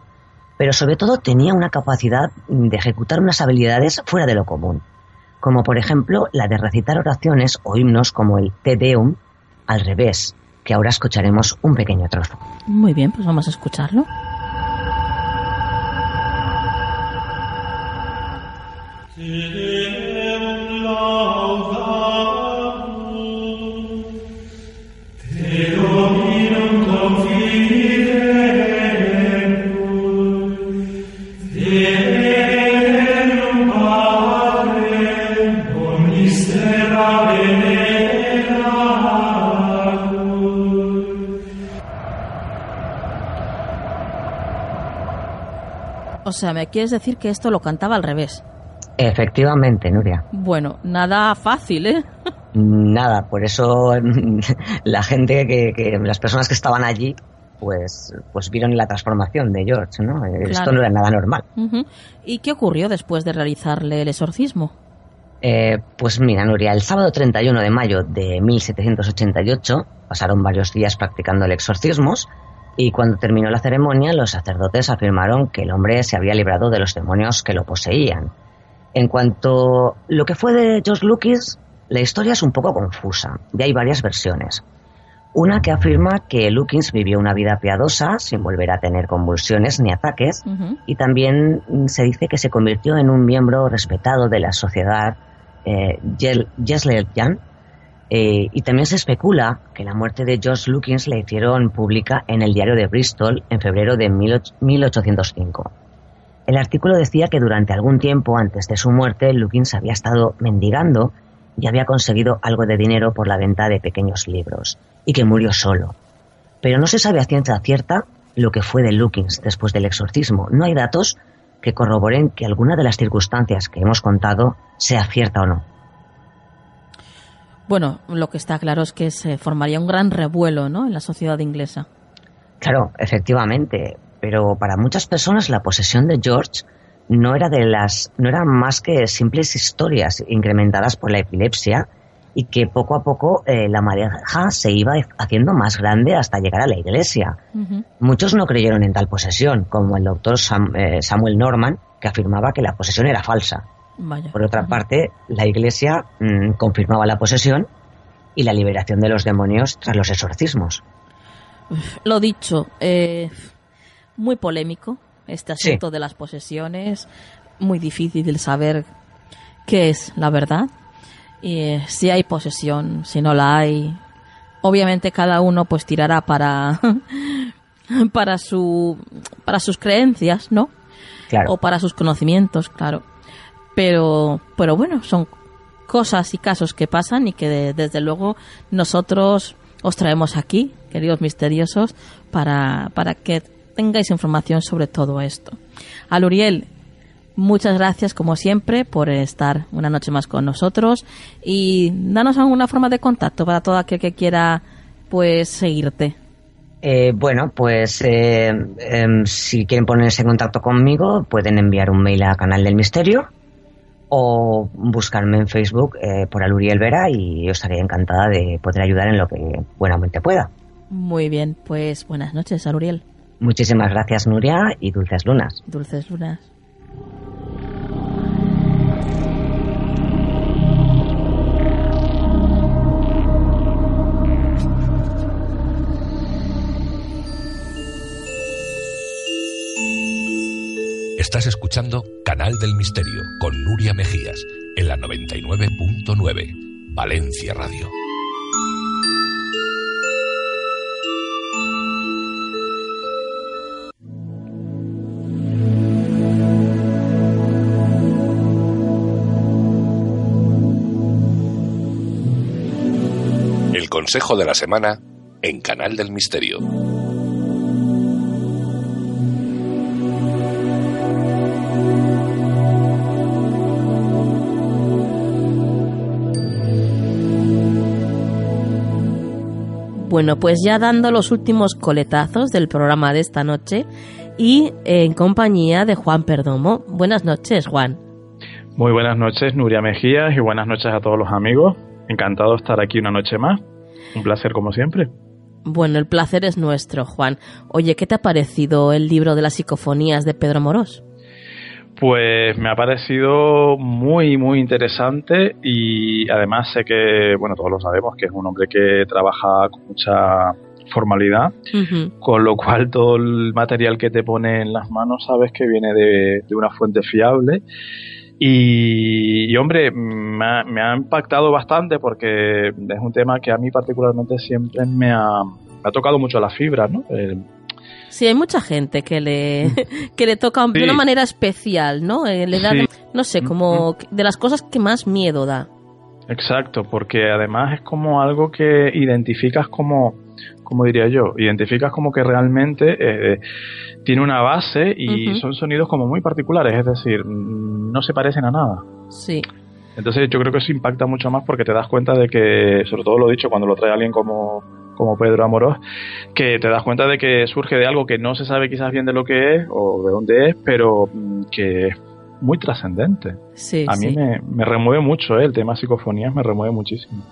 Pero sobre todo tenía una capacidad de ejecutar unas habilidades fuera de lo común, como por ejemplo la de recitar oraciones o himnos como el Te Deum al revés, que ahora escucharemos un pequeño trozo. Muy bien, pues vamos a escucharlo. O sea, ¿me quieres decir que esto lo cantaba al revés? Efectivamente, Nuria. Bueno, nada fácil, ¿eh? Nada, por eso la gente que, las personas que estaban allí pues, pues vieron la transformación de George, ¿no? Esto no era nada normal. ¿Y qué ocurrió después de realizarle el exorcismo? Eh, pues mira, Nuria, el sábado 31 de mayo de 1788 pasaron varios días practicando el exorcismo y cuando terminó la ceremonia, los sacerdotes afirmaron que el hombre se había librado de los demonios que lo poseían. En cuanto a lo que fue de George Lucas, la historia es un poco confusa y hay varias versiones. Una que afirma que Lukins vivió una vida piadosa sin volver a tener convulsiones ni ataques y también se dice que se convirtió en un miembro respetado de la sociedad eh, eh, y también se especula que la muerte de George Lukins la hicieron pública en el diario de Bristol en febrero de 1805. El artículo decía que durante algún tiempo antes de su muerte, Lukins había estado mendigando y había conseguido algo de dinero por la venta de pequeños libros, y que murió solo. Pero no se sabe a ciencia cierta lo que fue de Lukins después del exorcismo. No hay datos que corroboren que alguna de las circunstancias que hemos contado sea cierta o no. Bueno, lo que está claro es que se formaría un gran revuelo ¿no? en la sociedad inglesa. Claro, efectivamente, pero para muchas personas la posesión de George no era de las no eran más que simples historias incrementadas por la epilepsia y que poco a poco eh, la mareja se iba haciendo más grande hasta llegar a la iglesia. Muchos no creyeron en tal posesión, como el doctor eh, Samuel Norman, que afirmaba que la posesión era falsa. Por otra parte, la Iglesia mm, confirmaba la posesión y la liberación de los demonios tras los exorcismos. Lo dicho, eh, muy polémico este asunto de las posesiones, muy difícil de saber qué es la verdad, y eh, si hay posesión, si no la hay. Obviamente cada uno pues tirará para para su para sus creencias, ¿no? Claro. O para sus conocimientos, claro. Pero, pero bueno, son cosas y casos que pasan y que desde luego nosotros os traemos aquí, queridos misteriosos, para, para que tengáis información sobre todo esto. A Luriel, muchas gracias como siempre por estar una noche más con nosotros y danos alguna forma de contacto para todo aquel que quiera pues seguirte. Eh, bueno, pues eh, em, si quieren ponerse en contacto conmigo pueden enviar un mail a Canal del Misterio o buscarme en Facebook eh, por Aluriel Vera y yo estaría encantada de poder ayudar en lo que buenamente pueda. Muy bien, pues buenas noches, Aruriel. Muchísimas gracias, Nuria, y dulces lunas. Dulces lunas. Estás escuchando Canal del Misterio con Nuria Mejías en la 99.9 Valencia Radio. El consejo de la semana en Canal del Misterio. Bueno, pues ya dando los últimos coletazos del programa de esta noche y en compañía de Juan Perdomo. Buenas noches, Juan. Muy buenas noches, Nuria Mejías, y buenas noches a todos los amigos. Encantado de estar aquí una noche más. Un placer como siempre. Bueno, el placer es nuestro, Juan. Oye, ¿qué te ha parecido el libro de las psicofonías de Pedro Morós? Pues me ha parecido muy, muy interesante y además sé que, bueno, todos lo sabemos, que es un hombre que trabaja con mucha formalidad, con lo cual todo el material que te pone en las manos sabes que viene de, de una fuente fiable. Y, y, hombre, me ha, me ha impactado bastante porque es un tema que a mí particularmente siempre me ha, me ha tocado mucho la fibra, ¿no? Sí, hay mucha gente que le, que le toca de una manera especial, ¿no? Eh, le da, Sí. no sé, como de las cosas que más miedo da. Exacto, porque además es como algo que identificas como, como diría yo, identificas como que realmente eh, tiene una base y son sonidos como muy particulares, es decir, no se parecen a nada. Sí. Entonces yo creo que eso impacta mucho más porque te das cuenta de que, sobre todo lo dicho cuando lo trae alguien como, como Pedro Amorós, que te das cuenta de que surge de algo que no se sabe quizás bien de lo que es o de dónde es, pero mm, que es muy trascendente. Sí, A mí sí. me, me remueve mucho, ¿eh? el tema psicofonías me remueve muchísimo.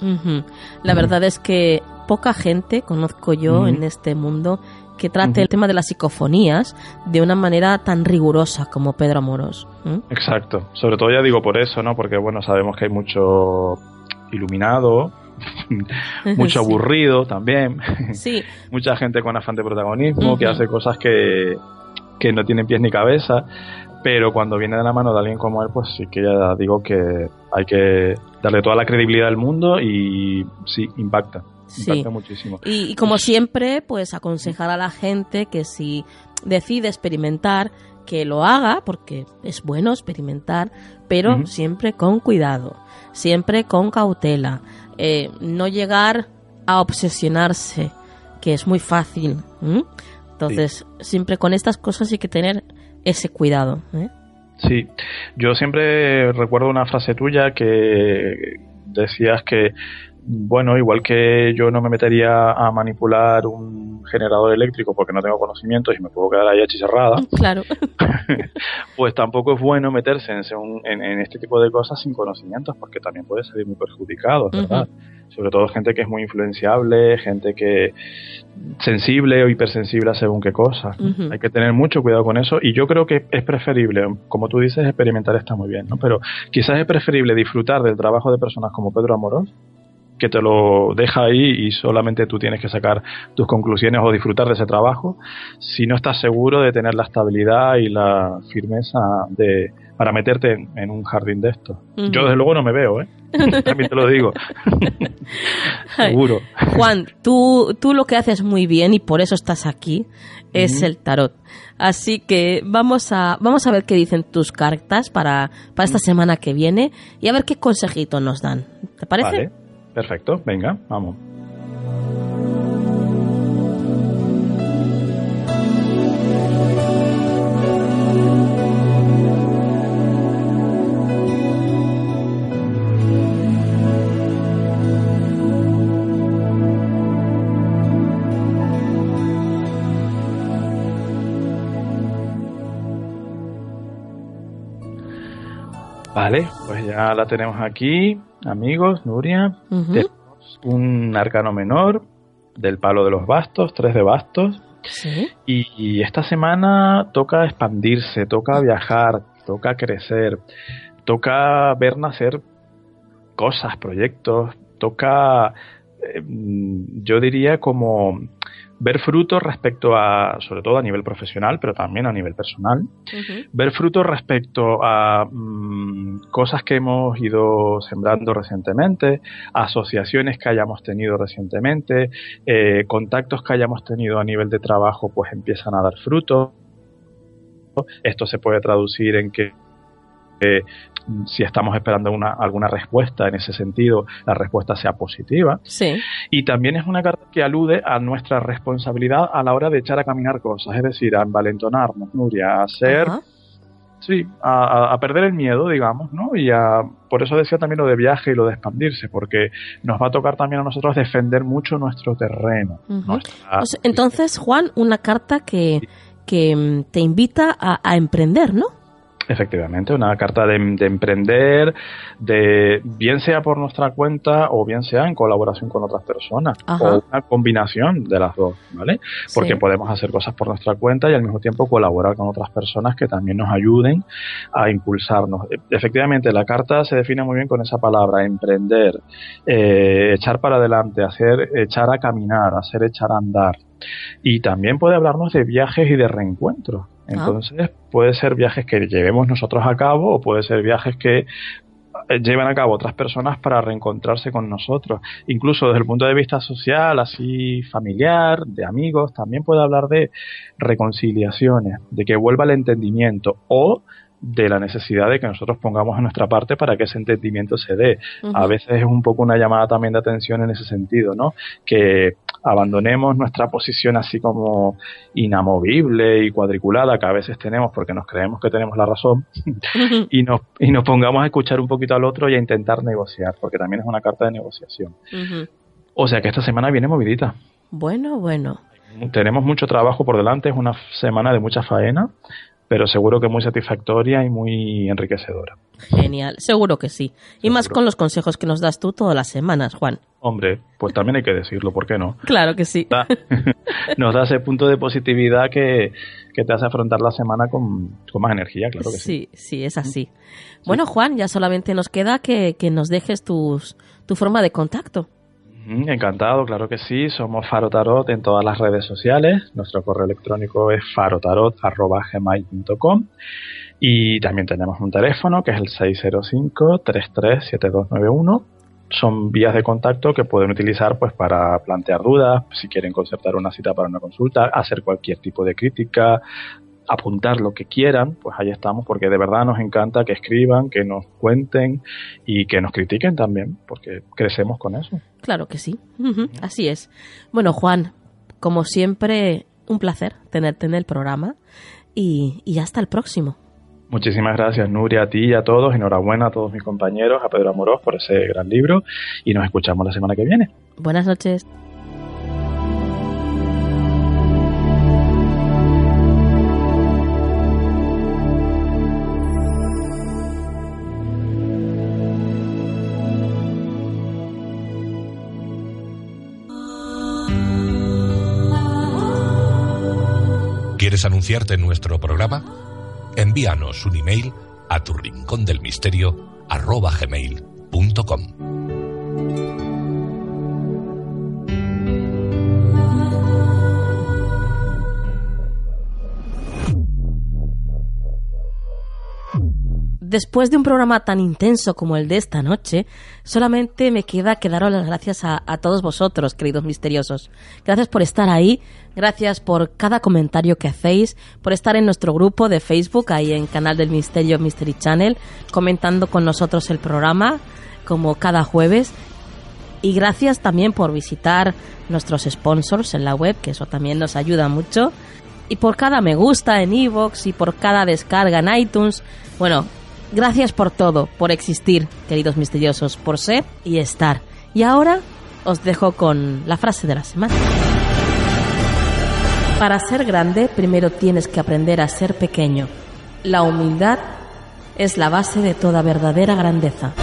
La verdad es que poca gente conozco yo en este mundo que trate el tema de las psicofonías de una manera tan rigurosa como Pedro Amorós. ¿m? Exacto, sobre todo ya digo por eso, ¿no? Porque bueno, sabemos que hay mucho iluminado, mucho Sí. aburrido también, Sí, mucha gente con afán de protagonismo que hace cosas que, que no tienen pies ni cabeza, pero cuando viene de la mano de alguien como él, pues sí que ya digo que hay que darle toda la credibilidad del mundo y sí, impacta, sí. impacta muchísimo. Y, y como siempre, pues aconsejar a la gente que si decide experimentar, que lo haga, porque es bueno experimentar, pero siempre con cuidado, siempre con cautela, eh, no llegar a obsesionarse, que es muy fácil. Entonces, siempre con estas cosas hay que tener ese cuidado. ¿eh? Sí, yo siempre recuerdo una frase tuya que decías que, bueno, igual que yo no me metería a manipular un generador eléctrico porque no tengo conocimientos y me puedo quedar ahí achicharrada, Claro, pues tampoco es bueno meterse en, según- en- en este tipo de cosas sin conocimientos porque también puede salir muy perjudicado, ¿verdad? Sobre todo gente que es muy influenciable, gente que sensible o hipersensible a según qué cosas. Hay que tener mucho cuidado con eso y yo creo que es preferible, como tú dices, experimentar está muy bien, ¿no? Pero quizás es preferible disfrutar del trabajo de personas como Pedro Amorós que te lo deja ahí y solamente tú tienes que sacar tus conclusiones o disfrutar de ese trabajo si no estás seguro de tener la estabilidad y la firmeza de para meterte en, en un jardín de esto. Ujú. Yo desde luego no me veo, ¿eh? También te lo digo. Seguro. Juan, tú, tú lo que haces muy bien y por eso estás aquí es el tarot. Así que vamos a, vamos a ver qué dicen tus cartas para, para esta semana que viene y a ver qué consejito nos dan. ¿Te parece? Vale, perfecto. Venga, vamos. Vale, pues ya la tenemos aquí, amigos, Nuria. Tenemos un arcano menor, del palo de los bastos, tres de bastos. Sí. Y, y esta semana toca expandirse, toca viajar, toca crecer, toca ver nacer cosas, proyectos, toca, eh, yo diría como ver frutos respecto a, sobre todo a nivel profesional, pero también a nivel personal, ver frutos respecto a mm, cosas que hemos ido sembrando recientemente, asociaciones que hayamos tenido recientemente, eh, contactos que hayamos tenido a nivel de trabajo, pues empiezan a dar frutos. Esto se puede traducir en que eh, si estamos esperando una, alguna respuesta en ese sentido, la respuesta sea positiva. Sí. Y también es una carta que alude a nuestra responsabilidad a la hora de echar a caminar cosas, es decir, a envalentonarnos, Nuria, a hacer, Ajá. sí, a, a- perder el miedo, digamos, ¿no? Y a, por eso decía también lo de viaje y lo de expandirse, porque nos va a tocar también a nosotros defender mucho nuestro terreno. Nuestra- entonces, Juan, una carta que, que mm, te invita a, a emprender, ¿no? Efectivamente, una carta de, de emprender, de bien sea por nuestra cuenta o bien sea en colaboración con otras personas, Ajá. o una combinación de las dos, ¿vale? Porque Sí. podemos hacer cosas por nuestra cuenta y al mismo tiempo colaborar con otras personas que también nos ayuden a impulsarnos. E- Efectivamente, la carta se define muy bien con esa palabra, emprender, eh, echar para adelante, hacer, echar a caminar, hacer echar a andar. Y también puede hablarnos de viajes y de reencuentros. Entonces, puede ser viajes que llevemos nosotros a cabo o puede ser viajes que eh, llevan a cabo otras personas para reencontrarse con nosotros. Incluso desde el punto de vista social, así familiar, de amigos, también puede hablar de reconciliaciones, de que vuelva el entendimiento o de la necesidad de que nosotros pongamos en nuestra parte para que ese entendimiento se dé. A veces es un poco una llamada también de atención en ese sentido, ¿no? Que abandonemos nuestra posición así como inamovible y cuadriculada que a veces tenemos porque nos creemos que tenemos la razón y nos, y nos pongamos a escuchar un poquito al otro y a intentar negociar, porque también es una carta de negociación. O sea que esta semana viene movidita. Bueno, bueno. Tenemos mucho trabajo por delante, es una semana de mucha faena, pero seguro que muy satisfactoria y muy enriquecedora. Genial. Seguro que sí. Y más con los consejos que nos das tú todas las semanas, Juan. Hombre, pues también hay que decirlo, ¿por qué no? Claro que sí. Da- nos da ese punto de positividad que, que te hace afrontar la semana con, con más energía, claro que sí. Sí, sí, es así. Bueno, Juan, ya solamente nos queda que, que nos dejes tus, tu forma de contacto. Encantado, claro que sí. Somos Faro Tarot en todas las redes sociales. Nuestro correo electrónico es farotarot.gmail.com y también tenemos un teléfono que es el 605-337291. Son vías de contacto que pueden utilizar pues para plantear dudas, si quieren concertar una cita para una consulta, hacer cualquier tipo de crítica, apuntar lo que quieran, pues ahí estamos, porque de verdad nos encanta que escriban, que nos cuenten y que nos critiquen también, porque crecemos con eso. Claro que sí. Así es. Bueno, Juan, como siempre, un placer tenerte en el programa y, y hasta el próximo. Muchísimas gracias, Nuria, a ti y a todos. Enhorabuena a todos mis compañeros, a Pedro Amorós por ese gran libro y nos escuchamos la semana que viene. Buenas noches. ¿Quieres anunciarte en nuestro programa? Envíanos un email a tu rincón del misterio arroba. Después de un programa tan intenso como el de esta noche, solamente me queda que daros las gracias a, todos vosotros, queridos misteriosos. Gracias por estar ahí, gracias por cada comentario que hacéis, por estar en nuestro grupo de Facebook, ahí en Canal del Misterio Mystery Channel, comentando con nosotros el programa, como cada jueves. Y gracias también por visitar nuestros sponsors en la web, que eso también nos ayuda mucho. Y por cada me gusta en iVoox y por cada descarga en iTunes. Bueno, gracias por todo, por existir, queridos misteriosos, por ser y estar. Y ahora os dejo con la frase de la semana. Para ser grande, primero tienes que aprender a ser pequeño. La humildad es la base de toda verdadera grandeza.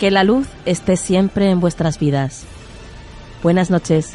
Que la luz esté siempre en vuestras vidas. Buenas noches.